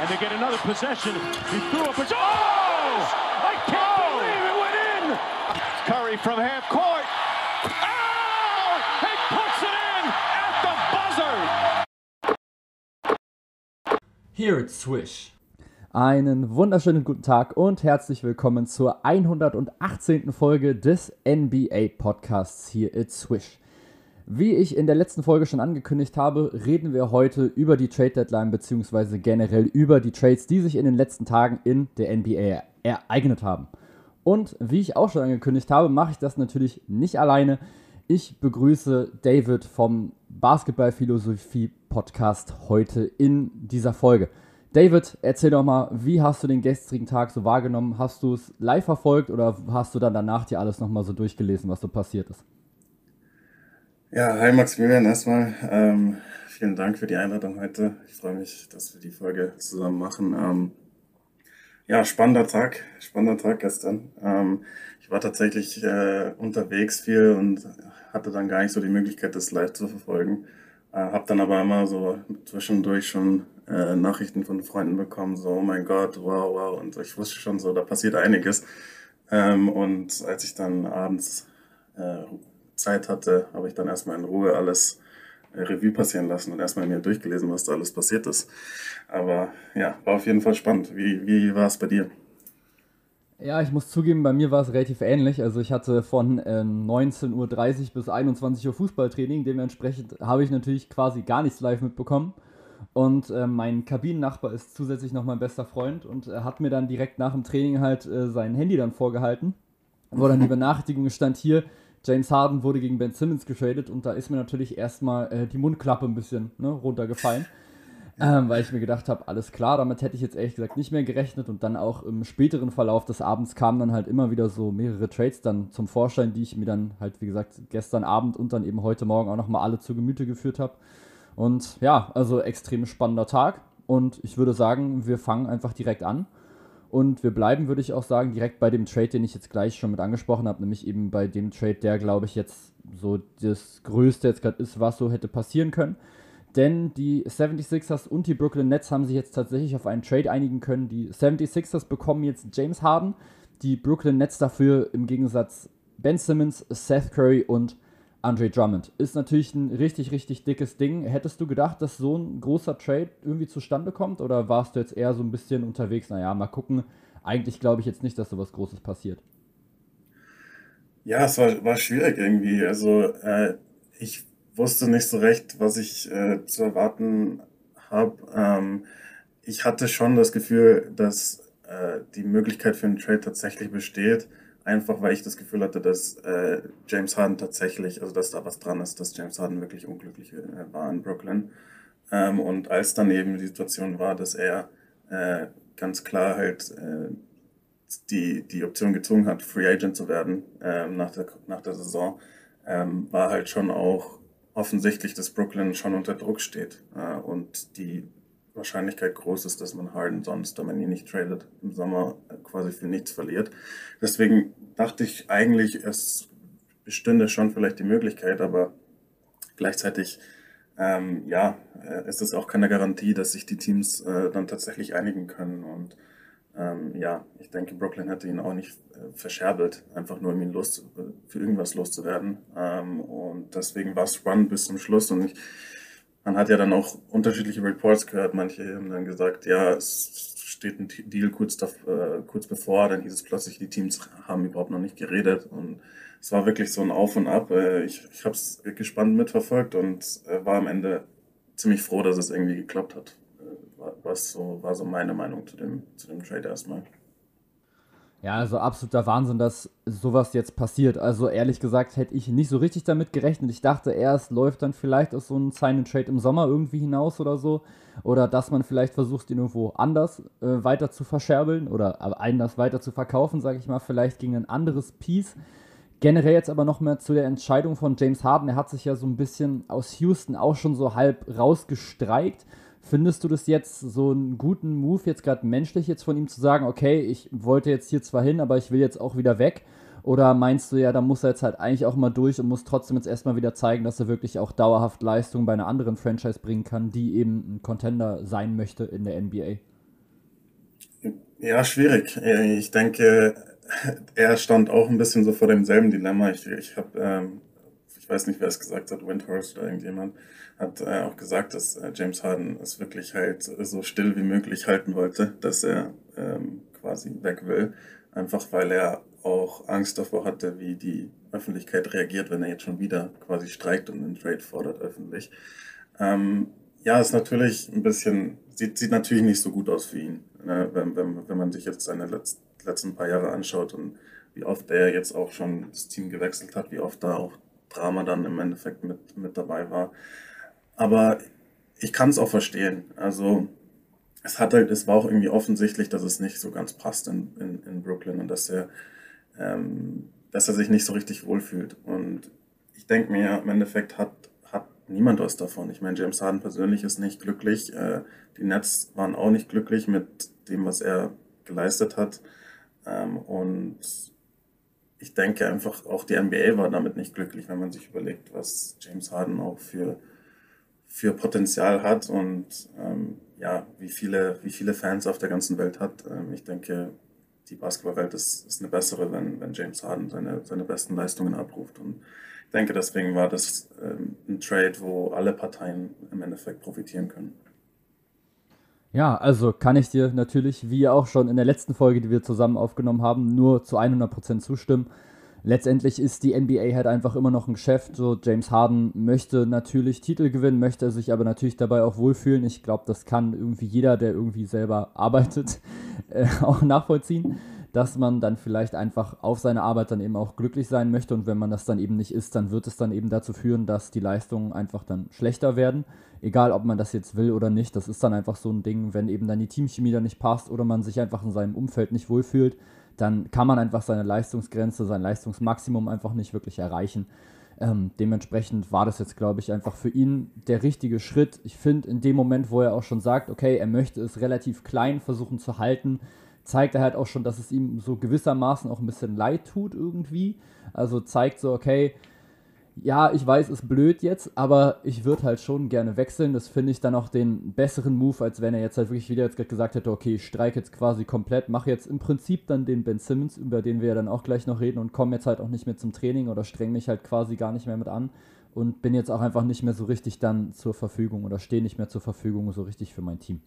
and they get another possession. He threw up a... Oh! I can't believe it went in! Curry from half court. Oh! He puts it in at the buzzer! Here it's Swish. Einen wunderschönen guten Tag und herzlich willkommen zur 118. Folge des NBA Podcasts hier It's Swish. Wie ich in der letzten Folge schon angekündigt habe, reden wir heute über die Trade Deadline bzw. generell über die Trades, die sich in den letzten Tagen in der NBA ereignet haben. Und wie ich auch schon angekündigt habe, mache ich das natürlich nicht alleine. Ich begrüße David vom Basketballphilosophie Podcast heute in dieser Folge. David, erzähl doch mal, wie hast du den gestrigen Tag so wahrgenommen? Hast du es live verfolgt oder hast du dann danach dir alles nochmal so durchgelesen, was so passiert ist? Ja, hi Maximilian erstmal. Ähm, vielen Dank für die Einladung heute. Ich freue mich, dass wir die Folge zusammen machen. Ähm, ja, spannender Tag, spannender Tag gestern. Ähm, ich war tatsächlich äh, unterwegs viel und hatte dann gar nicht so die Möglichkeit, das live zu verfolgen. Äh, hab dann aber immer so zwischendurch schon äh, Nachrichten von Freunden bekommen, so, oh mein Gott, wow, wow. Und ich wusste schon so, da passiert einiges. Ähm, und als ich dann abends äh, Zeit hatte, habe ich dann erstmal in Ruhe alles äh, Revue passieren lassen und erstmal mir durchgelesen, was da alles passiert ist. Aber ja, war auf jeden Fall spannend. Wie, wie war es bei dir? Ja, ich muss zugeben, bei mir war es relativ ähnlich. Also ich hatte von ähm, 19.30 Uhr bis 21 Uhr Fußballtraining. Dementsprechend habe ich natürlich quasi gar nichts live mitbekommen. Und äh, mein Kabinennachbar ist zusätzlich noch mein bester Freund und er hat mir dann direkt nach dem Training halt äh, sein Handy dann vorgehalten, wo dann die Benachrichtigung stand hier, James Harden wurde gegen Ben Simmons getradet und da ist mir natürlich erstmal äh, die Mundklappe ein bisschen ne, runtergefallen. Ähm, weil ich mir gedacht habe, alles klar, damit hätte ich jetzt ehrlich gesagt nicht mehr gerechnet und dann auch im späteren Verlauf des Abends kamen dann halt immer wieder so mehrere Trades dann zum Vorschein, die ich mir dann halt, wie gesagt, gestern Abend und dann eben heute Morgen auch nochmal alle zu Gemüte geführt habe. Und ja, also extrem spannender Tag und ich würde sagen, wir fangen einfach direkt an. Und wir bleiben, würde ich auch sagen, direkt bei dem Trade, den ich jetzt gleich schon mit angesprochen habe, nämlich eben bei dem Trade, der, glaube ich, jetzt so das Größte jetzt gerade ist, was so hätte passieren können. Denn die 76ers und die Brooklyn Nets haben sich jetzt tatsächlich auf einen Trade einigen können. Die 76ers bekommen jetzt James Harden, die Brooklyn Nets dafür im Gegensatz Ben Simmons, Seth Curry und Andre Drummond. Ist natürlich ein richtig, richtig dickes Ding. Hättest du gedacht, dass so ein großer Trade irgendwie zustande kommt? Oder warst du jetzt eher so ein bisschen unterwegs? Naja, mal gucken. Eigentlich glaube ich jetzt nicht, dass so was Großes passiert. Ja, es war, war schwierig irgendwie. Also äh, ich wusste nicht so recht, was ich äh, zu erwarten habe. Ähm, ich hatte schon das Gefühl, dass äh, die Möglichkeit für einen Trade tatsächlich besteht. Einfach weil ich das Gefühl hatte, dass äh, James Harden tatsächlich, also dass da was dran ist, dass James Harden wirklich unglücklich äh, war in Brooklyn. Ähm, und als dann eben die Situation war, dass er äh, ganz klar halt äh, die, die Option gezogen hat, Free Agent zu werden ähm, nach, der, nach der Saison, ähm, war halt schon auch offensichtlich, dass Brooklyn schon unter Druck steht äh, und die Wahrscheinlichkeit groß ist, dass man Harden sonst, wenn man ihn nicht tradet, im Sommer äh, quasi für nichts verliert. Deswegen dachte ich eigentlich, es bestünde schon vielleicht die Möglichkeit, aber gleichzeitig, ähm, ja, äh, ist es auch keine Garantie, dass sich die Teams äh, dann tatsächlich einigen können. Und ähm, ja, ich denke, Brooklyn hätte ihn auch nicht äh, verscherbelt, einfach nur um ihn los, für irgendwas loszuwerden. Ähm, und deswegen war es Run bis zum Schluss und ich man hat ja dann auch unterschiedliche Reports gehört. Manche haben dann gesagt, ja, es steht ein Deal kurz, da, äh, kurz bevor. Dann hieß es plötzlich, die Teams haben überhaupt noch nicht geredet. Und es war wirklich so ein Auf und Ab. Äh, ich ich habe es gespannt mitverfolgt und äh, war am Ende ziemlich froh, dass es irgendwie geklappt hat. Äh, was so, war so meine Meinung zu dem, zu dem Trade erstmal. Ja, also absoluter Wahnsinn, dass sowas jetzt passiert. Also ehrlich gesagt hätte ich nicht so richtig damit gerechnet. Ich dachte erst, läuft dann vielleicht aus so einem Sign-and-Trade im Sommer irgendwie hinaus oder so. Oder dass man vielleicht versucht, ihn irgendwo anders äh, weiter zu verscherbeln oder anders weiter zu verkaufen, sage ich mal, vielleicht gegen ein anderes Piece. Generell jetzt aber noch mehr zu der Entscheidung von James Harden. Er hat sich ja so ein bisschen aus Houston auch schon so halb rausgestreikt. Findest du das jetzt so einen guten Move, jetzt gerade menschlich jetzt von ihm zu sagen, okay, ich wollte jetzt hier zwar hin, aber ich will jetzt auch wieder weg? Oder meinst du ja, da muss er jetzt halt eigentlich auch mal durch und muss trotzdem jetzt erstmal wieder zeigen, dass er wirklich auch dauerhaft Leistung bei einer anderen Franchise bringen kann, die eben ein Contender sein möchte in der NBA? Ja, schwierig. Ich denke, er stand auch ein bisschen so vor demselben Dilemma. Ich, ich habe, ähm, ich weiß nicht, wer es gesagt hat, Windhorst oder irgendjemand, hat äh, auch gesagt, dass äh, James Harden es wirklich halt so still wie möglich halten wollte, dass er ähm, quasi weg will. Einfach weil er auch Angst davor hatte, wie die Öffentlichkeit reagiert, wenn er jetzt schon wieder quasi streikt und einen Trade fordert öffentlich. Ähm, ja, ist natürlich ein bisschen, sieht, sieht natürlich nicht so gut aus für ihn, ne? wenn, wenn, wenn man sich jetzt seine letzten, letzten paar Jahre anschaut und wie oft er jetzt auch schon das Team gewechselt hat, wie oft da auch Drama dann im Endeffekt mit, mit dabei war. Aber ich kann es auch verstehen. Also es hat halt, es war auch irgendwie offensichtlich, dass es nicht so ganz passt in, in, in Brooklyn und dass er ähm, dass er sich nicht so richtig wohlfühlt. Und ich denke mir, im Endeffekt hat, hat niemand was davon. Ich meine, James Harden persönlich ist nicht glücklich. Äh, die Nets waren auch nicht glücklich mit dem, was er geleistet hat. Ähm, und ich denke einfach, auch die NBA war damit nicht glücklich, wenn man sich überlegt, was James Harden auch für, für Potenzial hat und ähm, ja, wie viele, wie viele Fans auf der ganzen Welt hat. Ähm, ich denke, die Basketballwelt ist, ist eine bessere, wenn, wenn James Harden seine, seine besten Leistungen abruft. Und ich denke, deswegen war das ähm, ein Trade, wo alle Parteien im Endeffekt profitieren können. Ja, also kann ich dir natürlich, wie auch schon in der letzten Folge, die wir zusammen aufgenommen haben, nur zu 100% zustimmen. Letztendlich ist die NBA halt einfach immer noch ein Geschäft. So James Harden möchte natürlich Titel gewinnen, möchte sich aber natürlich dabei auch wohlfühlen. Ich glaube, das kann irgendwie jeder, der irgendwie selber arbeitet, äh, auch nachvollziehen, dass man dann vielleicht einfach auf seine Arbeit dann eben auch glücklich sein möchte und wenn man das dann eben nicht ist, dann wird es dann eben dazu führen, dass die Leistungen einfach dann schlechter werden. Egal, ob man das jetzt will oder nicht, das ist dann einfach so ein Ding, wenn eben dann die Teamchemie dann nicht passt oder man sich einfach in seinem Umfeld nicht wohlfühlt, dann kann man einfach seine Leistungsgrenze, sein Leistungsmaximum einfach nicht wirklich erreichen. Ähm, dementsprechend war das jetzt, glaube ich, einfach für ihn der richtige Schritt. Ich finde, in dem Moment, wo er auch schon sagt, okay, er möchte es relativ klein versuchen zu halten, zeigt er halt auch schon, dass es ihm so gewissermaßen auch ein bisschen leid tut irgendwie. Also zeigt so, okay, ja, ich weiß, ist blöd jetzt, aber ich würde halt schon gerne wechseln. Das finde ich dann auch den besseren Move, als wenn er jetzt halt wirklich wieder jetzt gesagt hätte, okay, ich streike jetzt quasi komplett, mache jetzt im Prinzip dann den Ben Simmons, über den wir ja dann auch gleich noch reden und komme jetzt halt auch nicht mehr zum Training oder streng mich halt quasi gar nicht mehr mit an und bin jetzt auch einfach nicht mehr so richtig dann zur Verfügung oder stehe nicht mehr zur Verfügung so richtig für mein Team.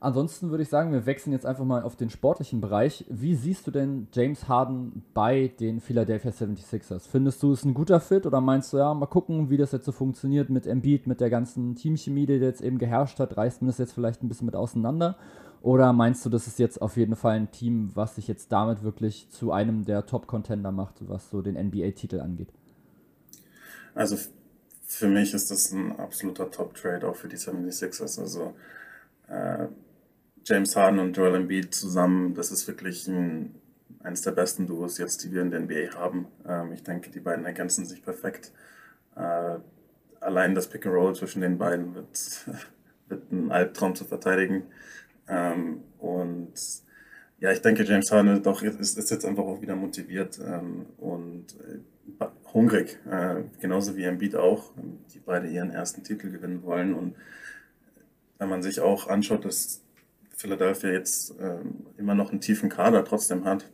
Ansonsten würde ich sagen, wir wechseln jetzt einfach mal auf den sportlichen Bereich. Wie siehst du denn James Harden bei den Philadelphia 76ers? Findest du es ein guter Fit oder meinst du, ja, mal gucken, wie das jetzt so funktioniert mit Embiid, mit der ganzen Teamchemie, die jetzt eben geherrscht hat, reißt man das jetzt vielleicht ein bisschen mit auseinander? Oder meinst du, das ist jetzt auf jeden Fall ein Team, was sich jetzt damit wirklich zu einem der Top-Contender macht, was so den NBA-Titel angeht? Also für mich ist das ein absoluter Top-Trade auch für die 76ers. Also äh, James Harden und Joel Embiid zusammen, das ist wirklich ein, eines der besten Duos jetzt, die wir in der NBA haben. Ähm, ich denke, die beiden ergänzen sich perfekt. Äh, allein das Pick and Roll zwischen den beiden wird, wird ein Albtraum zu verteidigen. Ähm, und ja, ich denke, James Harden doch, ist, ist jetzt einfach auch wieder motiviert ähm, und äh, hungrig, äh, genauso wie Embiid auch, die beide ihren ersten Titel gewinnen wollen. Und wenn man sich auch anschaut, dass Philadelphia jetzt ähm, immer noch einen tiefen Kader trotzdem hat,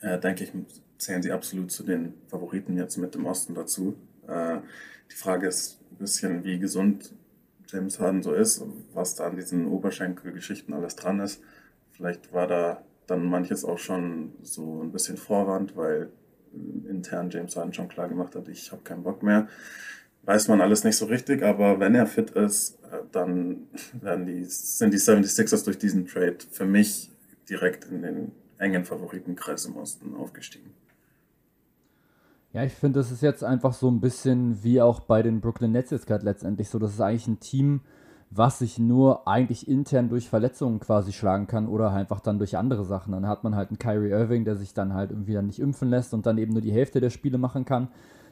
äh, denke ich, zählen sie absolut zu den Favoriten jetzt mit dem Osten dazu. Äh, die Frage ist ein bisschen, wie gesund James Harden so ist, was da an diesen Oberschenkelgeschichten alles dran ist. Vielleicht war da dann manches auch schon so ein bisschen Vorwand, weil äh, intern James Harden schon klar gemacht hat, ich habe keinen Bock mehr weiß man alles nicht so richtig, aber wenn er fit ist, äh, dann werden die, sind die 76ers durch diesen Trade für mich direkt in den engen Favoritenkreis im Osten aufgestiegen. Ja, ich finde, das ist jetzt einfach so ein bisschen wie auch bei den Brooklyn Nets jetzt gerade letztendlich so. Das ist eigentlich ein Team, was sich nur eigentlich intern durch Verletzungen quasi schlagen kann oder einfach dann durch andere Sachen. Dann hat man halt einen Kyrie Irving, der sich dann halt irgendwie dann nicht impfen lässt und dann eben nur die Hälfte der Spiele machen kann.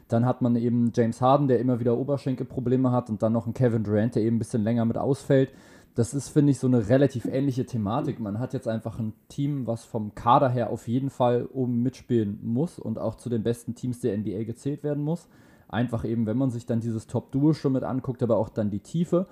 Dann hat man eben James Harden, der immer wieder Oberschenkelprobleme hat und dann noch einen Kevin Durant, der eben ein bisschen länger mit ausfällt. Das ist, finde ich, so eine relativ ähnliche Thematik. Man hat jetzt einfach ein Team, was vom Kader her auf jeden Fall oben mitspielen muss und auch zu den besten Teams der NBA gezählt werden muss. Einfach eben, wenn man sich dann dieses Top-Duo schon mit anguckt, aber auch dann die Tiefe.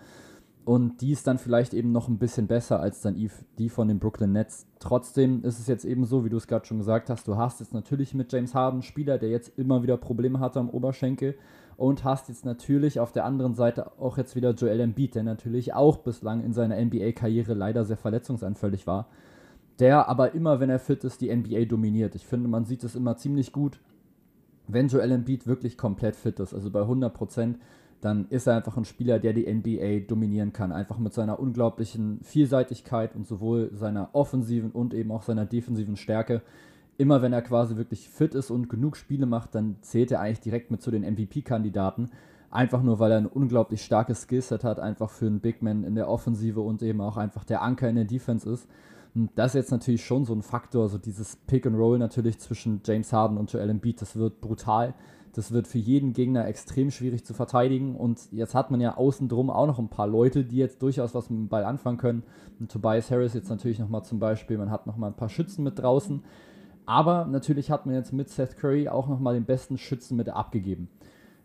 Und die ist dann vielleicht eben noch ein bisschen besser als dann die von den Brooklyn Nets. Trotzdem ist es jetzt eben so, wie du es gerade schon gesagt hast, du hast jetzt natürlich mit James Harden Spieler, der jetzt immer wieder Probleme hatte am Oberschenkel und hast jetzt natürlich auf der anderen Seite auch jetzt wieder Joel Embiid, der natürlich auch bislang in seiner NBA-Karriere leider sehr verletzungsanfällig war, der aber immer, wenn er fit ist, die NBA dominiert. Ich finde, man sieht es immer ziemlich gut, wenn Joel Embiid wirklich komplett fit ist, also bei 100 Prozent dann ist er einfach ein Spieler, der die NBA dominieren kann. Einfach mit seiner unglaublichen Vielseitigkeit und sowohl seiner offensiven und eben auch seiner defensiven Stärke. Immer wenn er quasi wirklich fit ist und genug Spiele macht, dann zählt er eigentlich direkt mit zu den MVP-Kandidaten. Einfach nur, weil er ein unglaublich starkes Skillset hat, einfach für einen Big Man in der Offensive und eben auch einfach der Anker in der Defense ist. Und das ist jetzt natürlich schon so ein Faktor, so dieses Pick and Roll natürlich zwischen James Harden und Joel Embiid, das wird brutal. Das wird für jeden Gegner extrem schwierig zu verteidigen. Und jetzt hat man ja außen drum auch noch ein paar Leute, die jetzt durchaus was mit dem Ball anfangen können. Und Tobias Harris jetzt natürlich nochmal zum Beispiel. Man hat nochmal ein paar Schützen mit draußen. Aber natürlich hat man jetzt mit Seth Curry auch nochmal den besten Schützen mit abgegeben.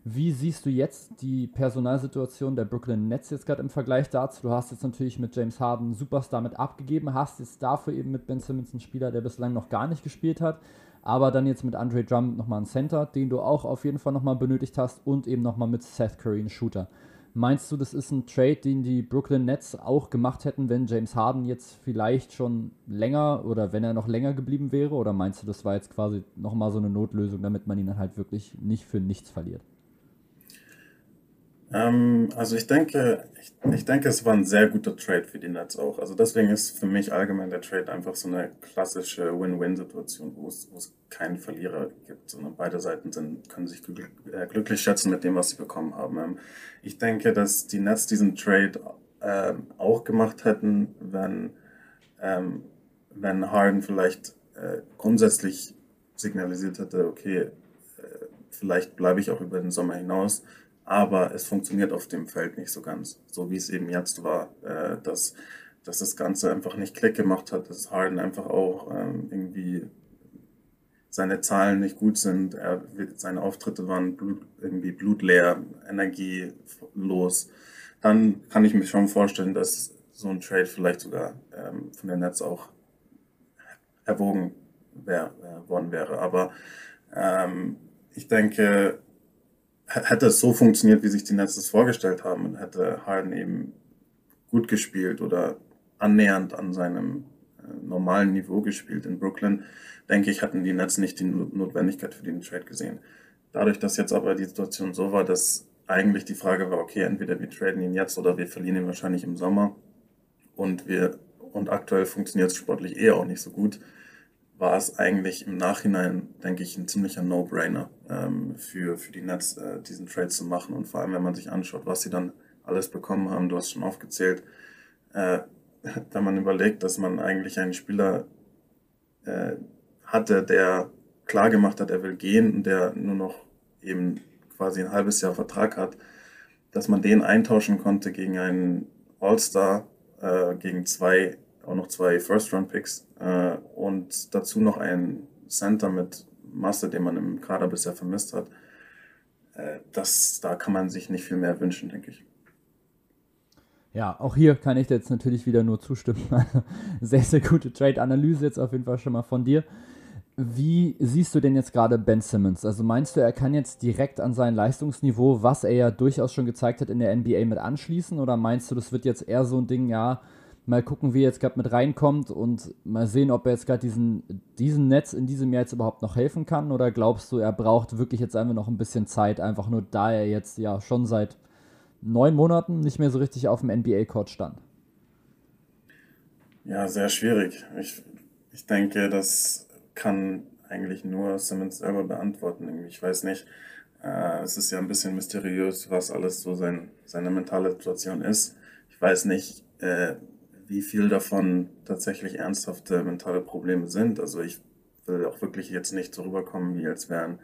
Wie siehst du jetzt die Personalsituation der Brooklyn Nets jetzt gerade im Vergleich dazu? Du hast jetzt natürlich mit James Harden Superstar mit abgegeben, hast jetzt dafür eben mit Ben Simmons einen Spieler, der bislang noch gar nicht gespielt hat aber dann jetzt mit Andre Drummond nochmal einen Center, den du auch auf jeden Fall nochmal benötigt hast und eben nochmal mit Seth Curry einen Shooter. Meinst du, das ist ein Trade, den die Brooklyn Nets auch gemacht hätten, wenn James Harden jetzt vielleicht schon länger oder wenn er noch länger geblieben wäre? Oder meinst du, das war jetzt quasi nochmal so eine Notlösung, damit man ihn dann halt wirklich nicht für nichts verliert? Ähm, also ich denke, ich, ich denke, es war ein sehr guter Trade für die Nets auch. Also deswegen ist für mich allgemein der Trade einfach so eine klassische Win-Win-Situation, wo es, wo es keinen Verlierer gibt, sondern beide Seiten sind, können sich glücklich, äh, glücklich schätzen mit dem, was sie bekommen haben. Ähm, ich denke, dass die Nets diesen Trade äh, auch gemacht hätten, wenn, ähm, wenn Harden vielleicht äh, grundsätzlich signalisiert hätte, okay, äh, vielleicht bleibe ich auch über den Sommer hinaus aber es funktioniert auf dem Feld nicht so ganz, so wie es eben jetzt war, äh, dass, dass das Ganze einfach nicht Klick gemacht hat, dass Harden einfach auch ähm, irgendwie seine Zahlen nicht gut sind, er, seine Auftritte waren blut, irgendwie blutleer, energielos, dann kann ich mir schon vorstellen, dass so ein Trade vielleicht sogar ähm, von der Netz auch erwogen wär, äh, worden wäre. Aber ähm, ich denke, hätte es so funktioniert, wie sich die Nets das vorgestellt haben und hätte Harden eben gut gespielt oder annähernd an seinem äh, normalen Niveau gespielt in Brooklyn, denke ich, hatten die Nets nicht die Notwendigkeit für den Trade gesehen. Dadurch, dass jetzt aber die Situation so war, dass eigentlich die Frage war, okay, entweder wir traden ihn jetzt oder wir verlieren ihn wahrscheinlich im Sommer und wir und aktuell funktioniert es sportlich eh auch nicht so gut, war es eigentlich im Nachhinein, denke ich, ein ziemlicher No-Brainer ähm, für, für die Nets, äh, diesen Trade zu machen. Und vor allem, wenn man sich anschaut, was sie dann alles bekommen haben, du hast schon aufgezählt, äh, da man überlegt, dass man eigentlich einen Spieler äh, hatte, der klar gemacht hat, er will gehen und der nur noch eben quasi ein halbes Jahr Vertrag hat, dass man den eintauschen konnte gegen einen All-Star, äh, gegen zwei auch noch zwei First-Round-Picks äh, und dazu noch ein Center mit Master, den man im Kader bisher vermisst hat. Äh, das, da kann man sich nicht viel mehr wünschen, denke ich. Ja, auch hier kann ich jetzt natürlich wieder nur zustimmen. sehr, sehr gute Trade-Analyse jetzt auf jeden Fall schon mal von dir. Wie siehst du denn jetzt gerade Ben Simmons? Also meinst du, er kann jetzt direkt an sein Leistungsniveau, was er ja durchaus schon gezeigt hat, in der NBA mit anschließen? Oder meinst du, das wird jetzt eher so ein Ding, ja, Mal gucken, wie er jetzt gerade mit reinkommt und mal sehen, ob er jetzt gerade diesen, diesen Netz in diesem Jahr jetzt überhaupt noch helfen kann. Oder glaubst du, er braucht wirklich jetzt einfach noch ein bisschen Zeit, einfach nur da er jetzt ja schon seit neun Monaten nicht mehr so richtig auf dem NBA-Court stand? Ja, sehr schwierig. Ich, ich denke, das kann eigentlich nur Simmons selber beantworten. Ich weiß nicht. Äh, es ist ja ein bisschen mysteriös, was alles so sein, seine mentale Situation ist. Ich weiß nicht, äh, wie viel davon tatsächlich ernsthafte mentale Probleme sind. Also ich will auch wirklich jetzt nicht so rüberkommen, wie als wären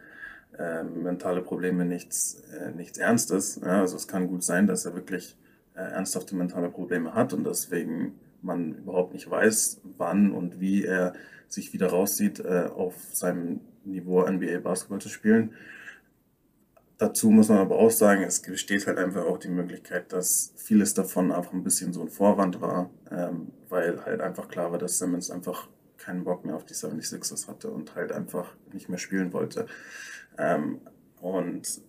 äh, mentale Probleme nichts, äh, nichts Ernstes. Ja, also es kann gut sein, dass er wirklich äh, ernsthafte mentale Probleme hat und deswegen man überhaupt nicht weiß, wann und wie er sich wieder rauszieht, äh, auf seinem Niveau NBA Basketball zu spielen. Dazu muss man aber auch sagen, es besteht halt einfach auch die Möglichkeit, dass vieles davon auch ein bisschen so ein Vorwand war, ähm, weil halt einfach klar war, dass Simmons einfach keinen Bock mehr auf die 76ers hatte und halt einfach nicht mehr spielen wollte. Ähm, und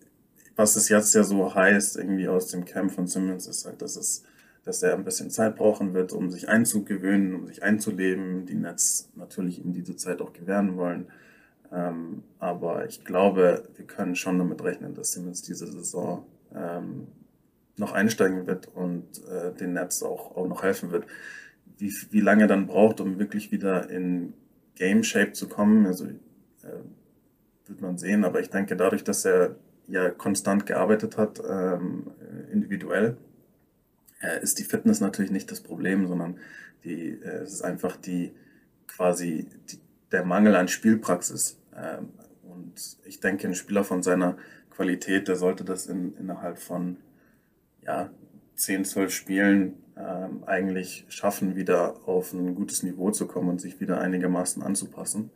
was es jetzt ja so heißt, irgendwie aus dem Camp von Simmons, ist halt, dass es dass er ein bisschen Zeit brauchen wird, um sich einzugewöhnen, um sich einzuleben. Die Nets natürlich ihm diese Zeit auch gewähren wollen. Ähm, aber ich glaube, wir können schon damit rechnen, dass Simmons diese Saison ähm, noch einsteigen wird und äh, den Nets auch, auch noch helfen wird. Wie, wie lange dann braucht, um wirklich wieder in Game Shape zu kommen, also äh, wird man sehen. Aber ich denke, dadurch, dass er ja konstant gearbeitet hat, ähm, individuell, äh, ist die Fitness natürlich nicht das Problem, sondern die, äh, es ist einfach die quasi die, der Mangel an Spielpraxis. Ähm, und ich denke, ein Spieler von seiner Qualität, der sollte das in, innerhalb von ja, 10, 12 Spielen ähm, eigentlich schaffen, wieder auf ein gutes Niveau zu kommen und sich wieder einigermaßen anzupassen.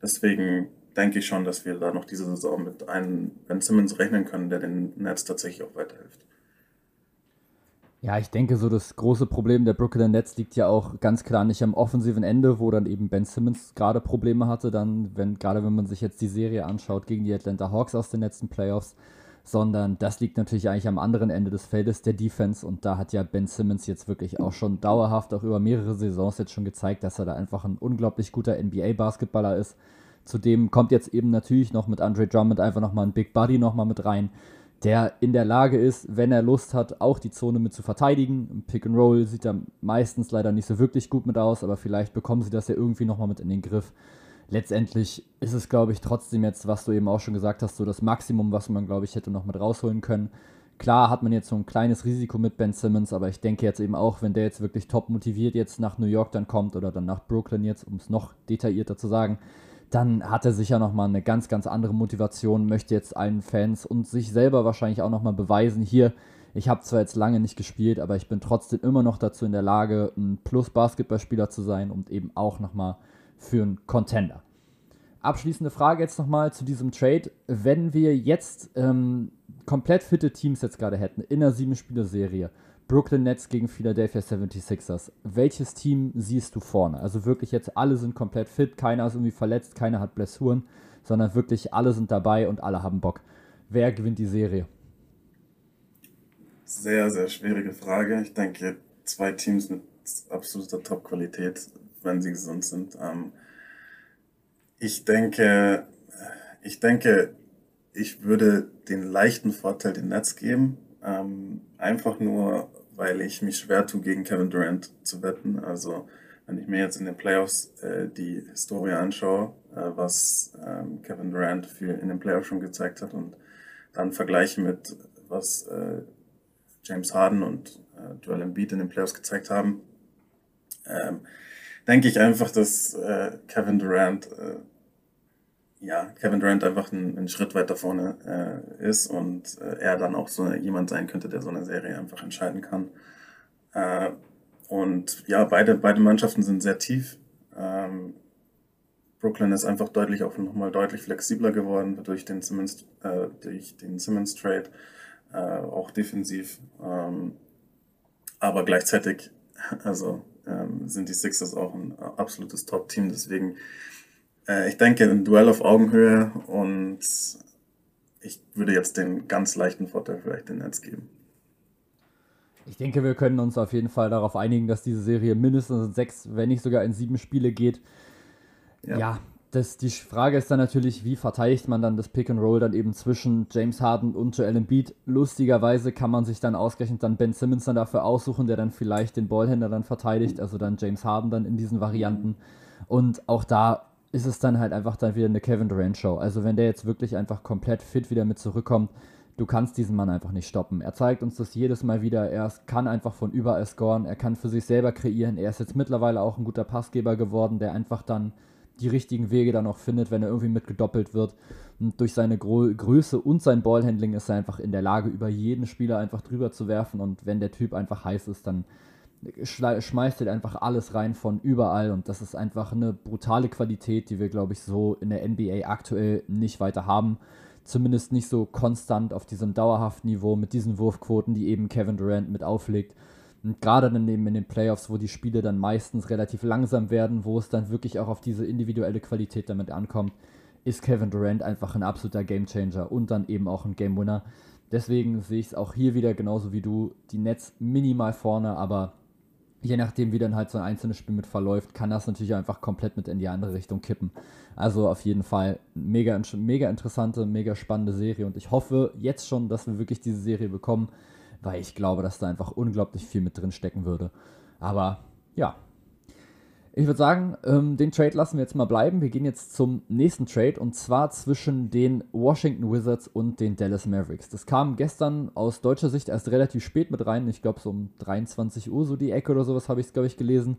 Deswegen denke ich schon, dass wir da noch diese Saison mit einem Ben Simmons rechnen können, der den Nets tatsächlich auch weiterhilft. Ja, ich denke, so das große Problem der Brooklyn Nets liegt ja auch ganz klar nicht am offensiven Ende, wo dann eben Ben Simmons gerade Probleme hatte, dann, wenn, gerade wenn man sich jetzt die Serie anschaut gegen die Atlanta Hawks aus den letzten Playoffs, sondern das liegt natürlich eigentlich am anderen Ende des Feldes der Defense und da hat ja Ben Simmons jetzt wirklich auch schon dauerhaft, auch über mehrere Saisons jetzt schon gezeigt, dass er da einfach ein unglaublich guter NBA-Basketballer ist. Zudem kommt jetzt eben natürlich noch mit Andre Drummond einfach nochmal ein Big Buddy nochmal mit rein der in der Lage ist, wenn er Lust hat, auch die Zone mit zu verteidigen. Pick and Roll sieht da meistens leider nicht so wirklich gut mit aus, aber vielleicht bekommen sie das ja irgendwie nochmal mit in den Griff. Letztendlich ist es, glaube ich, trotzdem jetzt, was du eben auch schon gesagt hast, so das Maximum, was man, glaube ich, hätte noch mit rausholen können. Klar hat man jetzt so ein kleines Risiko mit Ben Simmons, aber ich denke jetzt eben auch, wenn der jetzt wirklich top motiviert jetzt nach New York dann kommt oder dann nach Brooklyn jetzt, um es noch detaillierter zu sagen, dann hat er sicher nochmal eine ganz, ganz andere Motivation, möchte jetzt allen Fans und sich selber wahrscheinlich auch nochmal beweisen, hier, ich habe zwar jetzt lange nicht gespielt, aber ich bin trotzdem immer noch dazu in der Lage, ein Plus-Basketballspieler zu sein und eben auch nochmal für einen Contender. Abschließende Frage jetzt nochmal zu diesem Trade. Wenn wir jetzt ähm, komplett fitte Teams jetzt gerade hätten in einer sieben-Spieler-Serie, Brooklyn Nets gegen Philadelphia 76ers. Welches Team siehst du vorne? Also wirklich jetzt alle sind komplett fit, keiner ist irgendwie verletzt, keiner hat Blessuren, sondern wirklich alle sind dabei und alle haben Bock. Wer gewinnt die Serie? Sehr, sehr schwierige Frage. Ich denke, zwei Teams mit absoluter Top-Qualität, wenn sie gesund sind. Ähm, ich denke, ich denke, ich würde den leichten Vorteil den Nets geben. Ähm, einfach nur, weil ich mich schwer tue, gegen Kevin Durant zu wetten. Also wenn ich mir jetzt in den Playoffs äh, die Historie anschaue, äh, was ähm, Kevin Durant für in den Playoffs schon gezeigt hat und dann vergleiche mit was äh, James Harden und äh, Joel Embiid in den Playoffs gezeigt haben, ähm, denke ich einfach, dass äh, Kevin Durant äh, ja, Kevin Durant einfach einen, einen Schritt weiter vorne äh, ist und äh, er dann auch so jemand sein könnte, der so eine Serie einfach entscheiden kann. Äh, und ja, beide, beide Mannschaften sind sehr tief. Ähm, Brooklyn ist einfach deutlich auch nochmal deutlich flexibler geworden durch den Simmons, äh, durch den Simmons Trade, äh, auch defensiv. Ähm, aber gleichzeitig, also ähm, sind die Sixers auch ein absolutes Top-Team. Deswegen äh, ich denke, ein Duell auf Augenhöhe und ich würde jetzt den ganz leichten Vorteil vielleicht den Netz geben. Ich denke, wir können uns auf jeden Fall darauf einigen, dass diese Serie mindestens in sechs, wenn nicht sogar in sieben Spiele geht. Ja, ja das, die Frage ist dann natürlich, wie verteidigt man dann das Pick and Roll dann eben zwischen James Harden und Joel Embiid. Lustigerweise kann man sich dann ausgerechnet dann Ben Simmons dann dafür aussuchen, der dann vielleicht den Ballhänder dann verteidigt, also dann James Harden dann in diesen Varianten. Und auch da ist es dann halt einfach dann wieder eine Kevin Durant Show. Also wenn der jetzt wirklich einfach komplett fit wieder mit zurückkommt, du kannst diesen Mann einfach nicht stoppen. Er zeigt uns das jedes Mal wieder. Er kann einfach von überall scoren. Er kann für sich selber kreieren. Er ist jetzt mittlerweile auch ein guter Passgeber geworden, der einfach dann die richtigen Wege dann auch findet, wenn er irgendwie mitgedoppelt wird. Und durch seine Gro Größe und sein Ballhandling ist er einfach in der Lage, über jeden Spieler einfach drüber zu werfen. Und wenn der Typ einfach heiß ist, dann schmeißt halt einfach alles rein von überall und das ist einfach eine brutale Qualität, die wir, glaube ich, so in der NBA aktuell nicht weiter haben. Zumindest nicht so konstant auf diesem dauerhaften Niveau mit diesen Wurfquoten, die eben Kevin Durant mit auflegt. Und gerade dann eben in den Playoffs, wo die Spiele dann meistens relativ langsam werden, wo es dann wirklich auch auf diese individuelle Qualität damit ankommt, ist Kevin Durant einfach ein absoluter Gamechanger und dann eben auch ein Game Winner. Deswegen sehe ich es auch hier wieder genauso wie du. Die Nets minimal vorne, aber je nachdem, wie dann halt so ein einzelnes Spiel mit verläuft, kann das natürlich einfach komplett mit in die andere Richtung kippen. Also auf jeden Fall mega, mega interessante, mega spannende Serie und ich hoffe jetzt schon, dass wir wirklich diese Serie bekommen, weil ich glaube, dass da einfach unglaublich viel mit drin stecken würde. Aber ja, ich würde sagen, ähm, den Trade lassen wir jetzt mal bleiben. Wir gehen jetzt zum nächsten Trade und zwar zwischen den Washington Wizards und den Dallas Mavericks. Das kam gestern aus deutscher Sicht erst relativ spät mit rein. Ich glaube, so um 23 Uhr, so die Ecke oder sowas, habe ich es, glaube ich, gelesen.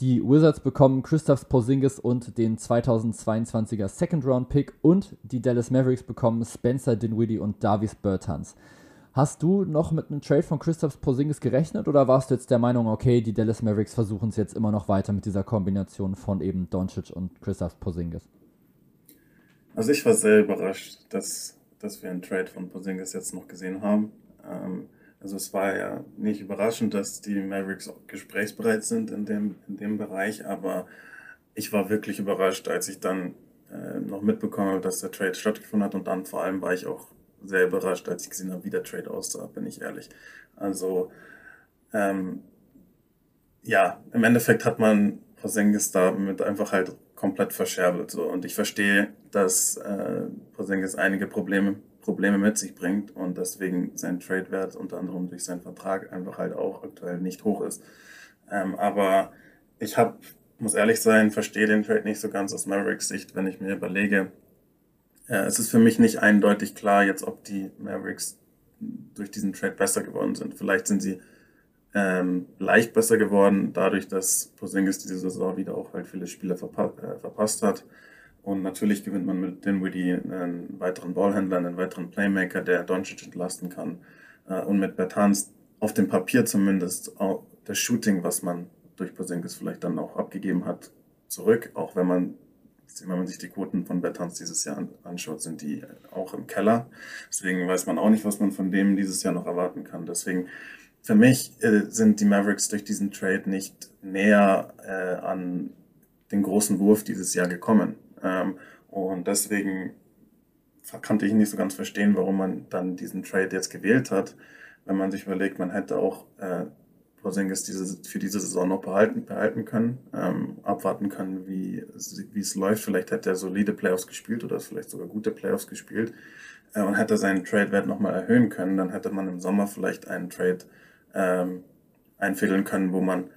Die Wizards bekommen Christoph Porzingis und den 2022er Second Round Pick und die Dallas Mavericks bekommen Spencer Dinwiddie und Davis Bertans. Hast du noch mit einem Trade von Christoph Porzingis gerechnet oder warst du jetzt der Meinung, okay, die Dallas Mavericks versuchen es jetzt immer noch weiter mit dieser Kombination von eben Doncic und Christoph Porzingis? Also ich war sehr überrascht, dass, dass wir einen Trade von Porzingis jetzt noch gesehen haben. Ähm, also es war ja nicht überraschend, dass die Mavericks gesprächsbereit sind in dem, in dem Bereich, aber ich war wirklich überrascht, als ich dann äh, noch mitbekommen habe, dass der Trade stattgefunden hat und dann vor allem war ich auch sehr überrascht, als ich gesehen habe, wie der Trade aussah, bin ich ehrlich. Also, ähm, ja, im Endeffekt hat man Porzingis damit einfach halt komplett verscherbelt. So. Und ich verstehe, dass äh, Porzingis einige Probleme, Probleme mit sich bringt und deswegen sein Trade-Wert unter anderem durch seinen Vertrag einfach halt auch aktuell nicht hoch ist. Ähm, aber ich habe, muss ehrlich sein, verstehe den Trade nicht so ganz aus Mavericks Sicht, wenn ich mir überlege, ja, es ist für mich nicht eindeutig klar jetzt, ob die Mavericks durch diesen Trade besser geworden sind. Vielleicht sind sie ähm, leicht besser geworden, dadurch, dass Porzingis diese Saison wieder auch halt viele Spieler verpa äh, verpasst hat. Und natürlich gewinnt man mit Dinwiddie einen weiteren Ballhändler, einen weiteren Playmaker, der Doncic entlasten kann. Äh, und mit Bertans auf dem Papier zumindest auch das Shooting, was man durch Porzingis vielleicht dann auch abgegeben hat, zurück, auch wenn man wenn man sich die Quoten von Bertans dieses Jahr anschaut, sind die auch im Keller. Deswegen weiß man auch nicht, was man von dem dieses Jahr noch erwarten kann. Deswegen, für mich äh, sind die Mavericks durch diesen Trade nicht näher äh, an den großen Wurf dieses Jahr gekommen. Ähm, und deswegen konnte ich nicht so ganz verstehen, warum man dann diesen Trade jetzt gewählt hat, wenn man sich überlegt, man hätte auch äh, Porzingis diese, für diese Saison noch behalten, behalten können, ähm, abwarten können, wie, wie es läuft. Vielleicht hätte er solide Playoffs gespielt oder vielleicht sogar gute Playoffs gespielt äh, und hätte seinen Trade-Wert nochmal erhöhen können. Dann hätte man im Sommer vielleicht einen Trade ähm, einfädeln können, wo man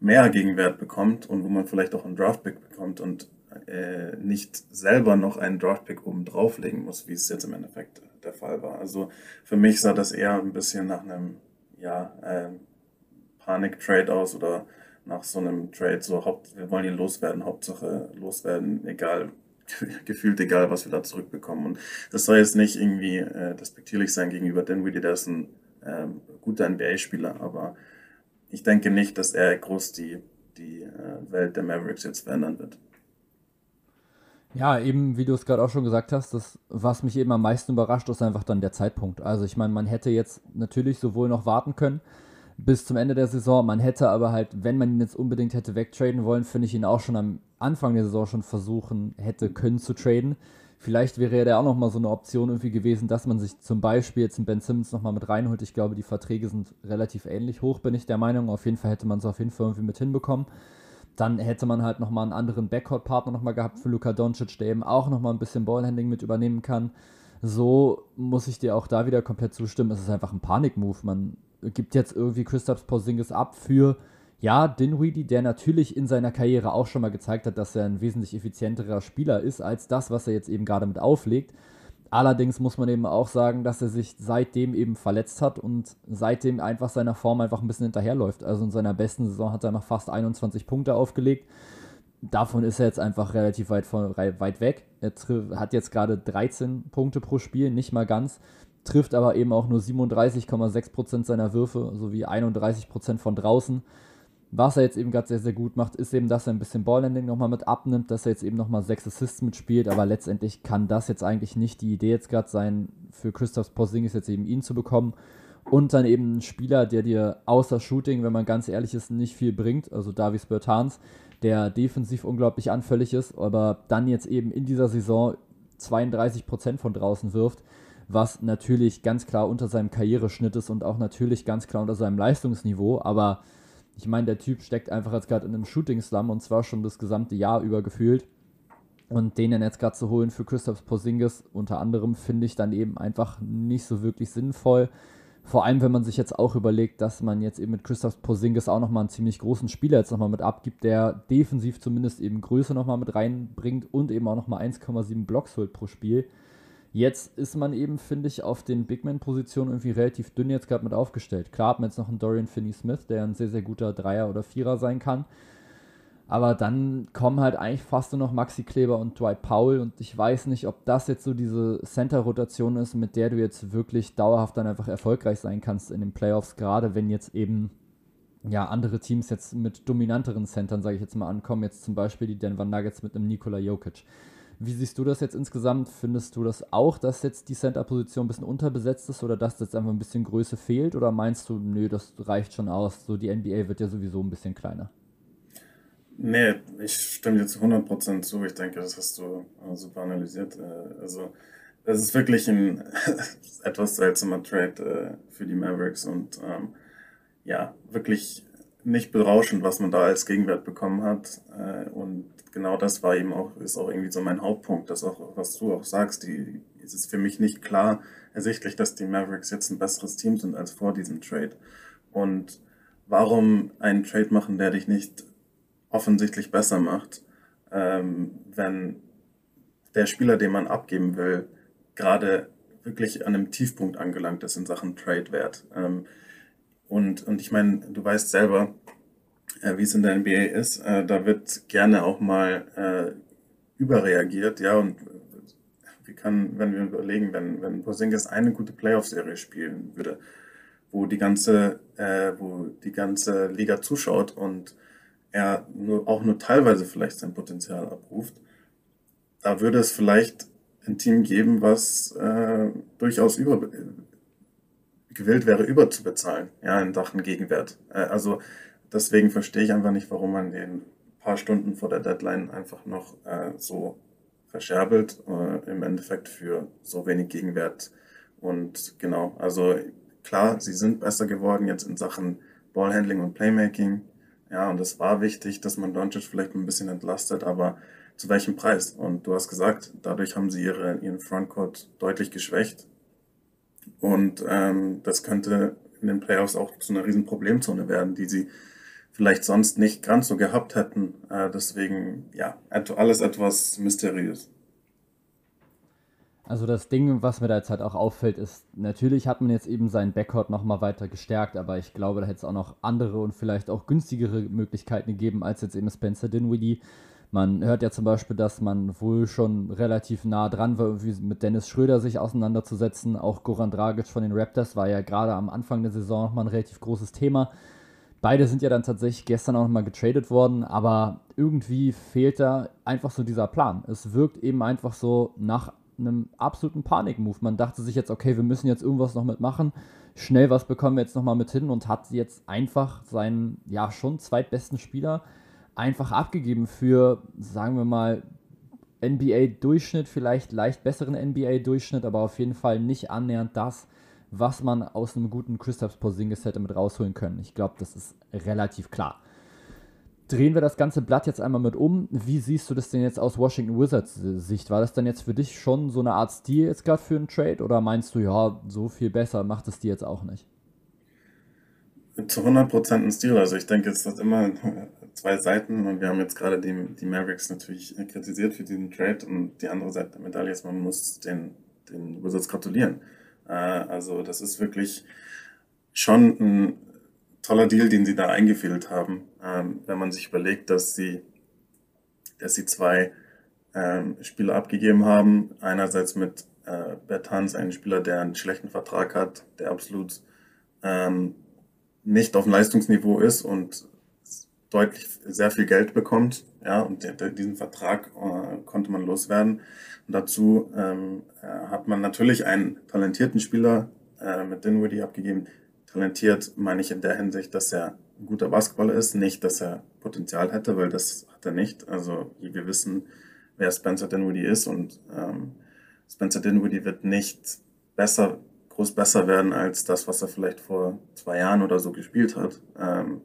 mehr Gegenwert bekommt und wo man vielleicht auch einen Draft-Pick bekommt und äh, nicht selber noch einen Draft-Pick oben drauflegen muss, wie es jetzt im Endeffekt der Fall war. Also für mich sah das eher ein bisschen nach einem ja, äh, Panik-Trade aus oder nach so einem Trade so, Haupt, wir wollen ihn loswerden, Hauptsache loswerden, egal, gefühlt egal, was wir da zurückbekommen. Und das soll jetzt nicht irgendwie äh, despektierlich sein gegenüber Dinwiddie, der ist ein äh, guter NBA-Spieler, aber ich denke nicht, dass er groß die, die äh, Welt der Mavericks jetzt verändern wird. Ja, eben, wie du es gerade auch schon gesagt hast, das, was mich eben am meisten überrascht, ist einfach dann der Zeitpunkt. Also ich meine, man hätte jetzt natürlich sowohl noch warten können, bis zum Ende der Saison. Man hätte aber halt, wenn man ihn jetzt unbedingt hätte wegtraden wollen, finde ich ihn auch schon am Anfang der Saison schon versuchen hätte können zu traden. Vielleicht wäre ja da auch nochmal so eine Option irgendwie gewesen, dass man sich zum Beispiel jetzt einen Ben Simmons nochmal mit reinholt. Ich glaube, die Verträge sind relativ ähnlich hoch, bin ich der Meinung. Auf jeden Fall hätte man es auf jeden Fall irgendwie mit hinbekommen. Dann hätte man halt nochmal einen anderen Backcourt-Partner nochmal gehabt für Luka Doncic, der eben auch nochmal ein bisschen Ballhandling mit übernehmen kann. So muss ich dir auch da wieder komplett zustimmen. Es ist einfach ein Panik-Move. Man gibt jetzt irgendwie Christoph Porzingis ab für, ja, Dinwiddie, der natürlich in seiner Karriere auch schon mal gezeigt hat, dass er ein wesentlich effizienterer Spieler ist als das, was er jetzt eben gerade mit auflegt. Allerdings muss man eben auch sagen, dass er sich seitdem eben verletzt hat und seitdem einfach seiner Form einfach ein bisschen hinterherläuft. Also in seiner besten Saison hat er noch fast 21 Punkte aufgelegt. Davon ist er jetzt einfach relativ weit, von, weit weg. Er hat jetzt gerade 13 Punkte pro Spiel, nicht mal ganz trifft aber eben auch nur 37,6% seiner Würfe sowie 31% von draußen. Was er jetzt eben gerade sehr, sehr gut macht, ist eben, dass er ein bisschen Ballhandling nochmal mit abnimmt, dass er jetzt eben nochmal sechs Assists mitspielt, aber letztendlich kann das jetzt eigentlich nicht die Idee jetzt gerade sein, für Christoph Porzingis jetzt eben ihn zu bekommen. Und dann eben ein Spieler, der dir außer Shooting, wenn man ganz ehrlich ist, nicht viel bringt, also Davis Bertans, der defensiv unglaublich anfällig ist, aber dann jetzt eben in dieser Saison 32% von draußen wirft, was natürlich ganz klar unter seinem Karriereschnitt ist und auch natürlich ganz klar unter seinem Leistungsniveau, aber ich meine, der Typ steckt einfach jetzt gerade in einem Shooting-Slum und zwar schon das gesamte Jahr über gefühlt. Und den dann jetzt gerade zu holen für Christoph Porzingis unter anderem finde ich dann eben einfach nicht so wirklich sinnvoll. Vor allem, wenn man sich jetzt auch überlegt, dass man jetzt eben mit Christoph Porzingis auch nochmal einen ziemlich großen Spieler jetzt nochmal mit abgibt, der defensiv zumindest eben Größe nochmal mit reinbringt und eben auch nochmal 1,7 Blocks holt pro Spiel. Jetzt ist man eben, finde ich, auf den Bigman-Positionen irgendwie relativ dünn jetzt gerade mit aufgestellt. Klar hat man jetzt noch einen Dorian Finney-Smith, der ein sehr, sehr guter Dreier oder Vierer sein kann. Aber dann kommen halt eigentlich fast nur noch Maxi Kleber und Dwight Powell und ich weiß nicht, ob das jetzt so diese Center-Rotation ist, mit der du jetzt wirklich dauerhaft dann einfach erfolgreich sein kannst in den Playoffs, gerade wenn jetzt eben ja andere Teams jetzt mit dominanteren Centern, sage ich jetzt mal, ankommen, jetzt zum Beispiel die Denver Nuggets mit einem Nikola Jokic. Wie siehst du das jetzt insgesamt? Findest du das auch, dass jetzt die Center-Position ein bisschen unterbesetzt ist oder dass jetzt einfach ein bisschen Größe fehlt? Oder meinst du, nö, das reicht schon aus? So, die NBA wird ja sowieso ein bisschen kleiner. Nee, ich stimme dir zu 100% zu. Ich denke, das hast du äh, super analysiert. Äh, also, das ist wirklich ein etwas seltsamer Trade äh, für die Mavericks und ähm, ja, wirklich nicht berauschend, was man da als Gegenwert bekommen hat. Und genau das war eben auch, ist auch irgendwie so mein Hauptpunkt, dass auch, was du auch sagst, die, es ist für mich nicht klar ersichtlich, dass die Mavericks jetzt ein besseres Team sind als vor diesem Trade. Und warum einen Trade machen, der dich nicht offensichtlich besser macht, ähm, wenn der Spieler, den man abgeben will, gerade wirklich an einem Tiefpunkt angelangt ist in Sachen Trade-Wert. Und, und ich meine, du weißt selber, äh, wie es in der NBA ist, äh, da wird gerne auch mal äh, überreagiert, ja, und wie kann, wenn wir überlegen, wenn, wenn Porzingis eine gute Playoff-Serie spielen würde, wo die ganze, äh, wo die ganze Liga zuschaut und er nur, auch nur teilweise vielleicht sein Potenzial abruft, da würde es vielleicht ein Team geben, was äh, durchaus über, gewillt wäre, überzubezahlen, ja, in Sachen Gegenwert. Äh, also deswegen verstehe ich einfach nicht, warum man den paar Stunden vor der Deadline einfach noch äh, so verscherbelt, äh, im Endeffekt für so wenig Gegenwert. Und genau, also klar, sie sind besser geworden jetzt in Sachen Ballhandling und Playmaking. Ja, und es war wichtig, dass man Doncic vielleicht ein bisschen entlastet, aber zu welchem Preis? Und du hast gesagt, dadurch haben sie ihre, ihren Frontcourt deutlich geschwächt. Und ähm, das könnte in den Playoffs auch zu einer riesen Problemzone werden, die sie vielleicht sonst nicht ganz so gehabt hätten. Äh, deswegen, ja, alles etwas mysteriös. Also das Ding, was mir da jetzt halt auch auffällt, ist, natürlich hat man jetzt eben seinen Backcourt nochmal weiter gestärkt, aber ich glaube, da hätte es auch noch andere und vielleicht auch günstigere Möglichkeiten gegeben, als jetzt eben Spencer Dinwiddie. Man hört ja zum Beispiel, dass man wohl schon relativ nah dran war, mit Dennis Schröder sich auseinanderzusetzen. Auch Goran Dragic von den Raptors war ja gerade am Anfang der Saison nochmal ein relativ großes Thema. Beide sind ja dann tatsächlich gestern auch nochmal getradet worden, aber irgendwie fehlt da einfach so dieser Plan. Es wirkt eben einfach so nach einem absoluten Panik-Move. Man dachte sich jetzt, okay, wir müssen jetzt irgendwas noch mitmachen. Schnell was bekommen wir jetzt nochmal mit hin und hat jetzt einfach seinen, ja, schon zweitbesten Spieler einfach abgegeben für, sagen wir mal, NBA-Durchschnitt, vielleicht leicht besseren NBA-Durchschnitt, aber auf jeden Fall nicht annähernd das, was man aus einem guten Christoph Porzingis hätte mit rausholen können. Ich glaube, das ist relativ klar. Drehen wir das ganze Blatt jetzt einmal mit um. Wie siehst du das denn jetzt aus Washington Wizards Sicht? War das dann jetzt für dich schon so eine Art Stil jetzt gerade für einen Trade oder meinst du, ja, so viel besser macht es dir jetzt auch nicht? Zu 100% ein Stil. Also ich denke, es hat immer zwei Seiten und wir haben jetzt gerade die, die Mavericks natürlich kritisiert für diesen Trade und die andere Seite der Medaille ist, man muss den, den Wizards gratulieren. Äh, also das ist wirklich schon ein toller Deal, den sie da eingefädelt haben, ähm, wenn man sich überlegt, dass sie, dass sie zwei ähm, Spieler abgegeben haben, einerseits mit äh, Bertans ein Spieler, der einen schlechten Vertrag hat, der absolut ähm, nicht auf dem Leistungsniveau ist und deutlich sehr viel Geld bekommt. Ja, und diesen Vertrag äh, konnte man loswerden. Und dazu ähm, äh, hat man natürlich einen talentierten Spieler äh, mit Dinwiddie abgegeben. Talentiert meine ich in der Hinsicht, dass er ein guter Basketballer ist, nicht, dass er Potenzial hätte, weil das hat er nicht. Also wir wissen, wer Spencer Dinwiddie ist und ähm, Spencer Dinwiddie wird nicht besser, groß besser werden als das, was er vielleicht vor zwei Jahren oder so gespielt hat. Ähm,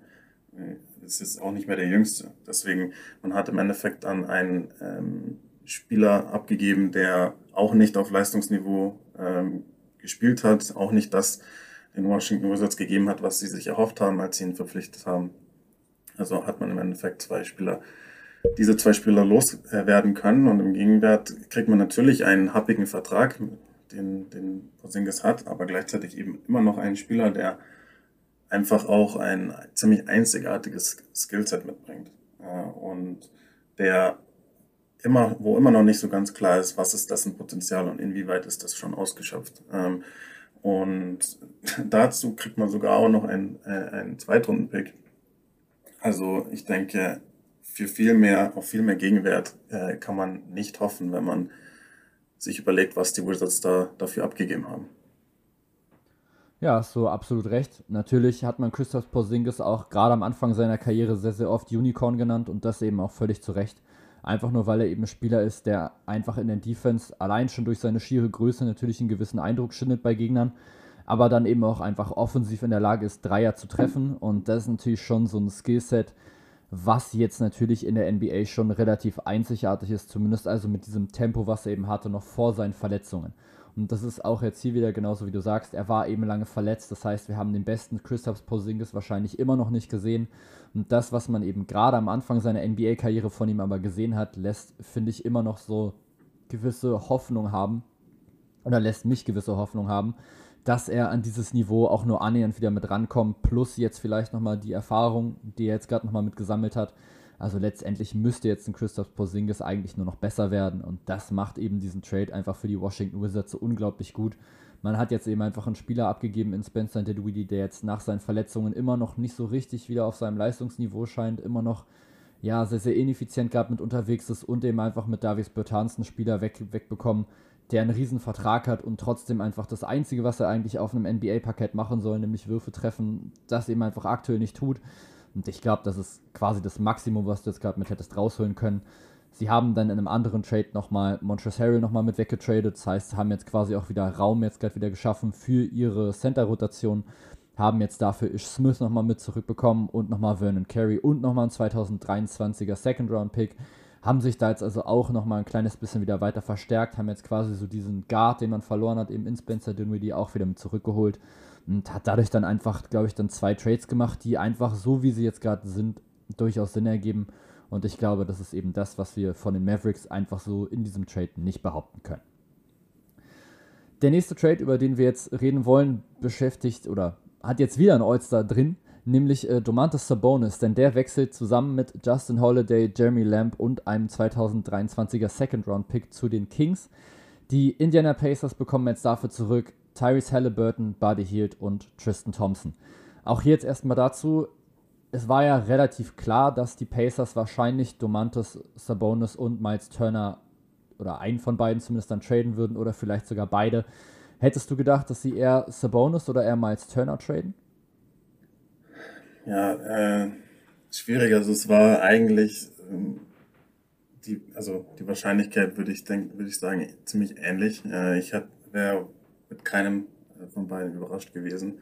ist jetzt auch nicht mehr der Jüngste. Deswegen, man hat im Endeffekt an einen ähm, Spieler abgegeben, der auch nicht auf Leistungsniveau ähm, gespielt hat, auch nicht das den Washington Wizards gegeben hat, was sie sich erhofft haben, als sie ihn verpflichtet haben. Also hat man im Endeffekt zwei Spieler, diese zwei Spieler loswerden können und im Gegenwert kriegt man natürlich einen happigen Vertrag, den, den Porzingis hat, aber gleichzeitig eben immer noch einen Spieler, der einfach auch ein ziemlich einzigartiges Skillset mitbringt und der immer, wo immer noch nicht so ganz klar ist, was ist das ein Potenzial und inwieweit ist das schon ausgeschöpft. Ähm, und dazu kriegt man sogar auch noch einen, äh, einen Zweitrunden-Pick. Also ich denke, für viel mehr, auf viel mehr Gegenwert äh, kann man nicht hoffen, wenn man sich überlegt, was die Wizards da dafür abgegeben haben. Ja, hast du absolut recht. Natürlich hat man Christoph Porzingis auch gerade am Anfang seiner Karriere sehr, sehr oft Unicorn genannt und das eben auch völlig zu Recht. Einfach nur, weil er eben ein Spieler ist, der einfach in der Defense allein schon durch seine schiere Größe natürlich einen gewissen Eindruck schindet bei Gegnern, aber dann eben auch einfach offensiv in der Lage ist, Dreier zu treffen. Und das ist natürlich schon so ein Skillset, was jetzt natürlich in der NBA schon relativ einzigartig ist, zumindest also mit diesem Tempo, was er eben hatte, noch vor seinen Verletzungen. Und das ist auch jetzt hier wieder genauso wie du sagst. Er war eben lange verletzt. Das heißt, wir haben den besten Christoph Porzingis wahrscheinlich immer noch nicht gesehen. Und das, was man eben gerade am Anfang seiner NBA-Karriere von ihm aber gesehen hat, lässt, finde ich, immer noch so gewisse Hoffnung haben. Oder lässt mich gewisse Hoffnung haben, dass er an dieses Niveau auch nur annähernd wieder mit rankommt. Plus jetzt vielleicht nochmal die Erfahrung, die er jetzt gerade nochmal mit gesammelt hat also letztendlich müsste jetzt ein Christoph Porzingis eigentlich nur noch besser werden und das macht eben diesen Trade einfach für die Washington Wizards so unglaublich gut. Man hat jetzt eben einfach einen Spieler abgegeben in Spencer Dinwiddie, der jetzt nach seinen Verletzungen immer noch nicht so richtig wieder auf seinem Leistungsniveau scheint, immer noch ja, sehr, sehr ineffizient gerade mit unterwegs ist und eben einfach mit Davis Bertans einen Spieler weg, wegbekommen, der einen riesen Vertrag hat und trotzdem einfach das Einzige, was er eigentlich auf einem NBA-Parkett machen soll, nämlich Würfe treffen, das eben einfach aktuell nicht tut. Und ich glaube, das ist quasi das Maximum, was du jetzt gerade mit hättest rausholen können. Sie haben dann in einem anderen Trade nochmal Montrezl Harrell nochmal mit weggetradet. Das heißt, sie haben jetzt quasi auch wieder Raum jetzt gerade wieder geschaffen für ihre Center-Rotation. Haben jetzt dafür Ish Smith nochmal mit zurückbekommen und nochmal Vernon Carey und nochmal ein 2023er Second-Round-Pick. Haben sich da jetzt also auch nochmal ein kleines bisschen wieder weiter verstärkt. Haben jetzt quasi so diesen Guard, den man verloren hat, eben in Spencer Dinwiddie auch wieder mit zurückgeholt. Und hat dadurch dann einfach, glaube ich, dann zwei Trades gemacht, die einfach so, wie sie jetzt gerade sind, durchaus Sinn ergeben. Und ich glaube, das ist eben das, was wir von den Mavericks einfach so in diesem Trade nicht behaupten können. Der nächste Trade, über den wir jetzt reden wollen, beschäftigt oder hat jetzt wieder ein All-Star drin, nämlich äh, Domantas Sabonis, denn der wechselt zusammen mit Justin Holiday, Jeremy Lamb und einem 2023er Second-Round-Pick zu den Kings. Die Indiana Pacers bekommen jetzt dafür zurück Tyrese Halliburton, Buddy Hield und Tristan Thompson. Auch hier jetzt erstmal dazu, es war ja relativ klar, dass die Pacers wahrscheinlich Domantas Sabonis und Miles Turner oder einen von beiden zumindest dann traden würden oder vielleicht sogar beide. Hättest du gedacht, dass sie eher Sabonis oder eher Miles Turner traden? Ja, äh, schwierig. Also es war eigentlich ähm, die, also die Wahrscheinlichkeit würde ich denken, würde ich sagen, ziemlich ähnlich. Äh, ich wäre mit keinem äh, von beiden überrascht gewesen.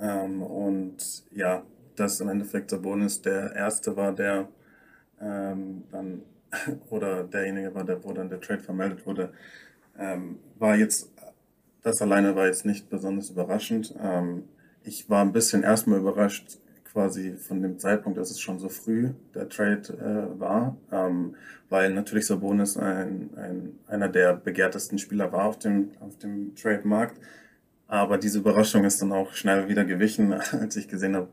Ähm, und ja, dass im Endeffekt Sabonis der Erste war, der ähm, dann, oder derjenige war, der, wo dann der Trade vermeldet wurde, ähm, war jetzt, das alleine war jetzt nicht besonders überraschend. Ähm, ich war ein bisschen erstmal überrascht, quasi von dem Zeitpunkt, dass es schon so früh der Trade äh, war, ähm, weil natürlich Sabonis ein, ein, einer der begehrtesten Spieler war auf dem, auf dem Trade-Markt. Aber diese Überraschung ist dann auch schnell wieder gewichen, als ich gesehen habe,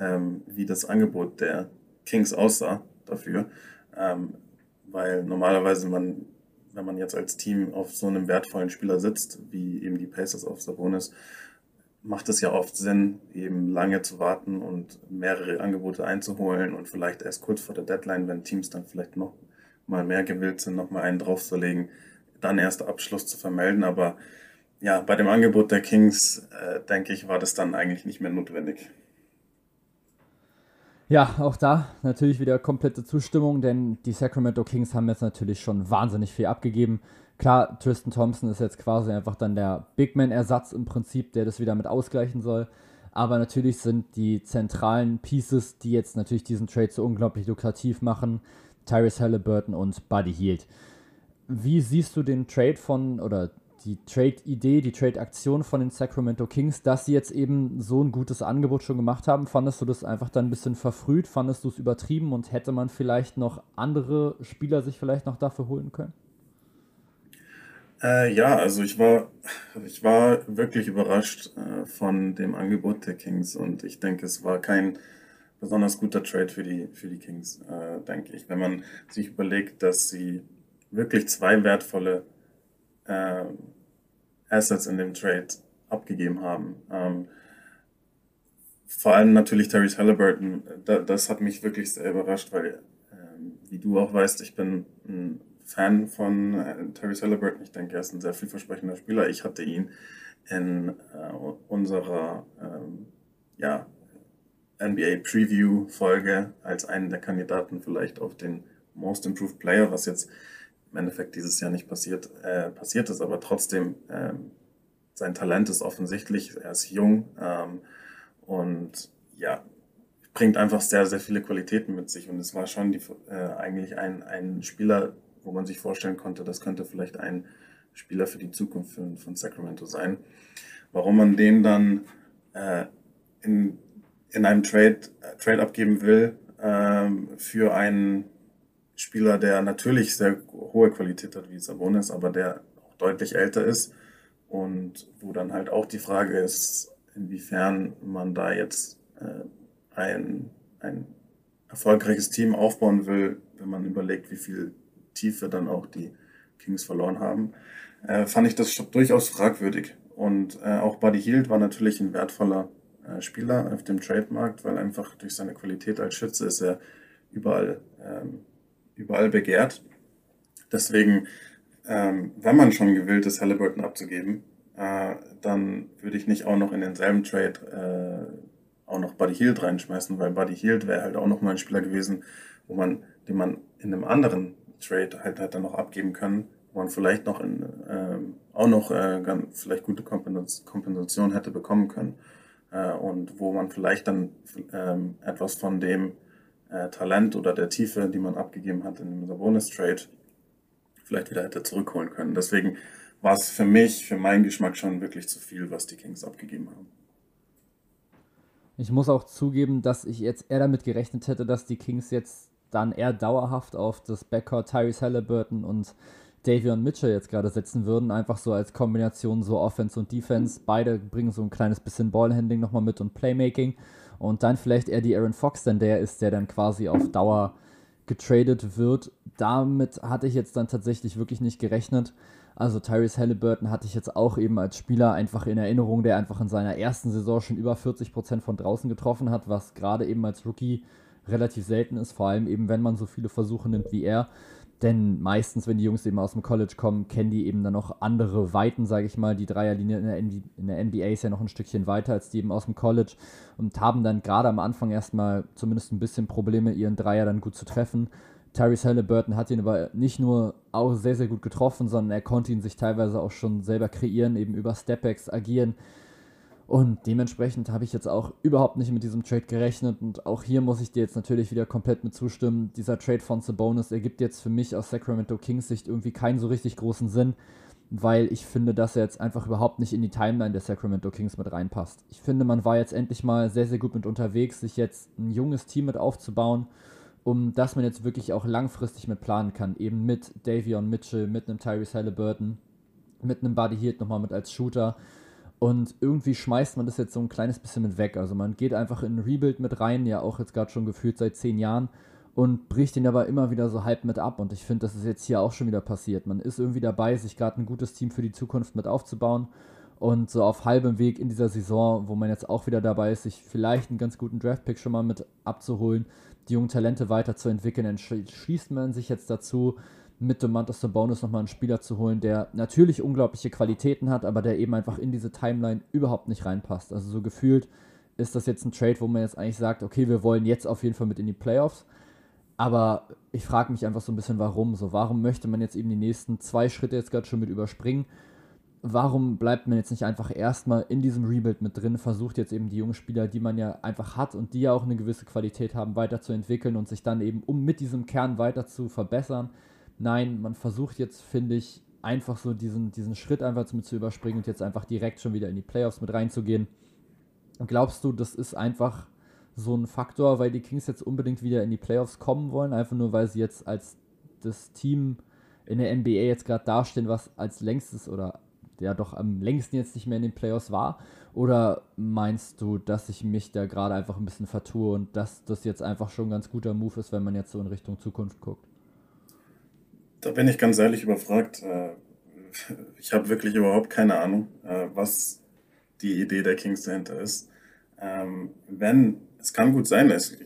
ähm, wie das Angebot der Kings aussah dafür. Ähm, weil normalerweise man wenn man jetzt als Team auf so einem wertvollen Spieler sitzt, wie eben die Pacers auf Sabonis, macht es ja oft Sinn, eben lange zu warten und mehrere Angebote einzuholen und vielleicht erst kurz vor der Deadline, wenn Teams dann vielleicht noch mal mehr gewillt sind, noch mal einen draufzulegen, dann erst Abschluss zu vermelden. Aber ja, bei dem Angebot der Kings, äh, denke ich, war das dann eigentlich nicht mehr notwendig. Ja, auch da natürlich wieder komplette Zustimmung, denn die Sacramento Kings haben jetzt natürlich schon wahnsinnig viel abgegeben. Klar, Tristan Thompson ist jetzt quasi einfach dann der Big Man-Ersatz im Prinzip, der das wieder mit ausgleichen soll. Aber natürlich sind die zentralen Pieces, die jetzt natürlich diesen Trade so unglaublich lukrativ machen, Tyrese Halliburton und Buddy Hield. Wie siehst du den Trade von, oder die Trade-Idee, die Trade-Aktion von den Sacramento Kings, dass sie jetzt eben so ein gutes Angebot schon gemacht haben? Fandest du das einfach dann ein bisschen verfrüht? Fandest du es übertrieben und hätte man vielleicht noch andere Spieler sich vielleicht noch dafür holen können? Äh, ja, also ich war, ich war wirklich überrascht äh, von dem Angebot der Kings und ich denke, es war kein besonders guter Trade für die, für die Kings, äh, denke ich. Wenn man sich überlegt, dass sie wirklich zwei wertvolle äh, Assets in dem Trade abgegeben haben. Ähm, vor allem natürlich Terry Halliburton, da, das hat mich wirklich sehr überrascht, weil, ähm, wie du auch weißt, ich bin ein Fan von äh, Terry Halliburton. Ich denke, er ist ein sehr vielversprechender Spieler. Ich hatte ihn in äh, unserer ähm, ja, NBA Preview Folge als einen der Kandidaten vielleicht auf den Most Improved Player, was jetzt im Endeffekt dieses Jahr nicht passiert, äh, passiert ist, aber trotzdem ähm, sein Talent ist offensichtlich, er ist jung ähm, und ja, bringt einfach sehr, sehr viele Qualitäten mit sich und es war schon die, äh, eigentlich ein, ein Spieler, wo man sich vorstellen konnte, das könnte vielleicht ein Spieler für die Zukunft von, von Sacramento sein. Warum man den dann äh, in, in einem Trade, äh, Trade abgeben will ähm, für einen Spieler, der natürlich sehr hohe Qualität hat wie Sabonis, aber der auch deutlich älter ist und wo dann halt auch die Frage ist, inwiefern man da jetzt äh, ein, ein erfolgreiches Team aufbauen will, wenn man überlegt, wie viel Tiefe dann auch die Kings verloren haben, äh, fand ich das durchaus fragwürdig. Und äh, auch Buddy Hield war natürlich ein wertvoller äh, Spieler auf dem Trademarkt, weil einfach durch seine Qualität als Schütze ist er überall ähm, überall begehrt. Deswegen, ähm, wenn man schon gewillt ist, Halliburton abzugeben, äh, dann würde ich nicht auch noch in denselben Trade äh, auch noch Buddy Hield reinschmeißen, weil Buddy Hield wäre halt auch noch mal ein Spieler gewesen, wo man, den man in einem anderen Trade halt hätte noch abgeben können, wo man vielleicht noch in, ähm, auch noch äh, ganz, vielleicht gute Kompensation hätte bekommen können äh, und wo man vielleicht dann ähm, etwas von dem äh, Talent oder der Tiefe, die man abgegeben hat in dem Sabonis-Trade, vielleicht wieder hätte zurückholen können. Deswegen war es für mich, für meinen Geschmack schon wirklich zu viel, was die Kings abgegeben haben. Ich muss auch zugeben, dass ich jetzt eher damit gerechnet hätte, dass die Kings jetzt dann eher dauerhaft auf das Backcourt Tyrese Halliburton und Davion Mitchell jetzt gerade setzen würden, einfach so als Kombination so Offense und Defense. Beide bringen so ein kleines bisschen Ballhandling nochmal mit und Playmaking. Und dann vielleicht eher die Aaron Fox, denn der ist, der dann quasi auf Dauer getradet wird. Damit hatte ich jetzt dann tatsächlich wirklich nicht gerechnet. Also Tyrese Halliburton hatte ich jetzt auch eben als Spieler einfach in Erinnerung, der einfach in seiner ersten Saison schon über 40% von draußen getroffen hat, was gerade eben als Rookie relativ selten ist, vor allem eben wenn man so viele Versuche nimmt wie er. Denn meistens, wenn die Jungs eben aus dem College kommen, kennen die eben dann noch andere Weiten, sage ich mal. Die Dreierlinie in der, in der NBA ist ja noch ein Stückchen weiter als die eben aus dem College und haben dann gerade am Anfang erstmal zumindest ein bisschen Probleme, ihren Dreier dann gut zu treffen. Tyrese Halliburton hat ihn aber nicht nur auch sehr, sehr gut getroffen, sondern er konnte ihn sich teilweise auch schon selber kreieren, eben über Stepbacks agieren. Und dementsprechend habe ich jetzt auch überhaupt nicht mit diesem Trade gerechnet. Und auch hier muss ich dir jetzt natürlich wieder komplett mit zustimmen. Dieser Trade von Sabonis ergibt jetzt für mich aus Sacramento Kings Sicht irgendwie keinen so richtig großen Sinn, weil ich finde, dass er jetzt einfach überhaupt nicht in die Timeline der Sacramento Kings mit reinpasst. Ich finde, man war jetzt endlich mal sehr, sehr gut mit unterwegs, sich jetzt ein junges Team mit aufzubauen, um das man jetzt wirklich auch langfristig mit planen kann. Eben mit Davion Mitchell, mit einem Tyrese Halliburton, mit einem Buddy Hield nochmal mit als Shooter und irgendwie schmeißt man das jetzt so ein kleines bisschen mit weg. Also man geht einfach in Rebuild mit rein, ja auch jetzt gerade schon gefühlt seit zehn Jahren und bricht ihn aber immer wieder so halb mit ab. Und ich finde, das ist jetzt hier auch schon wieder passiert. Man ist irgendwie dabei, sich gerade ein gutes Team für die Zukunft mit aufzubauen. Und so auf halbem Weg in dieser Saison, wo man jetzt auch wieder dabei ist, sich vielleicht einen ganz guten Draftpick schon mal mit abzuholen, die jungen Talente weiterzuentwickeln, entschließt man sich jetzt dazu, mit Domantas Bonus nochmal einen Spieler zu holen, der natürlich unglaubliche Qualitäten hat, aber der eben einfach in diese Timeline überhaupt nicht reinpasst. Also so gefühlt ist das jetzt ein Trade, wo man jetzt eigentlich sagt, okay, wir wollen jetzt auf jeden Fall mit in die Playoffs. Aber ich frage mich einfach so ein bisschen, warum. So, warum möchte man jetzt eben die nächsten zwei Schritte jetzt gerade schon mit überspringen? Warum bleibt man jetzt nicht einfach erstmal in diesem Rebuild mit drin, versucht jetzt eben die jungen Spieler, die man ja einfach hat und die ja auch eine gewisse Qualität haben, weiterzuentwickeln und sich dann eben, um mit diesem Kern weiter zu verbessern, Nein, man versucht jetzt, finde ich, einfach so diesen, diesen Schritt einfach mit zu überspringen und jetzt einfach direkt schon wieder in die Playoffs mit reinzugehen. Glaubst du, das ist einfach so ein Faktor, weil die Kings jetzt unbedingt wieder in die Playoffs kommen wollen, einfach nur weil sie jetzt als das Team in der NBA jetzt gerade dastehen, was als längstes oder ja doch am längsten jetzt nicht mehr in den Playoffs war? Oder meinst du, dass ich mich da gerade einfach ein bisschen vertue und dass das jetzt einfach schon ein ganz guter Move ist, wenn man jetzt so in Richtung Zukunft guckt? Da bin ich ganz ehrlich überfragt. Äh, ich habe wirklich überhaupt keine Ahnung, äh, was die Idee der Kings dahinter ist. Ähm, wenn, es kann gut sein, dass,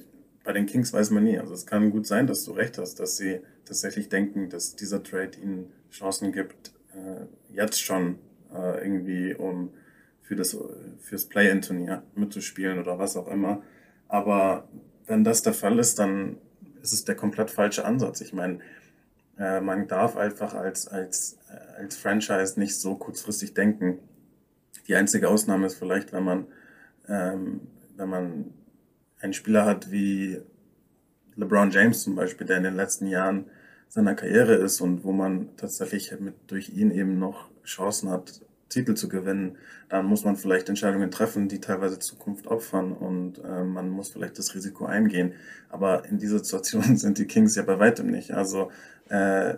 bei den Kings weiß man nie, also es kann gut sein, dass du recht hast, dass sie tatsächlich denken, dass dieser Trade ihnen Chancen gibt, äh, jetzt schon irgendwie um für das fürs Play-in-Turnier mitzuspielen oder was auch immer. Aber wenn das der Fall ist, dann ist es der komplett falsche Ansatz. Ich meine, äh, man darf einfach als, als, äh, als Franchise nicht so kurzfristig denken. Die einzige Ausnahme ist vielleicht, wenn man, ähm, wenn man einen Spieler hat wie LeBron James zum Beispiel, der in den letzten Jahren seiner Karriere ist und wo man tatsächlich mit, durch ihn eben noch Chancen hat, Titel zu gewinnen, dann muss man vielleicht Entscheidungen treffen, die teilweise Zukunft opfern und äh, man muss vielleicht das Risiko eingehen. Aber in dieser Situation sind die Kings ja bei weitem nicht. Also äh,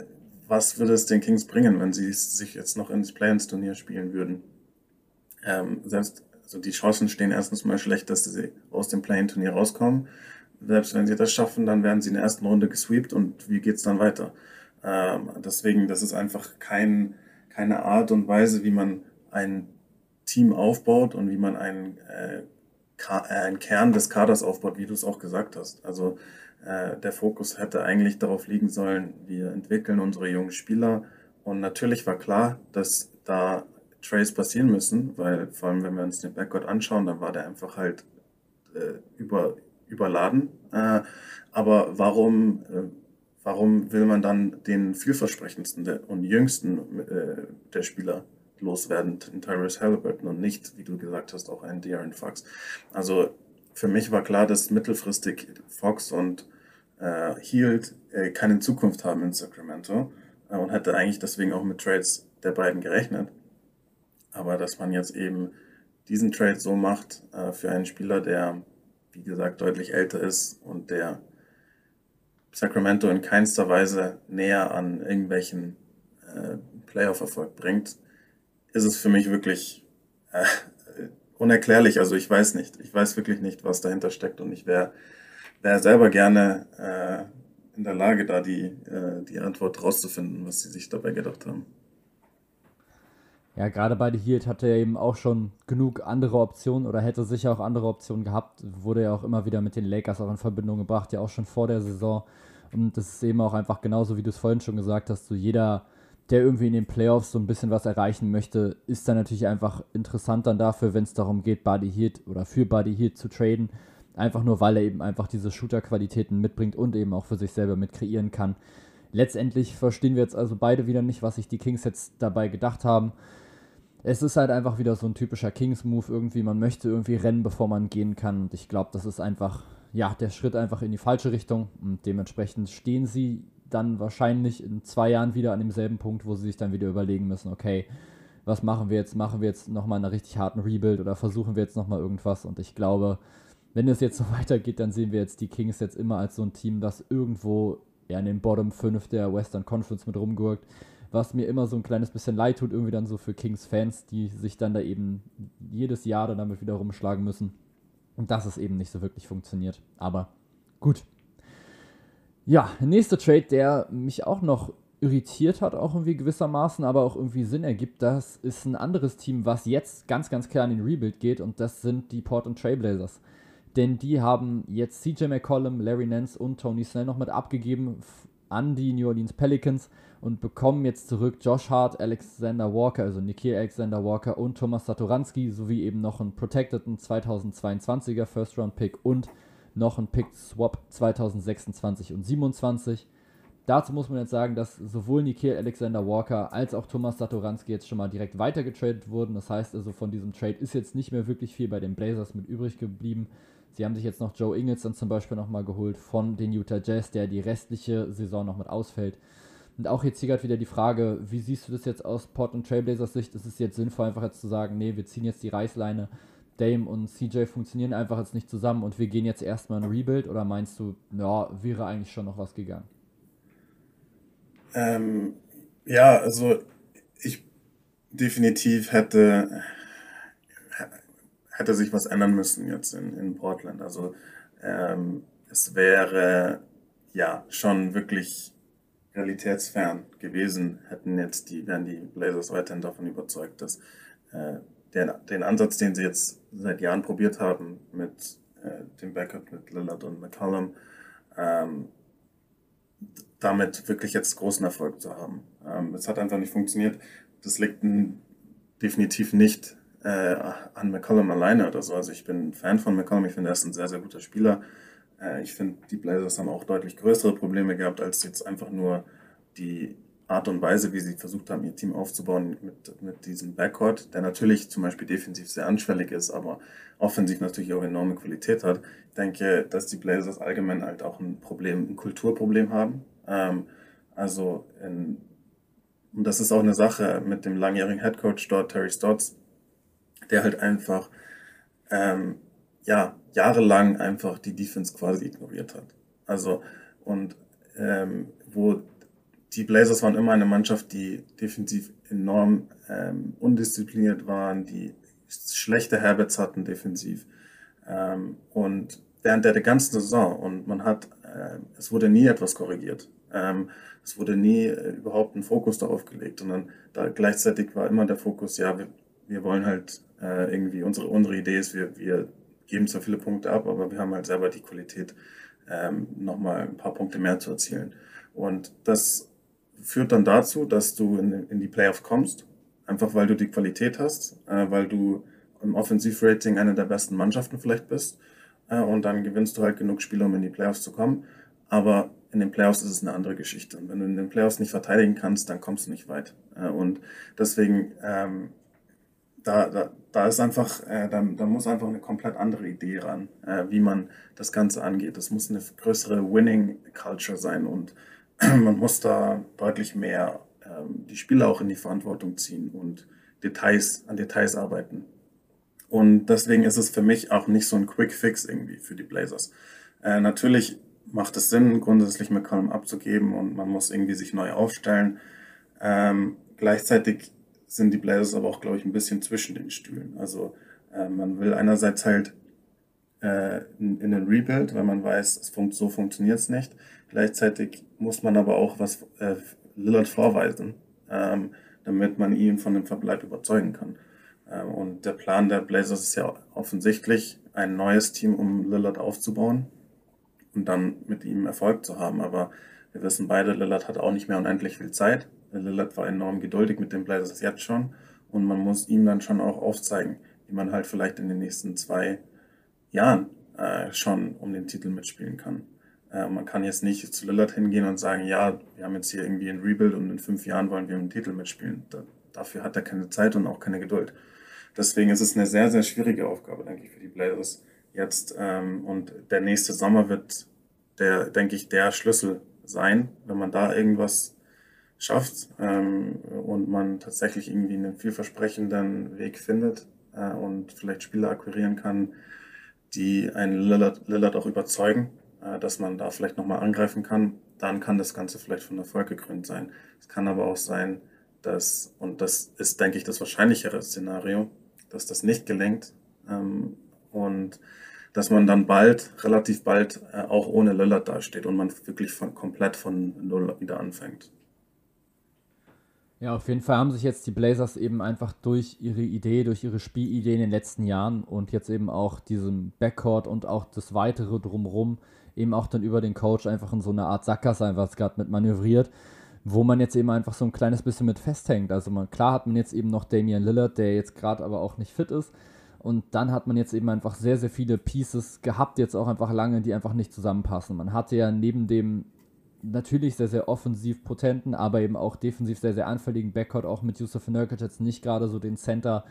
was würde es den Kings bringen, wenn sie sich jetzt noch ins Play-ins-Turnier spielen würden? Ähm, selbst, also die Chancen stehen erstens mal schlecht, dass sie aus dem Play-in-Turnier rauskommen. Selbst wenn sie das schaffen, dann werden sie in der ersten Runde gesweept und wie geht's dann weiter? Ähm, deswegen, das ist einfach kein, keine Art und Weise, wie man ein Team aufbaut und wie man einen, äh, äh einen Kern des Kaders aufbaut, wie du es auch gesagt hast. Also äh, der Fokus hätte eigentlich darauf liegen sollen, wir entwickeln unsere jungen Spieler. Und natürlich war klar, dass da Trades passieren müssen, weil vor allem, wenn wir uns den Backcourt anschauen, dann war der einfach halt äh, über, überladen. Äh, aber warum, äh, warum will man dann den vielversprechendsten und jüngsten äh, der Spieler loswerden, in Tyrese Halliburton und nicht, wie du gesagt hast, auch einen De'Aaron Fox? Also für mich war klar, dass mittelfristig Fox und äh, Hield äh, keine Zukunft haben in Sacramento äh, und hätte eigentlich deswegen auch mit Trades der beiden gerechnet. Aber dass man jetzt eben diesen Trade so macht äh, für einen Spieler, der, wie gesagt, deutlich älter ist und der Sacramento in keinster Weise näher an irgendwelchen äh, Playoff-Erfolg bringt, ist es für mich wirklich äh, unerklärlich. Also ich weiß nicht. Ich weiß wirklich nicht, was dahinter steckt und ich wäre wäre selber gerne äh, in der Lage, da die, äh, die Antwort rauszufinden, was sie sich dabei gedacht haben. Ja, gerade bei The Heat hatte er eben auch schon genug andere Optionen oder hätte sicher auch andere Optionen gehabt. Wurde ja auch immer wieder mit den Lakers auch in Verbindung gebracht, ja auch schon vor der Saison. Und das ist eben auch einfach genauso, wie du es vorhin schon gesagt hast, so jeder, der irgendwie in den Playoffs so ein bisschen was erreichen möchte, ist dann natürlich einfach interessant dann dafür, wenn es darum geht, Buddy Heat oder für Buddy Heat zu traden. Einfach nur, weil er eben einfach diese Shooter-Qualitäten mitbringt und eben auch für sich selber mit kreieren kann. Letztendlich verstehen wir jetzt also beide wieder nicht, was sich die Kings jetzt dabei gedacht haben. Es ist halt einfach wieder so ein typischer Kings-Move irgendwie. Man möchte irgendwie rennen, bevor man gehen kann. Und ich glaube, das ist einfach, ja, der Schritt einfach in die falsche Richtung. Und dementsprechend stehen sie dann wahrscheinlich in zwei Jahren wieder an demselben Punkt, wo sie sich dann wieder überlegen müssen, okay, was machen wir jetzt? Machen wir jetzt nochmal einen richtig harten Rebuild oder versuchen wir jetzt nochmal irgendwas? Und ich glaube, wenn es jetzt so weitergeht, dann sehen wir jetzt die Kings jetzt immer als so ein Team, das irgendwo ja, in den Bottom 5 der Western Conference mit rumgurkt. Was mir immer so ein kleines bisschen leid tut, irgendwie dann so für Kings-Fans, die sich dann da eben jedes Jahr dann damit wieder rumschlagen müssen. Und dass es eben nicht so wirklich funktioniert. Aber gut. Ja, nächster Trade, der mich auch noch irritiert hat, auch irgendwie gewissermaßen, aber auch irgendwie Sinn ergibt, das ist ein anderes Team, was jetzt ganz, ganz klar in den Rebuild geht und das sind die Portland Trailblazers. Denn die haben jetzt CJ McCollum, Larry Nance und Tony Snell noch mit abgegeben an die New Orleans Pelicans und bekommen jetzt zurück Josh Hart, Alexander Walker, also Nikhil Alexander Walker und Thomas Satoranski sowie eben noch einen protecteden 2022er First Round Pick und noch einen Pick Swap 2026 und 27. Dazu muss man jetzt sagen, dass sowohl Nikhil Alexander Walker als auch Thomas Satoranski jetzt schon mal direkt weitergetradet wurden. Das heißt also, von diesem Trade ist jetzt nicht mehr wirklich viel bei den Blazers mit übrig geblieben. Sie haben sich jetzt noch Joe Ingles dann zum Beispiel nochmal geholt von den Utah Jazz, der die restliche Saison noch mit ausfällt. Und auch jetzt hier gerade wieder die Frage, wie siehst du das jetzt aus Portland Trailblazers Sicht? Ist es jetzt sinnvoll, einfach jetzt zu sagen, nee, wir ziehen jetzt die Reißleine, Dame und CJ funktionieren einfach jetzt nicht zusammen und wir gehen jetzt erstmal ein Rebuild? Oder meinst du, ja, wäre eigentlich schon noch was gegangen? Ähm, ja, also ich definitiv hätte, hätte sich was ändern müssen jetzt in, in Portland. Also ähm, es wäre ja schon wirklich realitätsfern gewesen, hätten jetzt die, wären die Blazers weiterhin davon überzeugt, dass äh, der, den Ansatz, den sie jetzt seit Jahren probiert haben mit äh, dem Backup mit Lillard und McCollum, ähm, damit wirklich jetzt großen Erfolg zu haben. Ähm, es hat einfach nicht funktioniert. Das liegt definitiv nicht äh, an McCollum alleine oder so. Also ich bin Fan von McCollum, ich finde, er ist ein sehr, sehr guter Spieler. Äh, ich finde, die Blazers haben auch deutlich größere Probleme gehabt, als jetzt einfach nur die Art und Weise, wie sie versucht haben, ihr Team aufzubauen mit, mit diesem Backcourt, der natürlich zum Beispiel defensiv sehr anschwellig ist, aber offensiv natürlich auch enorme Qualität hat. Ich denke, dass die Blazers allgemein halt auch ein Problem, ein Kulturproblem haben. Ähm, also, in, und das ist auch eine Sache mit dem langjährigen Headcoach dort, Terry Stotts, der halt einfach, ähm, ja, jahrelang einfach die Defense quasi ignoriert hat. Also, und ähm, wo die Blazers waren immer eine Mannschaft, die defensiv enorm ähm, undiszipliniert waren, die schlechte Habits hatten defensiv. Ähm, und während der, der ganzen Saison und man hat, äh, es wurde nie etwas korrigiert. Ähm, es wurde nie äh, überhaupt ein Fokus darauf gelegt, sondern da gleichzeitig war immer der Fokus, ja, wir, wir wollen halt äh, irgendwie, unsere, unsere Idee ist, wir, wir geben zwar viele Punkte ab, aber wir haben halt selber die Qualität, ähm, nochmal ein paar Punkte mehr zu erzielen. Und das führt dann dazu, dass du in, in die Playoffs kommst, einfach weil du die Qualität hast, äh, weil du im Offensivrating eine der besten Mannschaften vielleicht bist äh, und dann gewinnst du halt genug Spiele, um in die Playoffs zu kommen. Aber in den Playoffs ist es eine andere Geschichte. Und wenn du in den Playoffs nicht verteidigen kannst, dann kommst du nicht weit. Äh, und deswegen, ähm, da, da, da ist einfach, äh, da, da muss einfach eine komplett andere Idee ran, äh, wie man das Ganze angeht. Es muss eine größere Winning Culture sein und man muss da deutlich mehr ähm, die Spieler auch in die Verantwortung ziehen und Details, an Details arbeiten. Und deswegen ist es für mich auch nicht so ein Quick Fix irgendwie für die Blazers. Äh, natürlich macht es Sinn, grundsätzlich McCollum abzugeben und man muss irgendwie sich neu aufstellen. Ähm, gleichzeitig sind die Blazers aber auch, glaube ich, ein bisschen zwischen den Stühlen. Also äh, man will einerseits halt äh, in, in den Rebuild, weil man weiß, es funkt, so funktioniert es nicht. Gleichzeitig muss man aber auch was äh, Lillard vorweisen, ähm, damit man ihn von dem Verbleib überzeugen kann. Ähm, und der Plan der Blazers ist ja offensichtlich, ein neues Team um Lillard aufzubauen und dann mit ihm Erfolg zu haben. Aber wir wissen beide, Lillard hat auch nicht mehr unendlich viel Zeit. Lillard war enorm geduldig mit den Blazers jetzt schon. Und man muss ihm dann schon auch aufzeigen, wie man halt vielleicht in den nächsten zwei Jahren äh, schon um den Titel mitspielen kann. Äh, man kann jetzt nicht zu Lillard hingehen und sagen, ja, wir haben jetzt hier irgendwie ein Rebuild und in fünf Jahren wollen wir um den Titel mitspielen. Da, dafür hat er keine Zeit und auch keine Geduld. Deswegen ist es eine sehr, sehr schwierige Aufgabe, denke ich, für die Blazers jetzt. Ähm, und der nächste Sommer wird der, denke ich, der Schlüssel sein, wenn man da irgendwas schafft ähm, und man tatsächlich irgendwie einen vielversprechenden Weg findet äh, und vielleicht Spieler akquirieren kann, die einen Lillard, Lillard auch überzeugen, äh, dass man da vielleicht nochmal angreifen kann, dann kann das Ganze vielleicht von Erfolg gekrönt sein. Es kann aber auch sein, dass, und das ist, denke ich, das wahrscheinlichere Szenario, dass das nicht gelingt ähm, und dass man dann bald, relativ bald, äh, auch ohne Lillard dasteht und man wirklich von, komplett von Null wieder anfängt. Ja, auf jeden Fall haben sich jetzt die Blazers eben einfach durch ihre Idee, durch ihre Spielidee in den letzten Jahren und jetzt eben auch diesem Backcourt und auch das weitere drumrum eben auch dann über den Coach einfach in so eine Art Sackgasse einfach gerade mit manövriert, wo man jetzt eben einfach so ein kleines bisschen mit festhängt. Also man, klar hat man jetzt eben noch Damian Lillard, der jetzt gerade aber auch nicht fit ist, und dann hat man jetzt eben einfach sehr, sehr viele Pieces gehabt, jetzt auch einfach lange, die einfach nicht zusammenpassen. Man hatte ja neben dem natürlich sehr, sehr offensiv potenten, aber eben auch defensiv sehr, sehr anfälligen Backcourt, auch mit Yusuf Nurkic jetzt nicht gerade so den Center,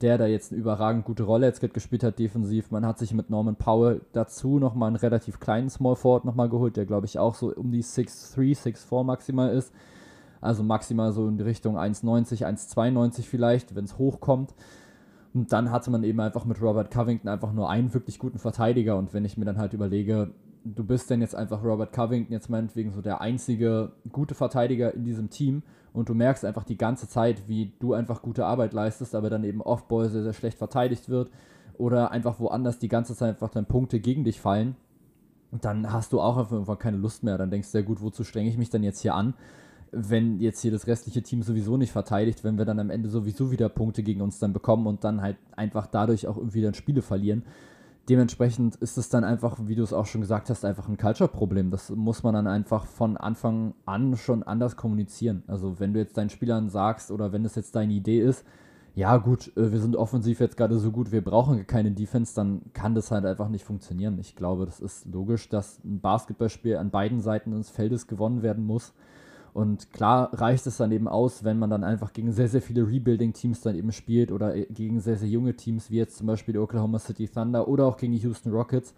der da jetzt eine überragend gute Rolle jetzt gespielt hat defensiv. Man hat sich mit Norman Powell dazu nochmal einen relativ kleinen Small Forward nochmal geholt, der glaube ich auch so um die 6'3, 6'4 maximal ist. Also maximal so in die Richtung 1,90, 1,92 vielleicht, wenn es hochkommt. Und dann hatte man eben einfach mit Robert Covington einfach nur einen wirklich guten Verteidiger. Und wenn ich mir dann halt überlege, du bist denn jetzt einfach Robert Covington jetzt meinetwegen so der einzige gute Verteidiger in diesem Team und du merkst einfach die ganze Zeit, wie du einfach gute Arbeit leistest, aber dann eben Offball sehr, sehr schlecht verteidigt wird oder einfach woanders die ganze Zeit einfach dann Punkte gegen dich fallen, dann hast du auch einfach irgendwann keine Lust mehr. Dann denkst du, ja gut, wozu strenge ich mich dann jetzt hier an? wenn jetzt hier das restliche Team sowieso nicht verteidigt, wenn wir dann am Ende sowieso wieder Punkte gegen uns dann bekommen und dann halt einfach dadurch auch irgendwie dann Spiele verlieren. Dementsprechend ist es dann einfach, wie du es auch schon gesagt hast, einfach ein Culture-Problem. Das muss man dann einfach von Anfang an schon anders kommunizieren. Also wenn du jetzt deinen Spielern sagst oder wenn es jetzt deine Idee ist, ja gut, äh, wir sind offensiv jetzt gerade so gut, wir brauchen keine Defense, dann kann das halt einfach nicht funktionieren. Ich glaube, das ist logisch, dass ein Basketballspiel an beiden Seiten des Feldes gewonnen werden muss. Und klar reicht es dann eben aus, wenn man dann einfach gegen sehr, sehr viele Rebuilding-Teams dann eben spielt oder äh, gegen sehr, sehr junge Teams, wie jetzt zum Beispiel die Oklahoma City Thunder oder auch gegen die Houston Rockets,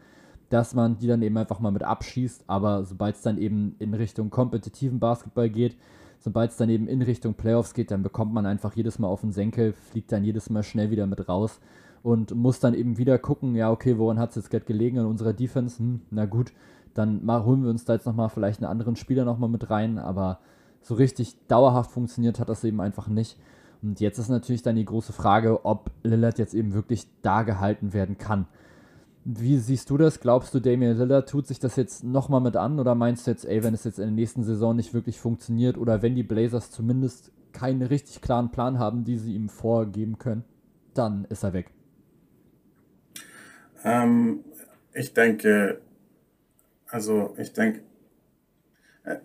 dass man die dann eben einfach mal mit abschießt. Aber sobald es dann eben in Richtung kompetitiven Basketball geht, sobald es dann eben in Richtung Playoffs geht, dann bekommt man einfach jedes Mal auf den Senkel, fliegt dann jedes Mal schnell wieder mit raus und muss dann eben wieder gucken, ja, okay, woran hat es jetzt gerade gelegen an unserer Defense? Hm, na gut, dann mal, holen wir uns da jetzt nochmal vielleicht einen anderen Spieler nochmal mit rein, aber so richtig dauerhaft funktioniert hat das eben einfach nicht. Und jetzt ist natürlich dann die große Frage, ob Lillard jetzt eben wirklich da gehalten werden kann. Wie siehst du das? Glaubst du, Damian Lillard tut sich das jetzt nochmal mit an oder meinst du jetzt, ey, wenn es jetzt in der nächsten Saison nicht wirklich funktioniert oder wenn die Blazers zumindest keinen richtig klaren Plan haben, die sie ihm vorgeben können, dann ist er weg? Ähm, ich denke, also ich denke, äh,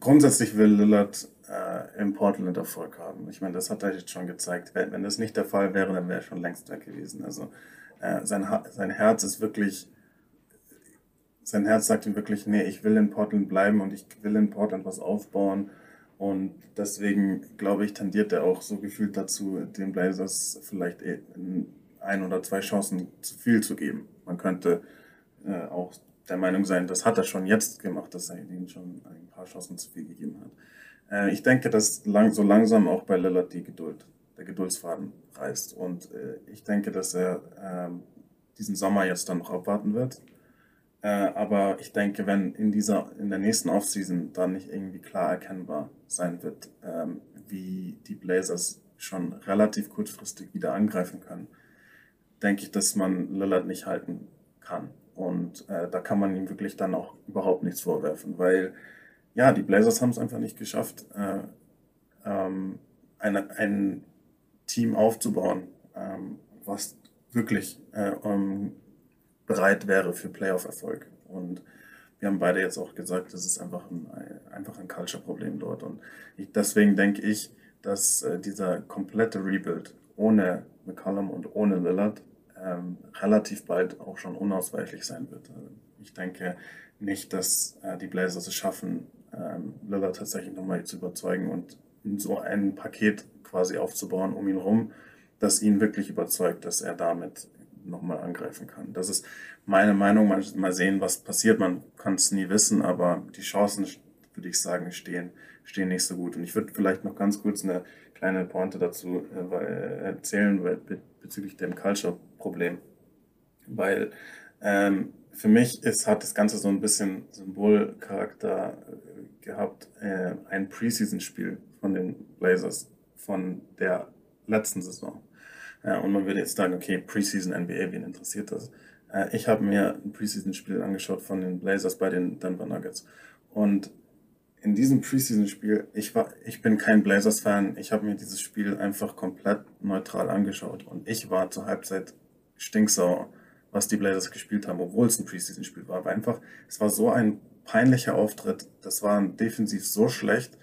grundsätzlich will Lillard äh, in Portland Erfolg haben. Ich meine, das hat er jetzt schon gezeigt. Wenn, wenn das nicht der Fall wäre, dann wäre er schon längst weg gewesen. Also äh, sein, sein Herz ist wirklich, sein Herz sagt ihm wirklich, nee, ich will in Portland bleiben und ich will in Portland was aufbauen. Und deswegen, glaube ich, tendiert er auch so gefühlt dazu, den Blazers vielleicht eh ein oder zwei Chancen zu viel zu geben. Man könnte äh, auch der Meinung sein, das hat er schon jetzt gemacht, dass er ihnen schon ein paar Chancen zu viel gegeben hat. Äh, ich denke, dass lang, so langsam auch bei Lillard die Geduld, der Geduldsfaden reißt. Und äh, ich denke, dass er äh, diesen Sommer jetzt dann noch abwarten wird. Äh, aber ich denke, wenn in dieser, in der nächsten Offseason dann nicht irgendwie klar erkennbar sein wird, ähm, wie die Blazers schon relativ kurzfristig wieder angreifen können, denke ich, dass man Lillard nicht halten kann. Und äh, da kann man ihm wirklich dann auch überhaupt nichts vorwerfen, weil ja, die Blazers haben es einfach nicht geschafft, äh, ähm, eine, ein Team aufzubauen, ähm, was wirklich äh, um, bereit wäre für Playoff-Erfolg. Und wir haben beide jetzt auch gesagt, das ist einfach ein, einfach ein Culture-Problem dort. Und ich, deswegen denke ich, dass äh, dieser komplette Rebuild ohne McCollum und ohne Lillard ähm, relativ bald auch schon unausweichlich sein wird. Also ich denke nicht, dass äh, die Blazers es schaffen, ähm, Lillard tatsächlich nochmal zu überzeugen und so ein Paket quasi aufzubauen um ihn herum, das ihn wirklich überzeugt, dass er damit nochmal angreifen kann. Das ist meine Meinung. Mal sehen, was passiert. Man kann es nie wissen, aber die Chancen, würde ich sagen, stehen, stehen nicht so gut. Und ich würde vielleicht noch ganz kurz eine kleine Pointe dazu äh, erzählen bezüglich dem Culture-Problem. Weil ähm, für mich ist, hat das Ganze so ein bisschen Symbolcharakter äh, gehabt, äh, ein Preseason-Spiel von den Blazers von der letzten Saison. Ja, und man würde jetzt sagen, okay, Preseason NBA, wen interessiert das? Äh, ich habe mir ein Preseason-Spiel angeschaut von den Blazers bei den Denver Nuggets. Und in diesem Preseason-Spiel, ich, ich bin kein Blazers-Fan, ich habe mir dieses Spiel einfach komplett neutral angeschaut. Und ich war zur Halbzeit stinksauer, was die Blazers gespielt haben, obwohl es ein Preseason-Spiel war. Aber einfach, es war so ein peinlicher Auftritt. Das war defensiv so schlecht.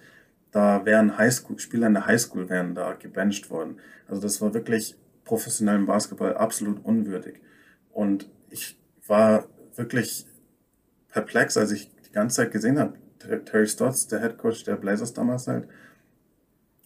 Da wären Highschool, Spieler in der Highschool wären da gebencht worden. Also das war wirklich professionellem Basketball absolut unwürdig. Und ich war wirklich perplex, als ich die ganze Zeit gesehen habe, Terry Stotts, der Head Coach der Blazers damals halt,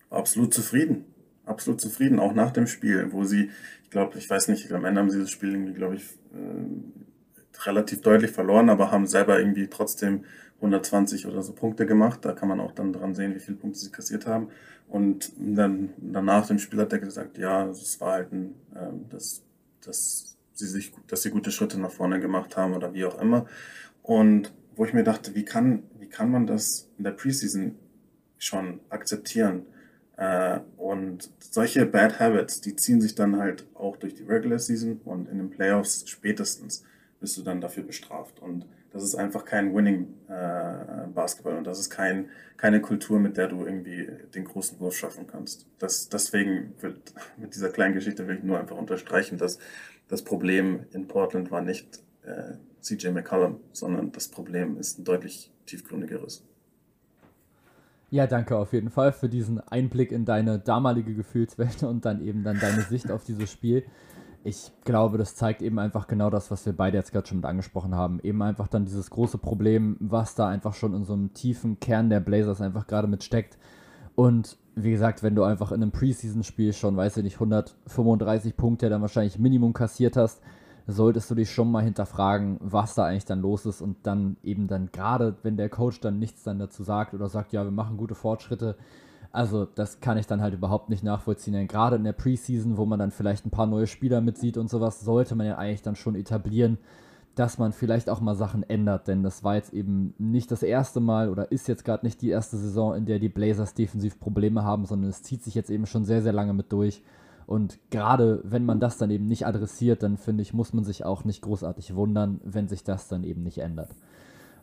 war absolut zufrieden. Absolut zufrieden, auch nach dem Spiel, wo sie, ich glaube, ich weiß nicht, am Ende haben sie das Spiel irgendwie, glaube ich, äh, relativ deutlich verloren, aber haben selber irgendwie trotzdem 120 oder so Punkte gemacht. Da kann man auch dann dran sehen, wie viele Punkte sie kassiert haben. Und dann danach dem Spiel hat er gesagt, ja, es war halt ein, äh, dass, dass sie sich, dass sie gute Schritte nach vorne gemacht haben oder wie auch immer. Und wo ich mir dachte, wie kann, wie kann man das in der Preseason schon akzeptieren? Äh, und solche Bad Habits, die ziehen sich dann halt auch durch die Regular Season und in den Playoffs spätestens bist du dann dafür bestraft. Und das ist einfach kein Winning äh, Basketball und das ist kein, keine Kultur, mit der du irgendwie den großen Wurf schaffen kannst. Das, deswegen wird mit dieser kleinen Geschichte will ich nur einfach unterstreichen, dass das Problem in Portland war nicht äh, CJ McCollum, sondern das Problem ist ein deutlich tiefgründigeres. Ja, danke auf jeden Fall für diesen Einblick in deine damalige Gefühlswelt und dann eben dann deine Sicht auf dieses Spiel. Ich glaube, das zeigt eben einfach genau das, was wir beide jetzt gerade schon mit angesprochen haben. Eben einfach dann dieses große Problem, was da einfach schon in so einem tiefen Kern der Blazers einfach gerade mit steckt. Und wie gesagt, wenn du einfach in einem Preseason-Spiel schon, weiß ich nicht, 135 Punkte dann wahrscheinlich Minimum kassiert hast, solltest du dich schon mal hinterfragen, was da eigentlich dann los ist und dann eben dann gerade, wenn der Coach dann nichts dann dazu sagt oder sagt, ja, wir machen gute Fortschritte, also das kann ich dann halt überhaupt nicht nachvollziehen. Denn gerade in der Preseason, wo man dann vielleicht ein paar neue Spieler mitsieht und sowas, sollte man ja eigentlich dann schon etablieren, dass man vielleicht auch mal Sachen ändert. Denn das war jetzt eben nicht das erste Mal oder ist jetzt gerade nicht die erste Saison, in der die Blazers defensiv Probleme haben, sondern es zieht sich jetzt eben schon sehr, sehr lange mit durch. Und gerade wenn man das dann eben nicht adressiert, dann finde ich, muss man sich auch nicht großartig wundern, wenn sich das dann eben nicht ändert.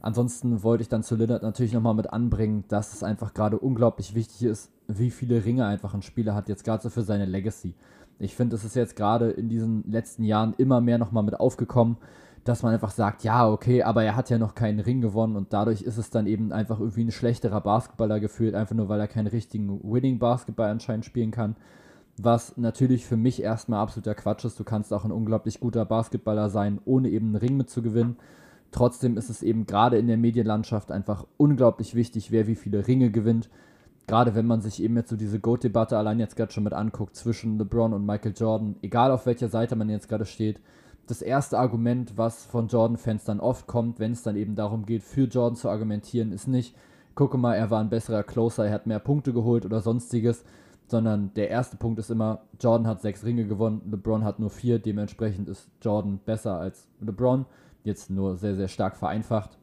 Ansonsten wollte ich dann zu Lillard natürlich nochmal mit anbringen, dass es einfach gerade unglaublich wichtig ist, wie viele Ringe einfach ein Spieler hat, jetzt gerade so für seine Legacy. Ich finde, es ist jetzt gerade in diesen letzten Jahren immer mehr nochmal mit aufgekommen, dass man einfach sagt, ja, okay, aber er hat ja noch keinen Ring gewonnen und dadurch ist es dann eben einfach irgendwie ein schlechterer Basketballer gefühlt, einfach nur weil er keinen richtigen Winning-Basketball anscheinend spielen kann was natürlich für mich erstmal absoluter Quatsch ist. Du kannst auch ein unglaublich guter Basketballer sein, ohne eben einen Ring mitzugewinnen. Trotzdem ist es eben gerade in der Medienlandschaft einfach unglaublich wichtig, wer wie viele Ringe gewinnt. Gerade wenn man sich eben jetzt so diese GOAT-Debatte allein jetzt gerade schon mit anguckt zwischen LeBron und Michael Jordan, egal auf welcher Seite man jetzt gerade steht. Das erste Argument, was von Jordan-Fans dann oft kommt, wenn es dann eben darum geht, für Jordan zu argumentieren, ist nicht, gucke mal, er war ein besserer Closer, er hat mehr Punkte geholt oder sonstiges, sondern der erste Punkt ist immer, Jordan hat sechs Ringe gewonnen, LeBron hat nur vier, dementsprechend ist Jordan besser als LeBron, jetzt nur sehr, sehr stark vereinfacht.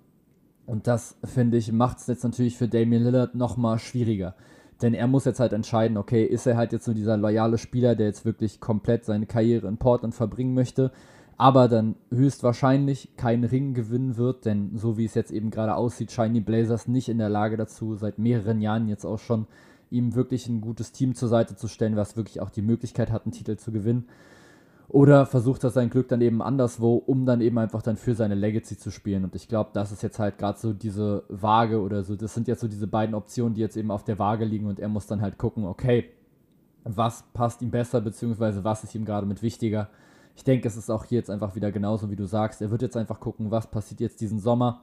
Und das, finde ich, macht es jetzt natürlich für Damian Lillard nochmal schwieriger. Denn er muss jetzt halt entscheiden, okay, ist er halt jetzt so dieser loyale Spieler, der jetzt wirklich komplett seine Karriere in Portland verbringen möchte, aber dann höchstwahrscheinlich keinen Ring gewinnen wird, denn so wie es jetzt eben gerade aussieht, scheinen die Blazers nicht in der Lage dazu, seit mehreren Jahren jetzt auch schon ihm wirklich ein gutes Team zur Seite zu stellen, was wirklich auch die Möglichkeit hat, einen Titel zu gewinnen. Oder versucht er sein Glück dann eben anderswo, um dann eben einfach dann für seine Legacy zu spielen. Und ich glaube, das ist jetzt halt gerade so diese Waage oder so, das sind jetzt so diese beiden Optionen, die jetzt eben auf der Waage liegen und er muss dann halt gucken, okay, was passt ihm besser, beziehungsweise was ist ihm gerade mit wichtiger. Ich denke, es ist auch hier jetzt einfach wieder genauso, wie du sagst. Er wird jetzt einfach gucken, was passiert jetzt diesen Sommer.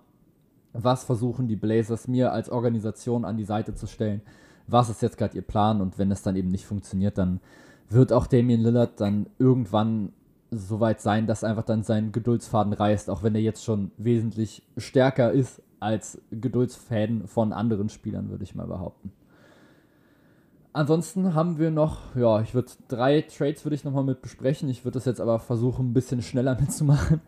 Was versuchen die Blazers mir als Organisation an die Seite zu stellen? Was ist jetzt gerade ihr Plan und wenn es dann eben nicht funktioniert, dann wird auch Damien Lillard dann irgendwann so weit sein, dass einfach dann sein Geduldsfaden reißt, auch wenn er jetzt schon wesentlich stärker ist als Geduldsfäden von anderen Spielern, würde ich mal behaupten. Ansonsten haben wir noch, ja, ich würde drei Trades würde ich nochmal mit besprechen. Ich würde das jetzt aber versuchen, ein bisschen schneller mitzumachen.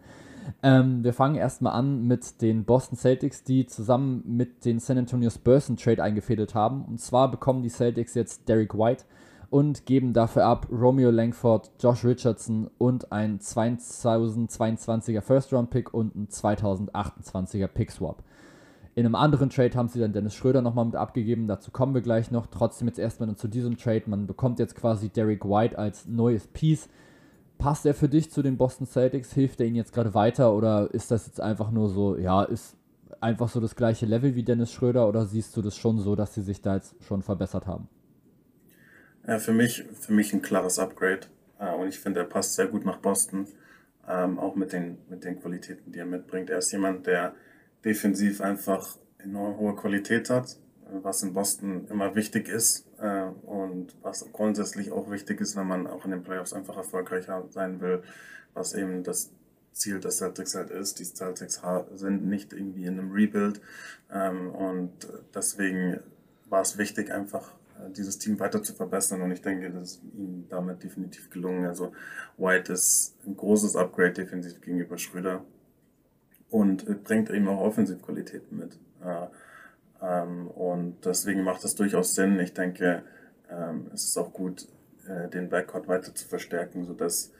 Ähm, wir fangen erstmal an mit den Boston Celtics, die zusammen mit den San Antonio Spurs einen Trade eingefädelt haben. Und zwar bekommen die Celtics jetzt Derek White und geben dafür ab Romeo Langford, Josh Richardson und ein 2022er First-Round-Pick und ein 2028er Pick-Swap. In einem anderen Trade haben sie dann Dennis Schröder nochmal mit abgegeben, dazu kommen wir gleich noch. Trotzdem jetzt erstmal zu diesem Trade. Man bekommt jetzt quasi Derek White als neues Piece. Passt er für dich zu den Boston Celtics? Hilft er ihnen jetzt gerade weiter oder ist das jetzt einfach nur so, ja, ist einfach so das gleiche Level wie Dennis Schröder oder siehst du das schon so, dass sie sich da jetzt schon verbessert haben? Ja, für mich, für mich ein klares Upgrade. Äh, und ich finde, er passt sehr gut nach Boston. Ähm, auch mit den, mit den Qualitäten, die er mitbringt. Er ist jemand, der defensiv einfach enorm hohe Qualität hat, was in Boston immer wichtig ist äh, und was grundsätzlich auch wichtig ist, wenn man auch in den Playoffs einfach erfolgreich sein will, was eben das Ziel des Celtics halt ist. Die Celtics sind nicht irgendwie in einem Rebuild ähm, und deswegen war es wichtig, einfach dieses Team weiter zu verbessern und ich denke, das ist ihm damit definitiv gelungen. Also White ist ein großes Upgrade defensiv gegenüber Schröder und bringt eben auch Offensivqualitäten mit. Ähm, und deswegen macht es durchaus Sinn. Ich denke, ähm, es ist auch gut, äh, den Backcourt weiter zu verstärken, sodass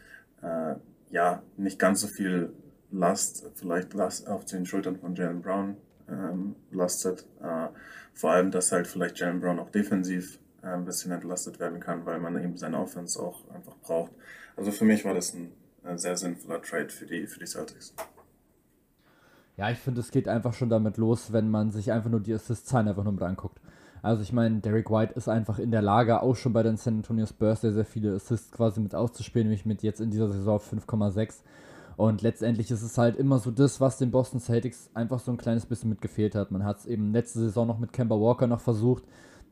äh, ja nicht ganz so viel Last, vielleicht Last auf den Schultern von Jalen Brown ähm, lastet. Äh, vor allem, dass halt vielleicht Jalen Brown auch defensiv äh, ein bisschen entlastet werden kann, weil man eben seine Offense auch einfach braucht. Also für mich war das ein äh, sehr sinnvoller Trade für die, für die Celtics. Ja, ich finde, es geht einfach schon damit los, wenn man sich einfach nur die Assist-Zahlen einfach nur mit anguckt. Also ich meine, Derek White ist einfach in der Lage, auch schon bei den San Antonio Spurs sehr, sehr viele Assists quasi mit auszuspielen, nämlich mit jetzt in dieser Saison 5,6. Und letztendlich ist es halt immer so das, was den Boston Celtics einfach so ein kleines bisschen mitgefehlt hat. Man hat es eben letzte Saison noch mit Kemba Walker noch versucht,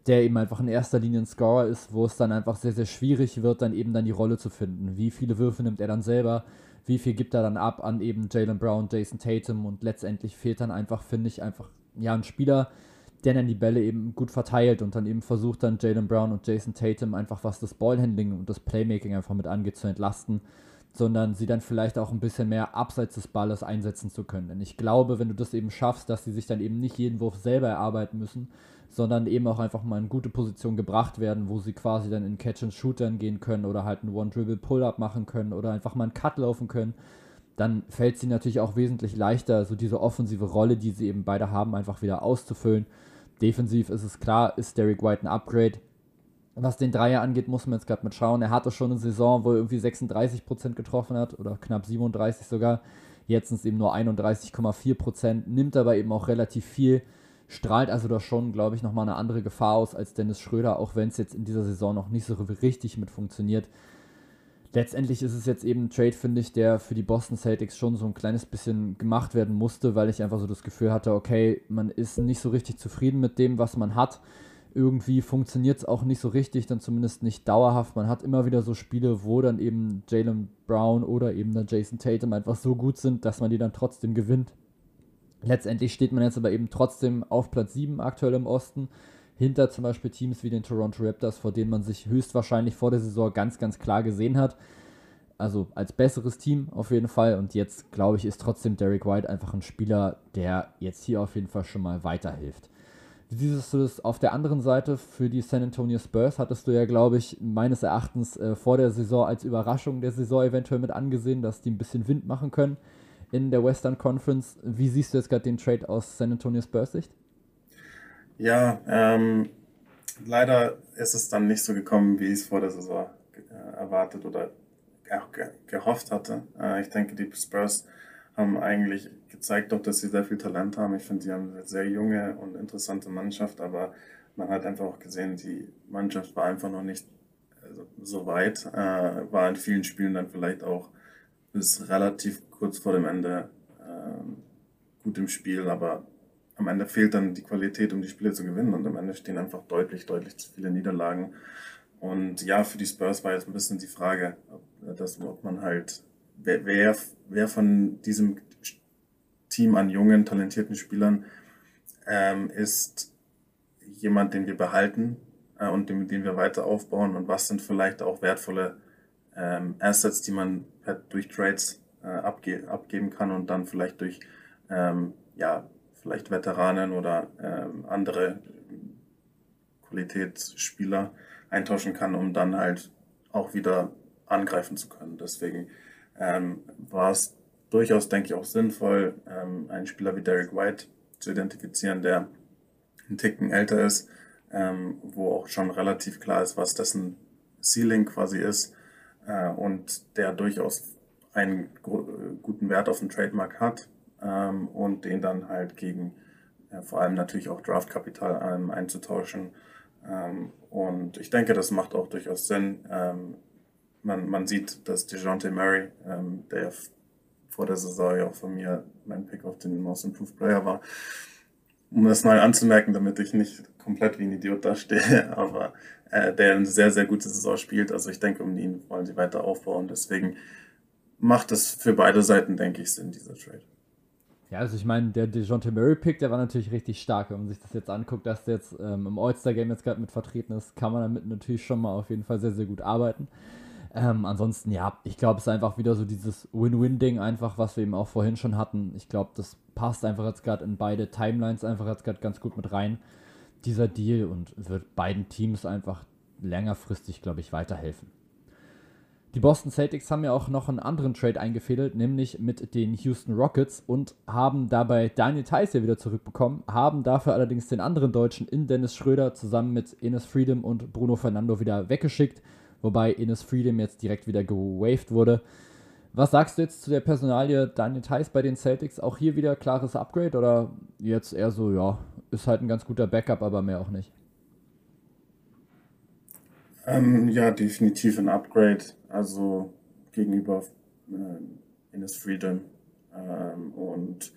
der eben einfach in erster Linie ein Scorer ist, wo es dann einfach sehr, sehr schwierig wird, dann eben dann die Rolle zu finden. Wie viele Würfe nimmt er dann selber? Wie viel gibt er dann ab an eben Jalen Brown, Jason Tatum? Und letztendlich fehlt dann einfach, finde ich, einfach ja ein Spieler, der dann die Bälle eben gut verteilt und dann eben versucht dann Jalen Brown und Jason Tatum einfach, was das Ballhandling und das Playmaking einfach mit angeht, zu entlasten sondern sie dann vielleicht auch ein bisschen mehr abseits des Balles einsetzen zu können. Denn ich glaube, wenn du das eben schaffst, dass sie sich dann eben nicht jeden Wurf selber erarbeiten müssen, sondern eben auch einfach mal in gute Position gebracht werden, wo sie quasi dann in Catch-and-Shootern gehen können oder halt einen One-Dribble-Pull-Up machen können oder einfach mal einen Cut laufen können, dann fällt sie natürlich auch wesentlich leichter, so diese offensive Rolle, die sie eben beide haben, einfach wieder auszufüllen. Defensiv ist es klar, ist Derek White ein Upgrade. Was den Dreier angeht, muss man jetzt gerade mit schauen. Er hatte schon eine Saison, wo er irgendwie 36% getroffen hat oder knapp 37 sogar. Jetzt sind es eben nur 31,4%, nimmt aber eben auch relativ viel, strahlt also da schon, glaube ich, nochmal eine andere Gefahr aus als Dennis Schröder, auch wenn es jetzt in dieser Saison noch nicht so richtig mit funktioniert. Letztendlich ist es jetzt eben ein Trade, finde ich, der für die Boston Celtics schon so ein kleines bisschen gemacht werden musste, weil ich einfach so das Gefühl hatte, okay, man ist nicht so richtig zufrieden mit dem, was man hat irgendwie funktioniert es auch nicht so richtig, dann zumindest nicht dauerhaft. Man hat immer wieder so Spiele, wo dann eben Jalen Brown oder eben dann Jason Tatum einfach so gut sind, dass man die dann trotzdem gewinnt. Letztendlich steht man jetzt aber eben trotzdem auf Platz 7 aktuell im Osten, hinter zum Beispiel Teams wie den Toronto Raptors, vor denen man sich höchstwahrscheinlich vor der Saison ganz, ganz klar gesehen hat. Also als besseres Team auf jeden Fall. Und jetzt, glaube ich, ist trotzdem Derek White einfach ein Spieler, der jetzt hier auf jeden Fall schon mal weiterhilft. Wie siehst du das auf der anderen Seite für die San Antonio Spurs? Hattest du ja, glaube ich, meines Erachtens äh, vor der Saison als Überraschung der Saison eventuell mit angesehen, dass die ein bisschen Wind machen können in der Western Conference. Wie siehst du jetzt gerade den Trade aus San Antonio Spurs Sicht? Ja, ähm, leider ist es dann nicht so gekommen, wie ich es vor der Saison äh, erwartet oder auch ge gehofft hatte. Äh, ich denke, die Spurs haben eigentlich gezeigt doch, dass sie sehr viel Talent haben. Ich finde, sie haben eine sehr junge und interessante Mannschaft, aber man hat einfach auch gesehen, die Mannschaft war einfach noch nicht also, so weit, äh, war in vielen Spielen dann vielleicht auch bis relativ kurz vor dem Ende äh, gut im Spiel, aber am Ende fehlt dann die Qualität, um die Spiele zu gewinnen und am Ende stehen einfach deutlich, deutlich zu viele Niederlagen. Und ja, für die Spurs war jetzt ein bisschen die Frage, ob, dass, ob man halt, wer, wer, wer von diesem Team an jungen, talentierten Spielern ähm, ist jemand, den wir behalten äh, und den, den wir weiter aufbauen und was sind vielleicht auch wertvolle ähm, Assets, die man durch Trades äh, abge abgeben kann und dann vielleicht durch ähm, ja, vielleicht Veteranen oder ähm, andere Qualitätsspieler eintauschen kann, um dann halt auch wieder angreifen zu können. Deswegen ähm, war es durchaus, denke ich, auch sinnvoll, ähm, einen Spieler wie Derek White zu identifizieren, der einen Ticken älter ist, ähm, wo auch schon relativ klar ist, was dessen Ceiling quasi ist äh, und der durchaus einen guten Wert auf den Trademark hat ähm, und den dann halt gegen äh, vor allem natürlich auch Draftkapital ähm, einzutauschen. Ähm, und ich denke, das macht auch durchaus Sinn. Man, man sieht, dass DeJounte Murray, ähm, der vor der Saison ja auch von mir mein Pick auf den Most Improved Player war, um das mal anzumerken, damit ich nicht komplett wie ein Idiot dastehe, aber äh, der eine sehr, sehr gute Saison spielt. Also ich denke, um ihn wollen sie weiter aufbauen. Deswegen macht es für beide Seiten, denke ich, Sinn, dieser Trade. Ja, also ich meine, der DeJounte Murray-Pick, der war natürlich richtig stark. Wenn man sich das jetzt anguckt, dass der jetzt ähm, im All-Star-Game jetzt gerade mit vertreten ist, kann man damit natürlich schon mal auf jeden Fall sehr, sehr gut arbeiten. Ähm, ansonsten, ja, ich glaube, es ist einfach wieder so dieses Win-Win-Ding, einfach, was wir eben auch vorhin schon hatten. Ich glaube, das passt einfach jetzt gerade in beide Timelines einfach jetzt gerade ganz gut mit rein, dieser Deal, und wird beiden Teams einfach längerfristig, glaube ich, weiterhelfen. Die Boston Celtics haben ja auch noch einen anderen Trade eingefädelt, nämlich mit den Houston Rockets und haben dabei Daniel Theiss wieder zurückbekommen, haben dafür allerdings den anderen Deutschen in Dennis Schröder zusammen mit Ines Freedom und Bruno Fernando wieder weggeschickt, wobei Ines Freedom jetzt direkt wieder gewaved wurde. Was sagst du jetzt zu der Personalie Daniel Theiss bei den Celtics? Auch hier wieder klares Upgrade oder jetzt eher so, ja, ist halt ein ganz guter Backup, aber mehr auch nicht? Ähm, ja, definitiv ein Upgrade. Also gegenüber äh, Ines Freedom. Ähm, und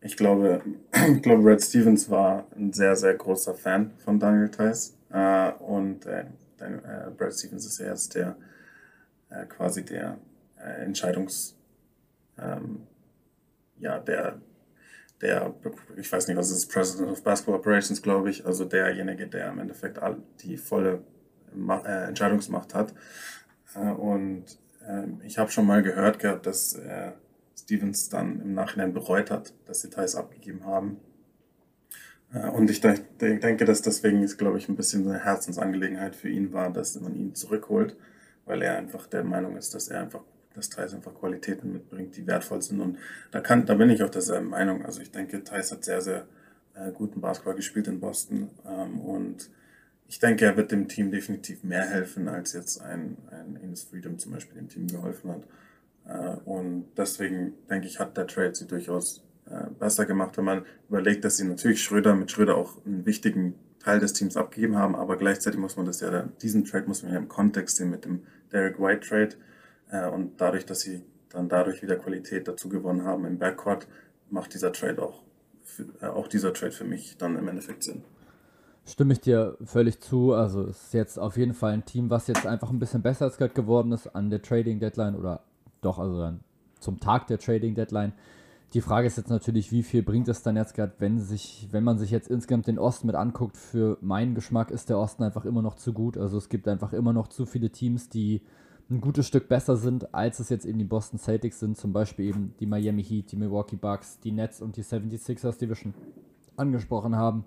ich glaube, ich glaube, Brad Stevens war ein sehr, sehr großer Fan von Daniel Theiss. Äh, und äh, äh, Brad Stevens ist ja erst der äh, quasi der äh, Entscheidungs, ähm, ja, der, der, ich weiß nicht, was ist, President of Basketball Operations, glaube ich, also derjenige, der im Endeffekt all, die volle äh, Entscheidungsmacht hat. Äh, und ähm, ich habe schon mal gehört gehabt, dass äh, Stevens dann im Nachhinein bereut hat, dass Details abgegeben haben. Und ich denke, dass deswegen ist, glaube ich, ein bisschen eine Herzensangelegenheit für ihn war, dass man ihn zurückholt, weil er einfach der Meinung ist, dass er einfach, dass Thais einfach Qualitäten mitbringt, die wertvoll sind. Und da kann, da bin ich auch derselben Meinung. Also ich denke, Thais hat sehr, sehr guten Basketball gespielt in Boston ähm, und ich denke, er wird dem Team definitiv mehr helfen, als jetzt ein, ein Ines Freedom zum Beispiel dem Team geholfen hat. Äh, und deswegen denke ich, hat der Trade sie durchaus äh, besser gemacht, wenn man überlegt, dass sie natürlich Schröder mit Schröder auch einen wichtigen Teil des Teams abgegeben haben, aber gleichzeitig muss man das ja, diesen Trade muss man ja im Kontext sehen mit dem Derek White Trade äh, und dadurch, dass sie dann dadurch wieder Qualität dazu gewonnen haben im Backcourt, macht dieser Trade auch, auch dieser Trade für mich dann im Endeffekt Sinn. Stimme ich dir völlig zu. Also es ist jetzt auf jeden Fall ein Team, was jetzt einfach ein bisschen besser als gerade geworden ist an der Trading Deadline oder doch, also dann zum Tag der Trading Deadline. Die Frage ist jetzt natürlich, wie viel bringt es dann jetzt gerade, wenn sich, wenn man sich jetzt insgesamt den Osten mit anguckt, für meinen Geschmack ist der Osten einfach immer noch zu gut. Also es gibt einfach immer noch zu viele Teams, die ein gutes Stück besser sind, als es jetzt eben die Boston Celtics sind. Zum Beispiel eben die Miami Heat, die Milwaukee Bucks, die Nets und die 76ers, die wir schon angesprochen haben.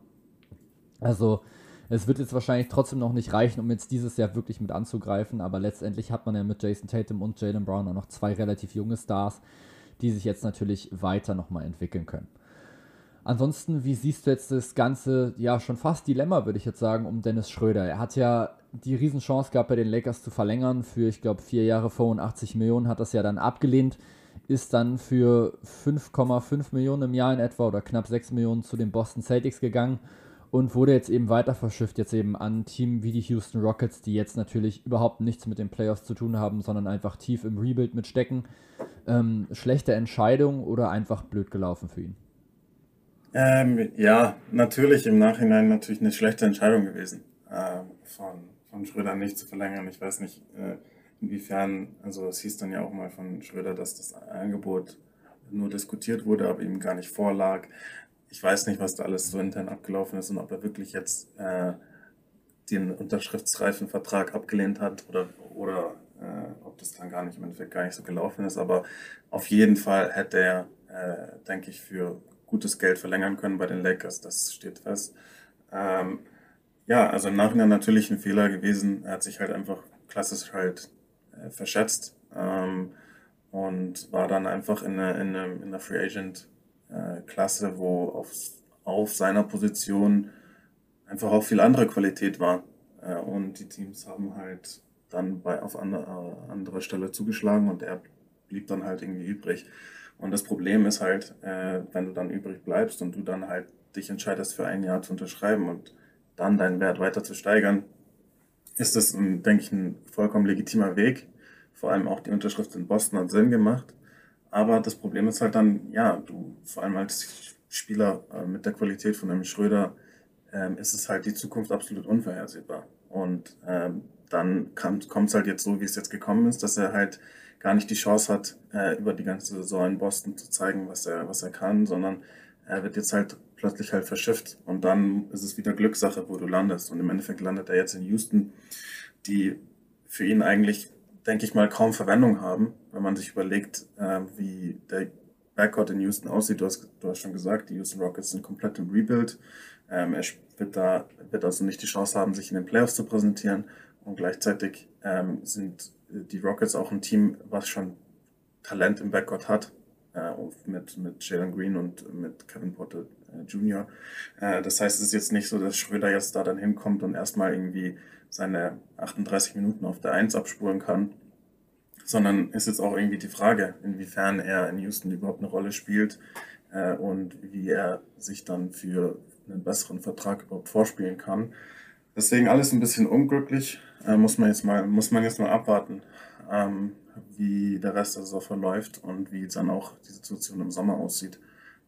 Also es wird jetzt wahrscheinlich trotzdem noch nicht reichen, um jetzt dieses Jahr wirklich mit anzugreifen, aber letztendlich hat man ja mit Jason Tatum und Jalen Brown auch noch zwei relativ junge Stars, die sich jetzt natürlich weiter nochmal entwickeln können. Ansonsten, wie siehst du jetzt das ganze, ja schon fast Dilemma, würde ich jetzt sagen, um Dennis Schröder? Er hat ja die Riesenchance gehabt, bei den Lakers zu verlängern für, ich glaube, vier Jahre 85 Millionen, hat das ja dann abgelehnt, ist dann für 5,5 Millionen im Jahr in etwa oder knapp 6 Millionen zu den Boston Celtics gegangen und wurde jetzt eben weiter verschifft, jetzt eben an Team wie die Houston Rockets, die jetzt natürlich überhaupt nichts mit den Playoffs zu tun haben, sondern einfach tief im Rebuild mitstecken. Ähm, schlechte Entscheidung oder einfach blöd gelaufen für ihn? Ähm, ja, natürlich im Nachhinein natürlich eine schlechte Entscheidung gewesen, äh, von, von Schröder nicht zu verlängern. Ich weiß nicht, äh, inwiefern, also es hieß dann ja auch mal von Schröder, dass das Angebot nur diskutiert wurde, aber ihm gar nicht vorlag ich weiß nicht, was da alles so intern abgelaufen ist und ob er wirklich jetzt äh, den unterschriftsreifen Vertrag abgelehnt hat oder, oder äh, ob das dann gar nicht im Endeffekt gar nicht so gelaufen ist. Aber auf jeden Fall hätte er, äh, denke ich, für gutes Geld verlängern können bei den Lakers. Das steht fest. Ähm, ja, also im Nachhinein natürlich ein Fehler gewesen. Er hat sich halt einfach klassisch halt äh, verschätzt ähm, und war dann einfach in der, in in Free Agent äh, Klasse, wo auf, auf seiner Position einfach auch viel andere Qualität war. Äh, und die Teams haben halt dann bei, auf andere, äh, anderer Stelle zugeschlagen und er blieb dann halt irgendwie übrig. Und das Problem ist halt, äh, wenn du dann übrig bleibst und du dann halt dich entscheidest, für ein Jahr zu unterschreiben und dann deinen Wert weiter zu steigern, ist das, ein, denke ich, ein vollkommen legitimer Weg. Vor allem auch die Unterschrift in Boston hat Sinn gemacht. Aber das Problem ist halt dann, ja, du vor allem als Spieler äh, mit der Qualität von einem Schröder ähm, ist es halt die Zukunft absolut unvorhersehbar. Und ähm, dann kommt es halt jetzt so, wie es jetzt gekommen ist, dass er halt gar nicht die Chance hat, äh, über die ganze Saison in Boston zu zeigen, was er, was er kann, sondern er wird jetzt halt plötzlich halt verschifft und dann ist es wieder Glückssache, wo du landest. Und im Endeffekt landet er jetzt in Houston, die für ihn eigentlich, denke ich mal, kaum Verwendung haben, wenn man sich überlegt, äh, wie der Backcourt in Houston aussieht. Du hast, du hast schon gesagt, die Houston Rockets sind komplett im Rebuild. Ähm, er wird da wird also nicht die Chance haben, sich in den Playoffs zu präsentieren. Und gleichzeitig ähm, sind die Rockets auch ein Team, was schon Talent im Backcourt hat. Äh, mit, mit Jalen Green und mit Kevin Potter äh, Jr. Äh, das heißt, es ist jetzt nicht so, dass Schröder jetzt da dann hinkommt und erstmal irgendwie seine 38 Minuten auf der 1 abspulen kann, sondern ist jetzt auch irgendwie die Frage, inwiefern er in Houston überhaupt eine Rolle spielt äh, und wie er sich dann für einen besseren Vertrag überhaupt vorspielen kann. Deswegen alles ein bisschen unglücklich, äh, muss man jetzt mal, muss man jetzt mal abwarten, ähm, wie der Rest der Saison verläuft und wie dann auch die Situation im Sommer aussieht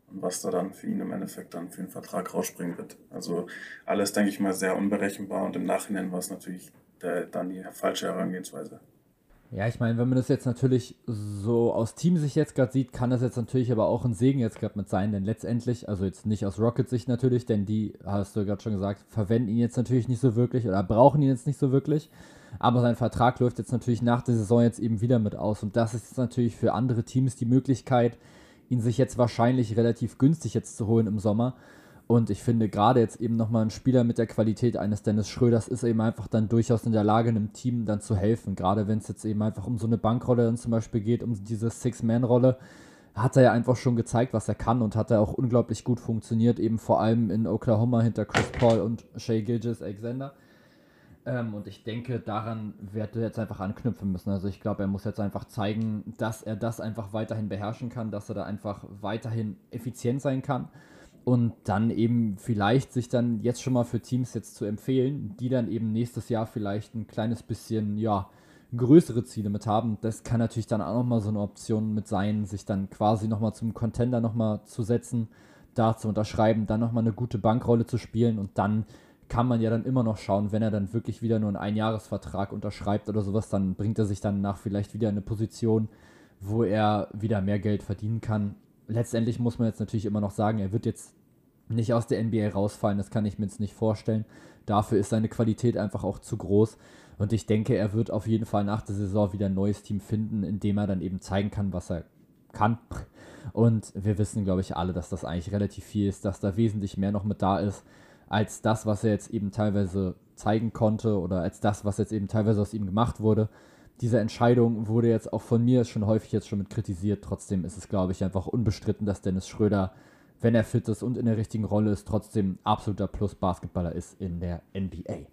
was da dann für ihn im Endeffekt dann für einen Vertrag rausspringen wird. Also alles, denke ich mal, sehr unberechenbar und im Nachhinein war es natürlich der, dann die falsche Herangehensweise. Ja, ich meine, wenn man das jetzt natürlich so aus Teamsicht jetzt gerade sieht, kann das jetzt natürlich aber auch ein Segen jetzt gerade mit sein, denn letztendlich, also jetzt nicht aus Rocket-Sicht natürlich, denn die, hast du gerade schon gesagt, verwenden ihn jetzt natürlich nicht so wirklich oder brauchen ihn jetzt nicht so wirklich. Aber sein Vertrag läuft jetzt natürlich nach der Saison jetzt eben wieder mit aus. Und das ist jetzt natürlich für andere Teams die Möglichkeit, ihn sich jetzt wahrscheinlich relativ günstig jetzt zu holen im Sommer. Und ich finde gerade jetzt eben nochmal ein Spieler mit der Qualität eines Dennis Schröders ist eben einfach dann durchaus in der Lage, einem Team dann zu helfen. Gerade wenn es jetzt eben einfach um so eine Bankrolle dann zum Beispiel geht, um diese Six-Man-Rolle, hat er ja einfach schon gezeigt, was er kann und hat er auch unglaublich gut funktioniert, eben vor allem in Oklahoma hinter Chris Paul und Shea Gilgis Alexander. Ähm, und ich denke, daran wird er jetzt einfach anknüpfen müssen. Also ich glaube, er muss jetzt einfach zeigen, dass er das einfach weiterhin beherrschen kann, dass er da einfach weiterhin effizient sein kann und dann eben vielleicht sich dann jetzt schon mal für Teams jetzt zu empfehlen, die dann eben nächstes Jahr vielleicht ein kleines bisschen, ja, größere Ziele mit haben. Das kann natürlich dann auch nochmal so eine Option mit sein, sich dann quasi nochmal zum Contender nochmal zu setzen, da zu unterschreiben, dann nochmal eine gute Bankrolle zu spielen und dann kann man ja dann immer noch schauen, wenn er dann wirklich wieder nur einen Einjahresvertrag unterschreibt oder sowas, dann bringt er sich dann nach vielleicht wieder eine Position, wo er wieder mehr Geld verdienen kann. Letztendlich muss man jetzt natürlich immer noch sagen, er wird jetzt nicht aus der NBA rausfallen, das kann ich mir jetzt nicht vorstellen. Dafür ist seine Qualität einfach auch zu groß. Und ich denke, er wird auf jeden Fall nach der Saison wieder ein neues Team finden, in dem er dann eben zeigen kann, was er kann. Und wir wissen, glaube ich, alle, dass das eigentlich relativ viel ist, dass da wesentlich mehr noch mit da ist, als das, was er jetzt eben teilweise zeigen konnte oder als das, was jetzt eben teilweise aus ihm gemacht wurde. Diese Entscheidung wurde jetzt auch von mir schon häufig jetzt schon mit kritisiert. Trotzdem ist es, glaube ich, einfach unbestritten, dass Dennis Schröder wenn er fit ist und in der richtigen Rolle ist, trotzdem absoluter Plus-Basketballer ist in der NBA.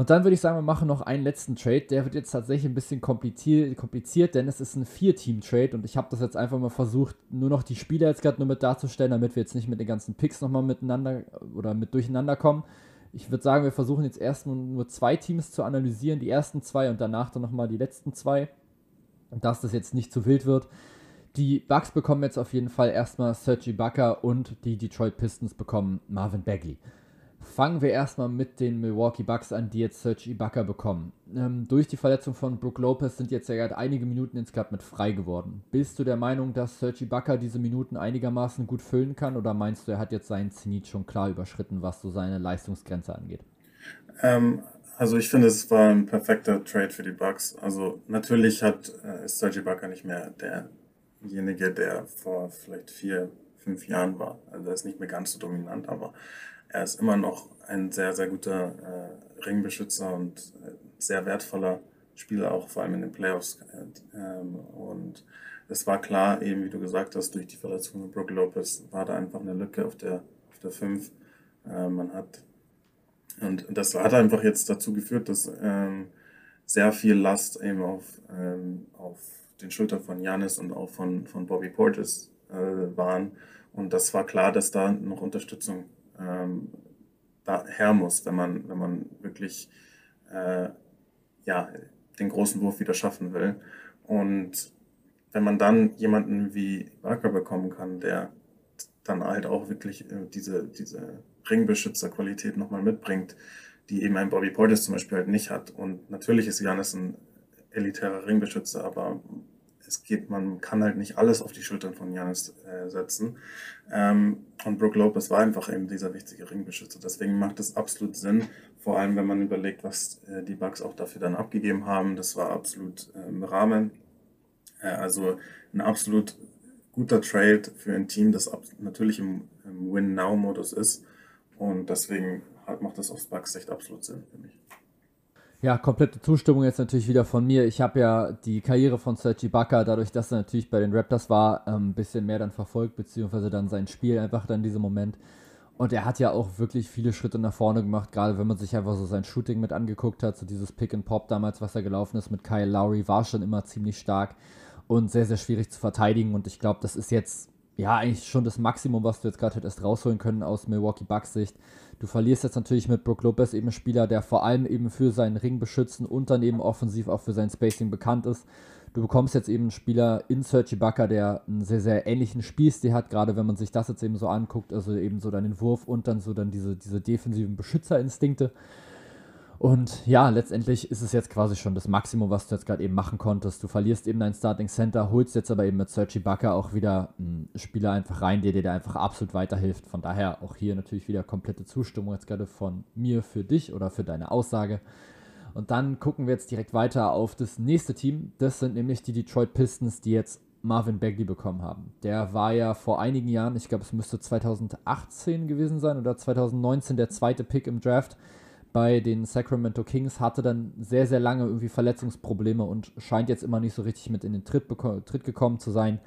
Und dann würde ich sagen, wir machen noch einen letzten Trade. Der wird jetzt tatsächlich ein bisschen kompliziert, kompliziert denn es ist ein Vier-Team-Trade und ich habe das jetzt einfach mal versucht, nur noch die Spieler jetzt gerade nur mit darzustellen, damit wir jetzt nicht mit den ganzen Picks nochmal miteinander oder mit durcheinander kommen. Ich würde sagen, wir versuchen jetzt erst nur zwei Teams zu analysieren, die ersten zwei und danach dann nochmal die letzten zwei. Dass das jetzt nicht zu wild wird. Die Bucks bekommen jetzt auf jeden Fall erstmal Sergi Ibaka und die Detroit Pistons bekommen Marvin Bagley. Fangen wir erstmal mit den Milwaukee Bucks an, die jetzt Serge Ibaka bekommen. Ähm, durch die Verletzung von Brook Lopez sind jetzt ja gerade einige Minuten insgesamt mit frei geworden. Bist du der Meinung, dass Serge Ibaka diese Minuten einigermaßen gut füllen kann oder meinst du, er hat jetzt seinen Zenit schon klar überschritten, was so seine Leistungsgrenze angeht? Ähm, also ich finde, es war ein perfekter Trade für die Bucks. Also natürlich hat äh, Serge Ibaka nicht mehr der derjenige, der vor vielleicht vier, fünf Jahren war. Also er ist nicht mehr ganz so dominant, aber er ist immer noch ein sehr, sehr guter äh, Ringbeschützer und äh, sehr wertvoller Spieler, auch vor allem in den Playoffs. Ähm, und es war klar, eben wie du gesagt hast, durch die Verletzung von Brook Lopez war da einfach eine Lücke auf der, auf der 5. Äh, man hat, und das hat einfach jetzt dazu geführt, dass ähm, sehr viel Last eben auf, ähm, auf den Schultern von Janis und auch von, von Bobby Portis äh, waren. Und das war klar, dass da noch Unterstützung ähm, da her muss, wenn man, wenn man wirklich äh, ja, den großen Wurf wieder schaffen will. Und wenn man dann jemanden wie Barker bekommen kann, der dann halt auch wirklich äh, diese, diese Ringbeschützerqualität nochmal mitbringt, die eben ein Bobby Portis zum Beispiel halt nicht hat. Und natürlich ist Janis ein elitärer Ringbeschützer, aber es geht, man kann halt nicht alles auf die Schultern von Janis äh, setzen. Ähm, und Brook Lopez war einfach eben dieser wichtige Ringbeschützer. Deswegen macht es absolut Sinn, vor allem wenn man überlegt, was äh, die Bugs auch dafür dann abgegeben haben. Das war absolut äh, im Rahmen. Also ein absolut guter Trade für ein Team, das natürlich im, im Win-Now-Modus ist. Und deswegen macht das aus Bugs Sicht absolut Sinn für mich. Ja, komplette Zustimmung jetzt natürlich wieder von mir. Ich habe ja die Karriere von Sergi Ibaka, dadurch, dass er natürlich bei den Raptors war, ein ähm, bisschen mehr dann verfolgt, beziehungsweise dann sein Spiel einfach dann in diesem Moment. Und er hat ja auch wirklich viele Schritte nach vorne gemacht, gerade wenn man sich einfach so sein Shooting mit angeguckt hat. So dieses Pick and Pop damals, was er gelaufen ist mit Kyle Lowry, war schon immer ziemlich stark und sehr, sehr schwierig zu verteidigen. Und ich glaube, das ist jetzt ja eigentlich schon das Maximum, was du jetzt gerade hättest rausholen können aus Milwaukee Bucks Sicht. Du verlierst jetzt natürlich mit Brook Lopez eben einen Spieler, der vor allem eben für seinen Ring beschützen und dann eben offensiv auch für sein Spacing bekannt ist. Du bekommst jetzt eben einen Spieler in Serge Ibaka, der einen sehr, sehr ähnlichen Spielstil hat, gerade wenn man sich das jetzt eben so anguckt, also eben so dann den Wurf und dann so dann diese, diese defensiven Beschützerinstinkte. Und ja, letztendlich ist es jetzt quasi schon das Maximum, was du jetzt gerade eben machen konntest. Du verlierst eben dein Starting Center, holst jetzt aber eben mit Sergi Ibaka auch wieder einen Spieler einfach rein, der dir einfach absolut weiterhilft. Von daher auch hier natürlich wieder komplette Zustimmung jetzt gerade von mir für dich oder für deine Aussage. Und dann gucken wir jetzt direkt weiter auf das nächste Team. Das sind nämlich die Detroit Pistons, die jetzt Marvin Bagley bekommen haben. Der war ja vor einigen Jahren, ich glaube es müsste 2018 gewesen sein oder 2019 der zweite Pick im Draft bei den Sacramento Kings, hatte dann sehr, sehr lange irgendwie Verletzungsprobleme und scheint jetzt immer nicht so richtig mit in den Tritt, Tritt gekommen zu sein.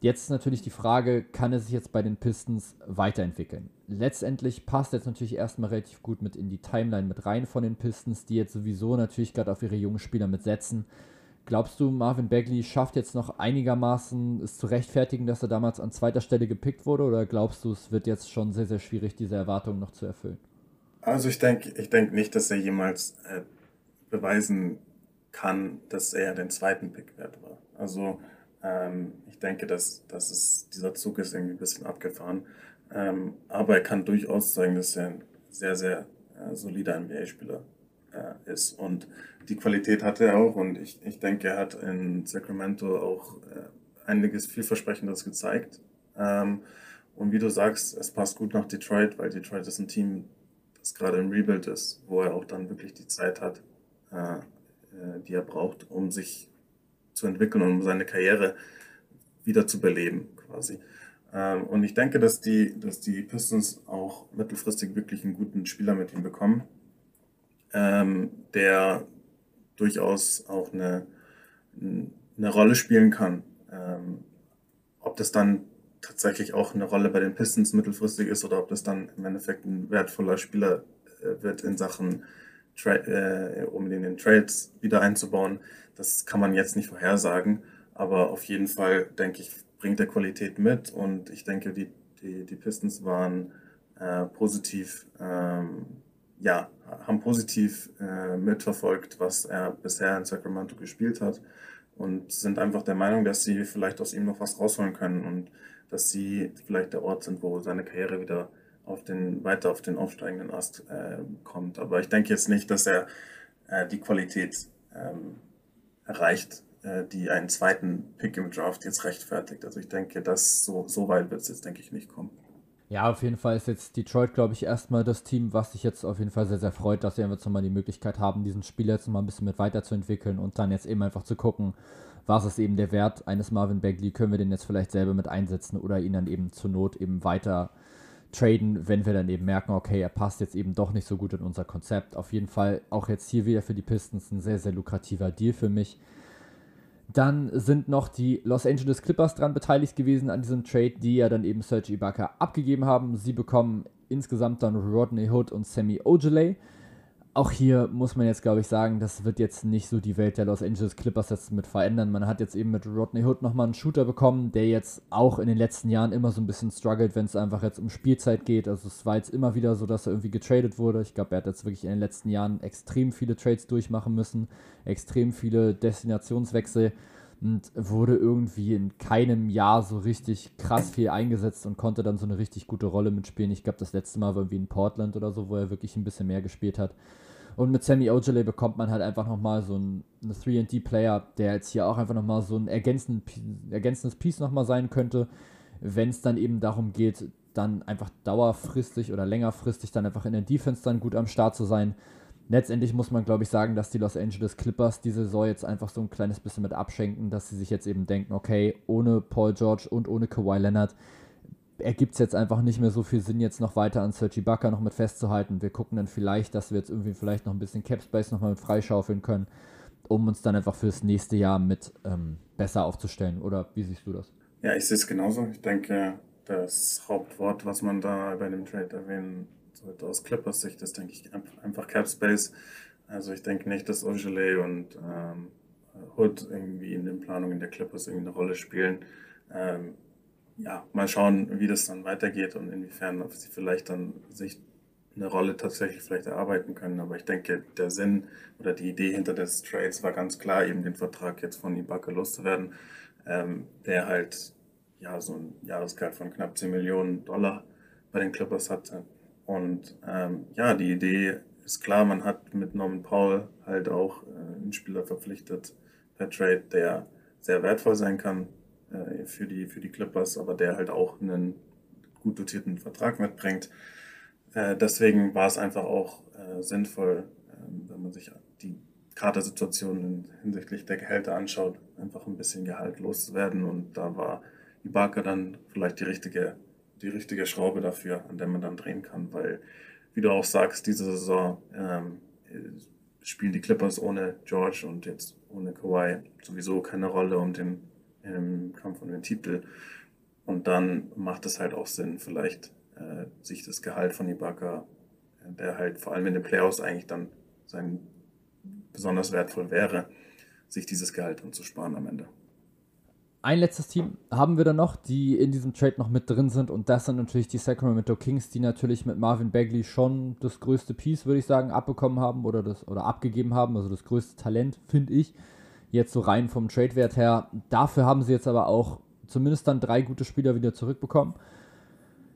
Jetzt ist natürlich die Frage, kann er sich jetzt bei den Pistons weiterentwickeln? Letztendlich passt jetzt natürlich erstmal relativ gut mit in die Timeline mit rein von den Pistons, die jetzt sowieso natürlich gerade auf ihre jungen Spieler mit setzen. Glaubst du, Marvin Bagley schafft jetzt noch einigermaßen es zu rechtfertigen, dass er damals an zweiter Stelle gepickt wurde? Oder glaubst du, es wird jetzt schon sehr, sehr schwierig, diese Erwartungen noch zu erfüllen? Also ich denke ich denk nicht, dass er jemals äh, beweisen kann, dass er den zweiten Pick wert war. Also ähm, ich denke, dass, dass es, dieser Zug ist irgendwie ein bisschen abgefahren. Ähm, aber er kann durchaus zeigen, dass er ein sehr, sehr äh, solider NBA-Spieler äh, ist. Und die Qualität hat er auch. Und ich, ich denke, er hat in Sacramento auch äh, einiges vielversprechendes gezeigt. Ähm, und wie du sagst, es passt gut nach Detroit, weil Detroit ist ein Team, das gerade im Rebuild ist, wo er auch dann wirklich die Zeit hat, äh, äh, die er braucht, um sich zu entwickeln und um seine Karriere wieder zu beleben, quasi. Ähm, und ich denke, dass die, dass die Pistons auch mittelfristig wirklich einen guten Spieler mit ihm bekommen, ähm, der durchaus auch eine, eine Rolle spielen kann. Ähm, ob das dann tatsächlich auch eine Rolle bei den Pistons mittelfristig ist oder ob das dann im Endeffekt ein wertvoller Spieler äh, wird in Sachen, Tra äh, um in den Trades wieder einzubauen. Das kann man jetzt nicht vorhersagen, aber auf jeden Fall, denke ich, bringt er Qualität mit und ich denke, die, die, die Pistons waren äh, positiv, ähm, ja, haben positiv äh, mitverfolgt, was er bisher in Sacramento gespielt hat und sind einfach der Meinung, dass sie vielleicht aus ihm noch was rausholen können und dass sie vielleicht der Ort sind, wo seine Karriere wieder auf den, weiter auf den aufsteigenden Ast äh, kommt. Aber ich denke jetzt nicht, dass er äh, die Qualität ähm, erreicht, äh, die einen zweiten Pick im Draft jetzt rechtfertigt. Also ich denke, dass so, so weit wird es jetzt, denke ich, nicht kommen. Ja, auf jeden Fall ist jetzt Detroit, glaube ich, erstmal das Team, was sich jetzt auf jeden Fall sehr, sehr freut, dass sie einfach mal die Möglichkeit haben, diesen Spieler jetzt mal ein bisschen mit weiterzuentwickeln und dann jetzt eben einfach zu gucken, was ist eben der Wert eines Marvin Bagley, können wir den jetzt vielleicht selber mit einsetzen oder ihn dann eben zur Not eben weiter traden, wenn wir dann eben merken, okay, er passt jetzt eben doch nicht so gut in unser Konzept. Auf jeden Fall auch jetzt hier wieder für die Pistons ein sehr, sehr lukrativer Deal für mich. Dann sind noch die Los Angeles Clippers dran beteiligt gewesen an diesem Trade, die ja dann eben Serge Ibaka abgegeben haben. Sie bekommen insgesamt dann Rodney Hood und Sammy Ojeley auch hier muss man jetzt, glaube ich, sagen, das wird jetzt nicht so die Welt der Los Angeles Clippers jetzt mit verändern. Man hat jetzt eben mit Rodney Hood nochmal einen Shooter bekommen, der jetzt auch in den letzten Jahren immer so ein bisschen struggelt, wenn es einfach jetzt um Spielzeit geht. Also es war jetzt immer wieder so, dass er irgendwie getradet wurde. Ich glaube, er hat jetzt wirklich in den letzten Jahren extrem viele Trades durchmachen müssen, extrem viele Destinationswechsel und wurde irgendwie in keinem Jahr so richtig krass viel eingesetzt und konnte dann so eine richtig gute Rolle mitspielen. Ich glaube, das letzte Mal war irgendwie in Portland oder so, wo er wirklich ein bisschen mehr gespielt hat. Und mit Sammy Ojale bekommt man halt einfach nochmal so einen, einen 3D-Player, der jetzt hier auch einfach nochmal so ein ergänzendes Piece nochmal sein könnte, wenn es dann eben darum geht, dann einfach dauerfristig oder längerfristig dann einfach in der Defense dann gut am Start zu sein. Letztendlich muss man, glaube ich, sagen, dass die Los Angeles Clippers diese Saison jetzt einfach so ein kleines bisschen mit abschenken, dass sie sich jetzt eben denken, okay, ohne Paul George und ohne Kawhi Leonard ergibt es jetzt einfach nicht mehr so viel Sinn, jetzt noch weiter an Sergi Bucker noch mit festzuhalten. Wir gucken dann vielleicht, dass wir jetzt irgendwie vielleicht noch ein bisschen Cap Space nochmal mit freischaufeln können, um uns dann einfach fürs nächste Jahr mit ähm, besser aufzustellen. Oder wie siehst du das? Ja, ich sehe es genauso. Ich denke, das Hauptwort, was man da bei dem Trade erwähnen sollte aus Clippers Sicht ist, denke ich, einfach Cap Space. Also ich denke nicht, dass Ogilvy und ähm, Hood irgendwie in den Planungen der Clippers irgendwie eine Rolle spielen. Ähm, ja, mal schauen, wie das dann weitergeht und inwiefern sie vielleicht dann sich eine Rolle tatsächlich vielleicht erarbeiten können. Aber ich denke, der Sinn oder die Idee hinter des Trades war ganz klar, eben den Vertrag jetzt von Ibaka loszuwerden, ähm, der halt ja so ein Jahresgehalt von knapp 10 Millionen Dollar bei den Clippers hatte. Und ähm, ja, die Idee ist klar, man hat mit Norman Paul halt auch äh, einen Spieler verpflichtet per Trade, der sehr wertvoll sein kann äh, für, die, für die Clippers, aber der halt auch einen gut dotierten Vertrag mitbringt. Äh, deswegen war es einfach auch äh, sinnvoll, ähm, wenn man sich die Kadersituation hinsichtlich der Gehälter anschaut, einfach ein bisschen Gehalt loszuwerden. Und da war Ibaka dann vielleicht die richtige die richtige Schraube dafür, an der man dann drehen kann, weil, wie du auch sagst, diese Saison ähm, spielen die Clippers ohne George und jetzt ohne Kawhi sowieso keine Rolle um den im Kampf um den Titel. Und dann macht es halt auch Sinn, vielleicht äh, sich das Gehalt von Ibaka, äh, der halt vor allem in den Playoffs eigentlich dann sein besonders wertvoll wäre, sich dieses Gehalt dann zu sparen am Ende. Ein letztes Team haben wir dann noch, die in diesem Trade noch mit drin sind und das sind natürlich die Sacramento Kings, die natürlich mit Marvin Bagley schon das größte Piece, würde ich sagen, abbekommen haben oder, das, oder abgegeben haben, also das größte Talent, finde ich, jetzt so rein vom Trade-Wert her. Dafür haben sie jetzt aber auch zumindest dann drei gute Spieler wieder zurückbekommen.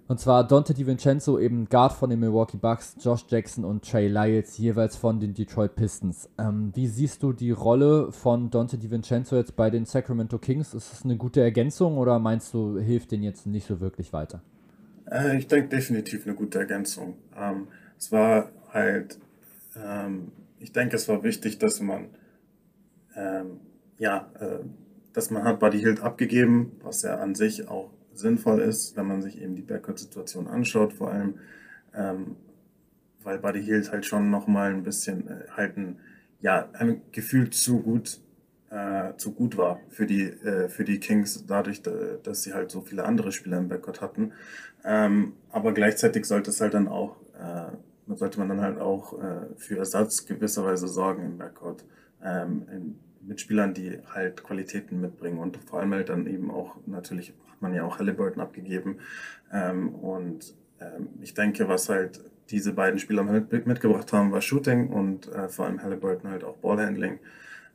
Und zwar Dante DiVincenzo, eben Guard von den Milwaukee Bucks, Josh Jackson und Trey Lyles, jeweils von den Detroit Pistons. Ähm, wie siehst du die Rolle von Dante DiVincenzo jetzt bei den Sacramento Kings? Ist es eine gute Ergänzung oder meinst du, hilft den jetzt nicht so wirklich weiter? Äh, ich denke definitiv eine gute Ergänzung. Ähm, es war halt, ähm, ich denke, es war wichtig, dass man, ähm, ja, äh, dass man hat Buddy Hield abgegeben, was ja an sich auch sinnvoll ist, wenn man sich eben die Backcourt-Situation anschaut, vor allem, ähm, weil Buddy Hield halt schon nochmal ein bisschen äh, halt ein, ja, ein Gefühl zu gut, äh, zu gut war für die, äh, für die Kings, dadurch, dass sie halt so viele andere Spieler im Backcourt hatten. Ähm, aber gleichzeitig sollte es halt dann auch, äh, sollte man dann halt auch äh, für Ersatz gewisserweise sorgen im Backcourt. Ähm, mit Spielern, die halt Qualitäten mitbringen und vor allem halt dann eben auch natürlich hat man ja auch Halliburton abgegeben. Ähm, und ähm, ich denke, was halt diese beiden Spieler mit, mitgebracht haben, war Shooting und äh, vor allem Halliburton halt auch Ballhandling.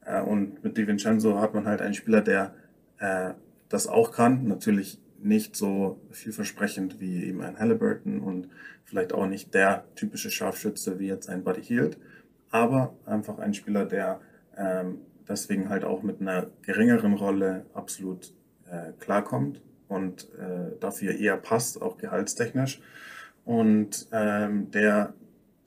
Äh, und mit DiVincenzo hat man halt einen Spieler, der äh, das auch kann. Natürlich nicht so vielversprechend wie eben ein Halliburton und vielleicht auch nicht der typische Scharfschütze wie jetzt ein Buddy Hield, aber einfach ein Spieler, der ähm, deswegen halt auch mit einer geringeren Rolle absolut äh, klarkommt und äh, dafür eher passt, auch gehaltstechnisch. Und ähm, der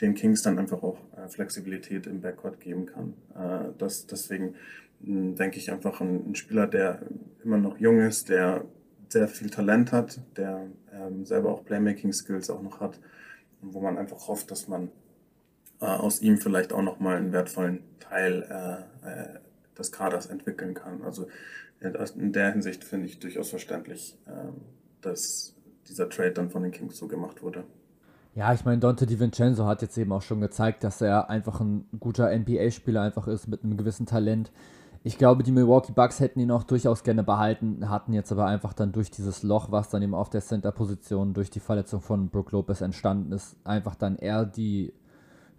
den Kings dann einfach auch äh, Flexibilität im Backcourt geben kann. Äh, das, deswegen hm, denke ich einfach ein, ein, Spieler, der immer noch jung ist, der sehr viel Talent hat, der ähm, selber auch Playmaking-Skills auch noch hat wo man einfach hofft, dass man äh, aus ihm vielleicht auch nochmal einen wertvollen Teil äh, äh, des Kaders entwickeln kann. Also in der Hinsicht finde ich durchaus verständlich, ähm, dass dieser Trade dann von den Kings so gemacht wurde. Ja, ich meine, Dante DiVincenzo hat jetzt eben auch schon gezeigt, dass er einfach ein guter NBA-Spieler einfach ist mit einem gewissen Talent. Ich glaube, die Milwaukee Bucks hätten ihn auch durchaus gerne behalten, hatten jetzt aber einfach dann durch dieses Loch, was dann eben auf der Center-Position durch die Verletzung von Brook Lopez entstanden ist, einfach dann eher die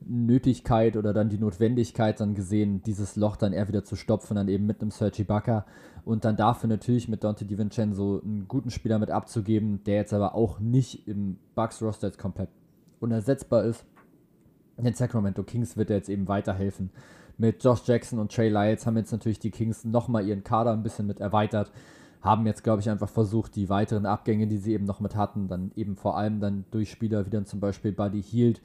Nötigkeit oder dann die Notwendigkeit dann gesehen, dieses Loch dann eher wieder zu stopfen, dann eben mit einem Sergi Ibaka und dann dafür natürlich mit Dante DiVincenzo einen guten Spieler mit abzugeben, der jetzt aber auch nicht im Bucks-Roster jetzt komplett unersetzbar ist. Den Sacramento Kings wird er jetzt eben weiterhelfen. Mit Josh Jackson und Trey Lyles haben jetzt natürlich die Kings nochmal ihren Kader ein bisschen mit erweitert. Haben jetzt, glaube ich, einfach versucht, die weiteren Abgänge, die sie eben noch mit hatten, dann eben vor allem dann durch Spieler wie dann zum Beispiel Buddy Hield,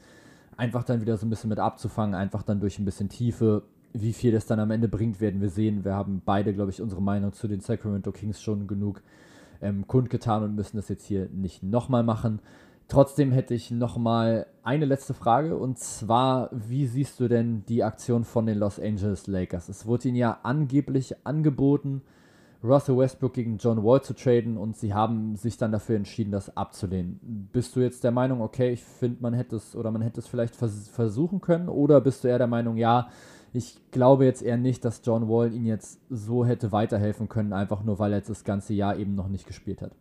einfach dann wieder so ein bisschen mit abzufangen, einfach dann durch ein bisschen Tiefe. Wie viel das dann am Ende bringt, werden wir sehen. Wir haben beide, glaube ich, unsere Meinung zu den Sacramento Kings schon genug ähm, kundgetan und müssen das jetzt hier nicht nochmal machen. Trotzdem hätte ich nochmal eine letzte Frage und zwar, wie siehst du denn die Aktion von den Los Angeles Lakers? Es wurde ihnen ja angeblich angeboten, Russell Westbrook gegen John Wall zu traden und sie haben sich dann dafür entschieden, das abzulehnen. Bist du jetzt der Meinung, okay, ich finde, man hätte es oder man hätte es vielleicht vers versuchen können oder bist du eher der Meinung, ja, ich glaube jetzt eher nicht, dass John Wall ihn jetzt so hätte weiterhelfen können, einfach nur weil er jetzt das ganze Jahr eben noch nicht gespielt hat?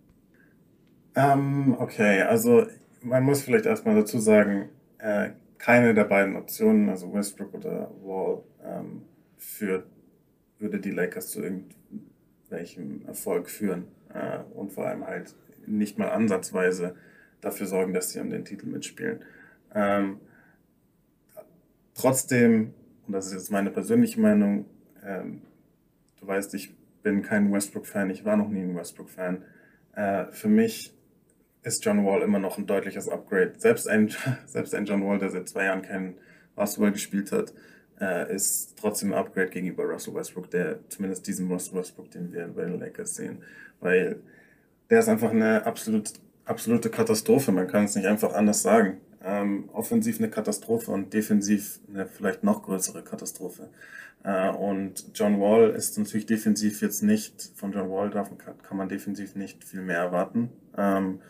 Ähm, okay, also man muss vielleicht erstmal dazu sagen, äh, keine der beiden Optionen, also Westbrook oder Wall, ähm, führt, würde die Lakers zu irgendeinem welchem Erfolg führen äh, und vor allem halt nicht mal ansatzweise dafür sorgen, dass sie um den Titel mitspielen. Ähm, trotzdem, und das ist jetzt meine persönliche Meinung, ähm, du weißt, ich bin kein Westbrook-Fan, ich war noch nie ein Westbrook-Fan. Äh, für mich ist John Wall immer noch ein deutliches Upgrade. Selbst ein, selbst ein John Wall, der seit zwei Jahren keinen Basketball gespielt hat, äh, ist trotzdem ein Upgrade gegenüber Russell Westbrook, der zumindest diesen Russell Westbrook, den wir bei den Lakers sehen. Weil der ist einfach eine absolut, absolute Katastrophe. Man kann es nicht einfach anders sagen. Ähm, offensiv eine Katastrophe und defensiv eine vielleicht noch größere Katastrophe. Äh, und John Wall ist natürlich defensiv jetzt nicht, von John Wall darf, kann man defensiv nicht viel mehr erwarten. Ähm,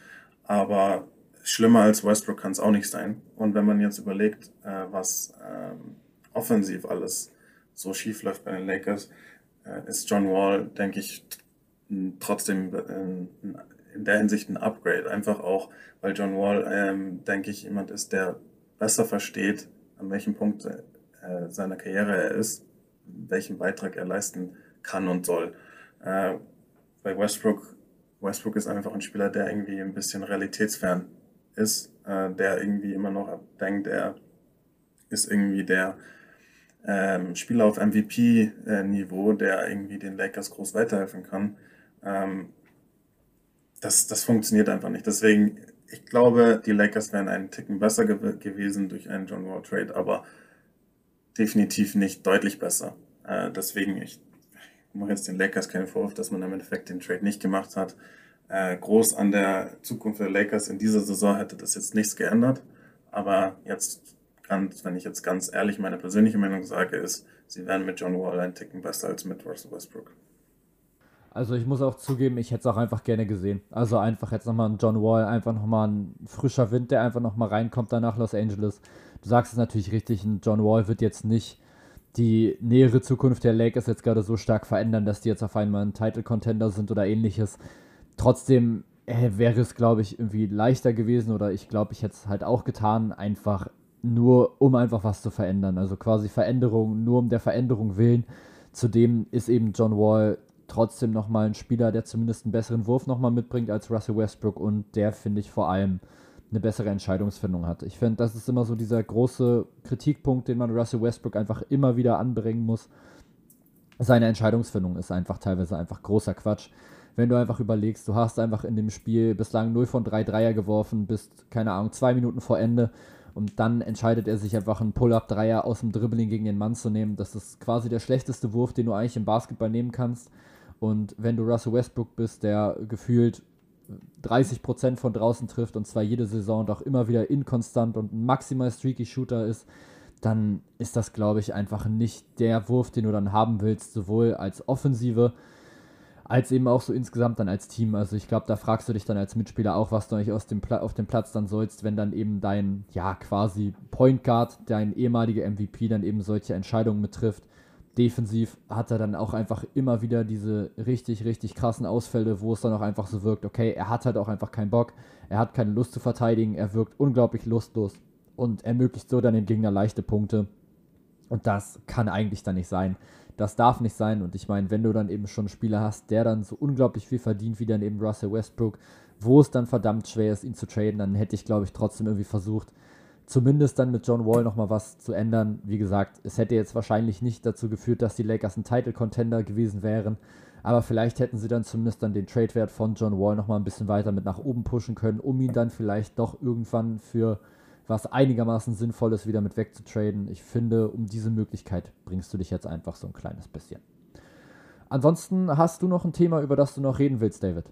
aber schlimmer als Westbrook kann es auch nicht sein. Und wenn man jetzt überlegt, äh, was ähm, offensiv alles so schief läuft bei den Lakers, äh, ist John Wall, denke ich, trotzdem in, in der Hinsicht ein Upgrade. Einfach auch, weil John Wall, ähm, denke ich, jemand ist, der besser versteht, an welchem Punkt äh, seiner Karriere er ist, welchen Beitrag er leisten kann und soll. Äh, bei Westbrook, Westbrook ist einfach ein Spieler, der irgendwie ein bisschen realitätsfern ist, äh, der irgendwie immer noch denkt, er ist irgendwie der ähm, Spieler auf MVP-Niveau, der irgendwie den Lakers groß weiterhelfen kann. Ähm, das, das funktioniert einfach nicht. Deswegen, ich glaube, die Lakers wären einen Ticken besser ge gewesen durch einen John Wall Trade, aber definitiv nicht deutlich besser. Äh, deswegen, ich, ich mache jetzt den Lakers keinen Vorwurf, dass man im Endeffekt den Trade nicht gemacht hat. Äh, groß an der Zukunft der Lakers in dieser Saison hätte das jetzt nichts geändert. Aber jetzt ganz, wenn ich jetzt ganz ehrlich meine persönliche Meinung sage, ist, sie wären mit John Wall ein Ticken besser als mit Russell Westbrook. Also ich muss auch zugeben, ich hätte es auch einfach gerne gesehen. Also einfach jetzt nochmal ein John Wall, einfach nochmal ein frischer Wind, der einfach nochmal reinkommt dann nach Los Angeles. Du sagst es natürlich richtig, ein John Wall wird jetzt nicht die nähere Zukunft der Lakers jetzt gerade so stark verändern, dass die jetzt auf einmal ein Title-Contender sind oder ähnliches. Trotzdem äh, wäre es, glaube ich, irgendwie leichter gewesen oder ich glaube, ich hätte es halt auch getan, einfach nur um einfach was zu verändern. Also quasi Veränderung, nur um der Veränderung willen. Zudem ist eben John Wall trotzdem nochmal ein Spieler, der zumindest einen besseren Wurf nochmal mitbringt als Russell Westbrook und der, finde ich, vor allem eine bessere Entscheidungsfindung hat. Ich finde, das ist immer so dieser große Kritikpunkt, den man Russell Westbrook einfach immer wieder anbringen muss. Seine Entscheidungsfindung ist einfach teilweise einfach großer Quatsch. Wenn du einfach überlegst, du hast einfach in dem Spiel bislang 0 von 3 Dreier geworfen, bist, keine Ahnung, zwei Minuten vor Ende und dann entscheidet er sich einfach einen Pull-Up-Dreier aus dem Dribbling gegen den Mann zu nehmen. Das ist quasi der schlechteste Wurf, den du eigentlich im Basketball nehmen kannst. Und wenn du Russell Westbrook bist, der gefühlt 30% von draußen trifft und zwar jede Saison doch immer wieder inkonstant und ein maximal streaky Shooter ist, dann ist das, glaube ich, einfach nicht der Wurf, den du dann haben willst, sowohl als Offensive eben auch so insgesamt dann als Team. Also ich glaube, da fragst du dich dann als Mitspieler auch, was du eigentlich aus dem auf dem Platz dann sollst, wenn dann eben dein, ja, quasi Point Guard, dein ehemaliger MVP dann eben solche Entscheidungen mittrifft. Defensiv hat er dann auch einfach immer wieder diese richtig, richtig krassen Ausfälle, wo es dann auch einfach so wirkt, okay, er hat halt auch einfach keinen Bock, er hat keine Lust zu verteidigen, er wirkt unglaublich lustlos und ermöglicht so dann dem Gegner leichte Punkte. Und das kann eigentlich dann nicht sein. Das darf nicht sein. Und ich meine, wenn du dann eben schon einen Spieler hast, der dann so unglaublich viel verdient wie dann eben Russell Westbrook, wo es dann verdammt schwer ist, ihn zu traden, dann hätte ich, glaube ich, trotzdem irgendwie versucht, zumindest dann mit John Wall nochmal was zu ändern. Wie gesagt, es hätte jetzt wahrscheinlich nicht dazu geführt, dass die Lakers ein Title-Contender gewesen wären. Aber vielleicht hätten sie dann zumindest dann den Trade-Wert von John Wall nochmal ein bisschen weiter mit nach oben pushen können, um ihn dann vielleicht doch irgendwann für was einigermaßen sinnvoll ist, wieder mit wegzutraden. Ich finde, um diese Möglichkeit bringst du dich jetzt einfach so ein kleines bisschen. Ansonsten hast du noch ein Thema, über das du noch reden willst, David?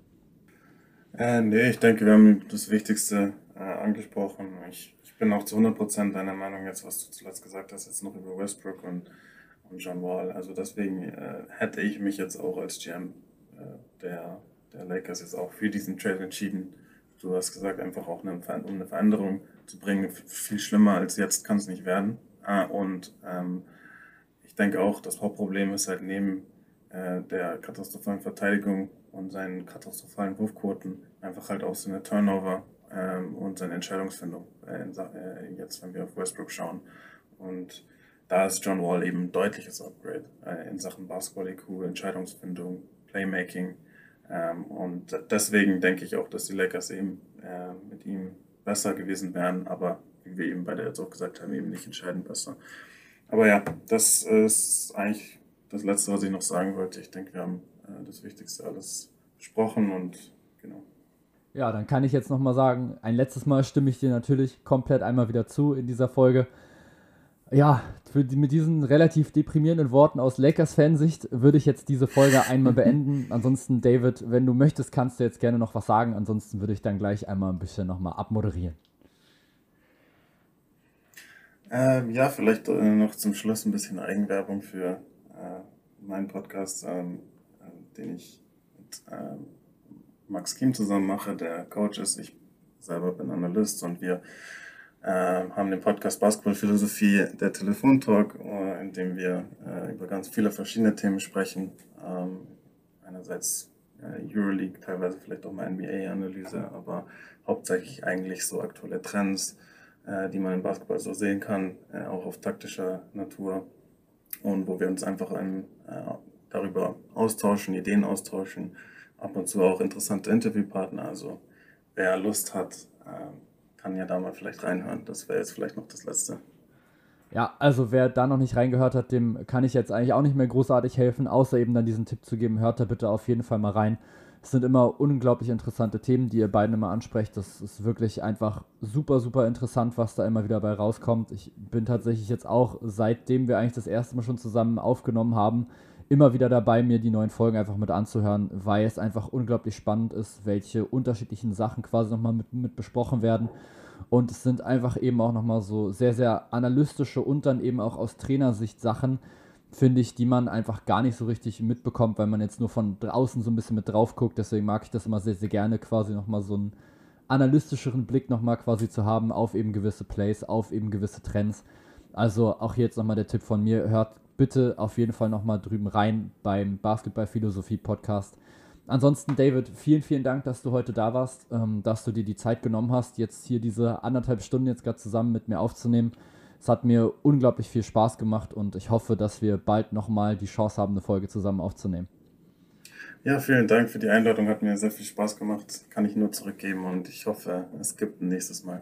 Äh, nee, ich denke, wir haben das Wichtigste äh, angesprochen. Ich, ich, bin auch zu 100% deiner Meinung jetzt, was du zuletzt gesagt hast, jetzt noch über Westbrook und, und John Wall. Also deswegen äh, hätte ich mich jetzt auch als GM äh, der, der Lakers jetzt auch für diesen Trade entschieden. Du hast gesagt, einfach auch eine, um eine Veränderung zu bringen. Viel schlimmer als jetzt kann es nicht werden. Ah, und ähm, ich denke auch, das Hauptproblem ist halt neben äh, der katastrophalen Verteidigung und seinen katastrophalen Wurfquoten einfach halt auch seine Turnover ähm, und seine Entscheidungsfindung, äh, äh, jetzt wenn wir auf Westbrook schauen. Und da ist John Wall eben ein deutliches Upgrade äh, in Sachen Basketball-IQ, Entscheidungsfindung, Playmaking. Ähm, und deswegen denke ich auch, dass die Lakers eben äh, mit ihm besser gewesen wären, aber wie wir eben beide jetzt auch gesagt haben, eben nicht entscheidend besser. Aber ja, das ist eigentlich das Letzte, was ich noch sagen wollte. Ich denke, wir haben äh, das Wichtigste alles besprochen und genau. Ja, dann kann ich jetzt nochmal sagen, ein letztes Mal stimme ich dir natürlich komplett einmal wieder zu in dieser Folge. Ja, die, mit diesen relativ deprimierenden Worten aus Lakers-Fansicht würde ich jetzt diese Folge einmal beenden. Ansonsten, David, wenn du möchtest, kannst du jetzt gerne noch was sagen. Ansonsten würde ich dann gleich einmal ein bisschen nochmal abmoderieren. Ähm, ja, vielleicht äh, noch zum Schluss ein bisschen Eigenwerbung für äh, meinen Podcast, ähm, äh, den ich mit ähm, Max Kim zusammen mache, der Coach ist. Ich selber bin Analyst und wir haben den Podcast Basketballphilosophie, der Telefontalk, äh, in dem wir äh, über ganz viele verschiedene Themen sprechen. Ähm, einerseits Euroleague, teilweise vielleicht auch mal NBA-Analyse, aber hauptsächlich eigentlich so aktuelle Trends, die man im Basketball so sehen kann, auch auf taktischer Natur und wo wir uns einfach ein, darüber austauschen, Ideen austauschen, ab und zu auch interessante Interviewpartner. Also wer Lust hat, kann ja da mal vielleicht reinhören. Das wäre jetzt vielleicht noch das Letzte. Ja, also wer da noch nicht reingehört hat, dem kann ich jetzt eigentlich auch nicht mehr großartig helfen, außer eben dann diesen Tipp zu geben, hört da bitte auf jeden Fall mal rein. Es sind immer unglaublich interessante Themen, die ihr beiden immer ansprecht. Das ist wirklich einfach super, super interessant, was da immer wieder bei rauskommt. Ich bin tatsächlich jetzt auch, seitdem wir eigentlich das erste Mal schon zusammen aufgenommen haben, immer wieder dabei, mir die neuen Folgen einfach mit anzuhören, weil es einfach unglaublich spannend ist, welche unterschiedlichen Sachen quasi nochmal mit, mit besprochen werden. Und es sind einfach eben auch nochmal so sehr, sehr analytische und dann eben auch aus Trainersicht Sachen, finde ich, die man einfach gar nicht so richtig mitbekommt, weil man jetzt nur von draußen so ein bisschen mit drauf guckt. Deswegen mag ich das immer sehr, sehr gerne, quasi nochmal so einen analytischeren Blick nochmal quasi zu haben auf eben gewisse Plays, auf eben gewisse Trends. Also auch hier jetzt nochmal der Tipp von mir, hört bitte auf jeden Fall nochmal drüben rein beim Basketball-Philosophie-Podcast. Ansonsten, David, vielen, vielen Dank, dass du heute da warst, ähm, dass du dir die Zeit genommen hast, jetzt hier diese anderthalb Stunden jetzt gerade zusammen mit mir aufzunehmen. Es hat mir unglaublich viel Spaß gemacht und ich hoffe, dass wir bald nochmal die Chance haben, eine Folge zusammen aufzunehmen. Ja, vielen Dank für die Einladung. Hat mir sehr viel Spaß gemacht. Kann ich nur zurückgeben und ich hoffe, es gibt ein nächstes Mal.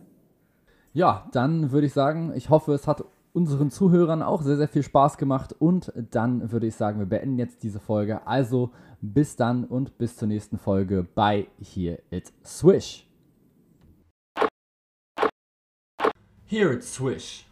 Ja, dann würde ich sagen, ich hoffe, es hat unseren Zuhörern auch sehr, sehr viel Spaß gemacht. Und dann würde ich sagen, wir beenden jetzt diese Folge. Also bis dann und bis zur nächsten Folge bei Here It Swish. Here It Swish.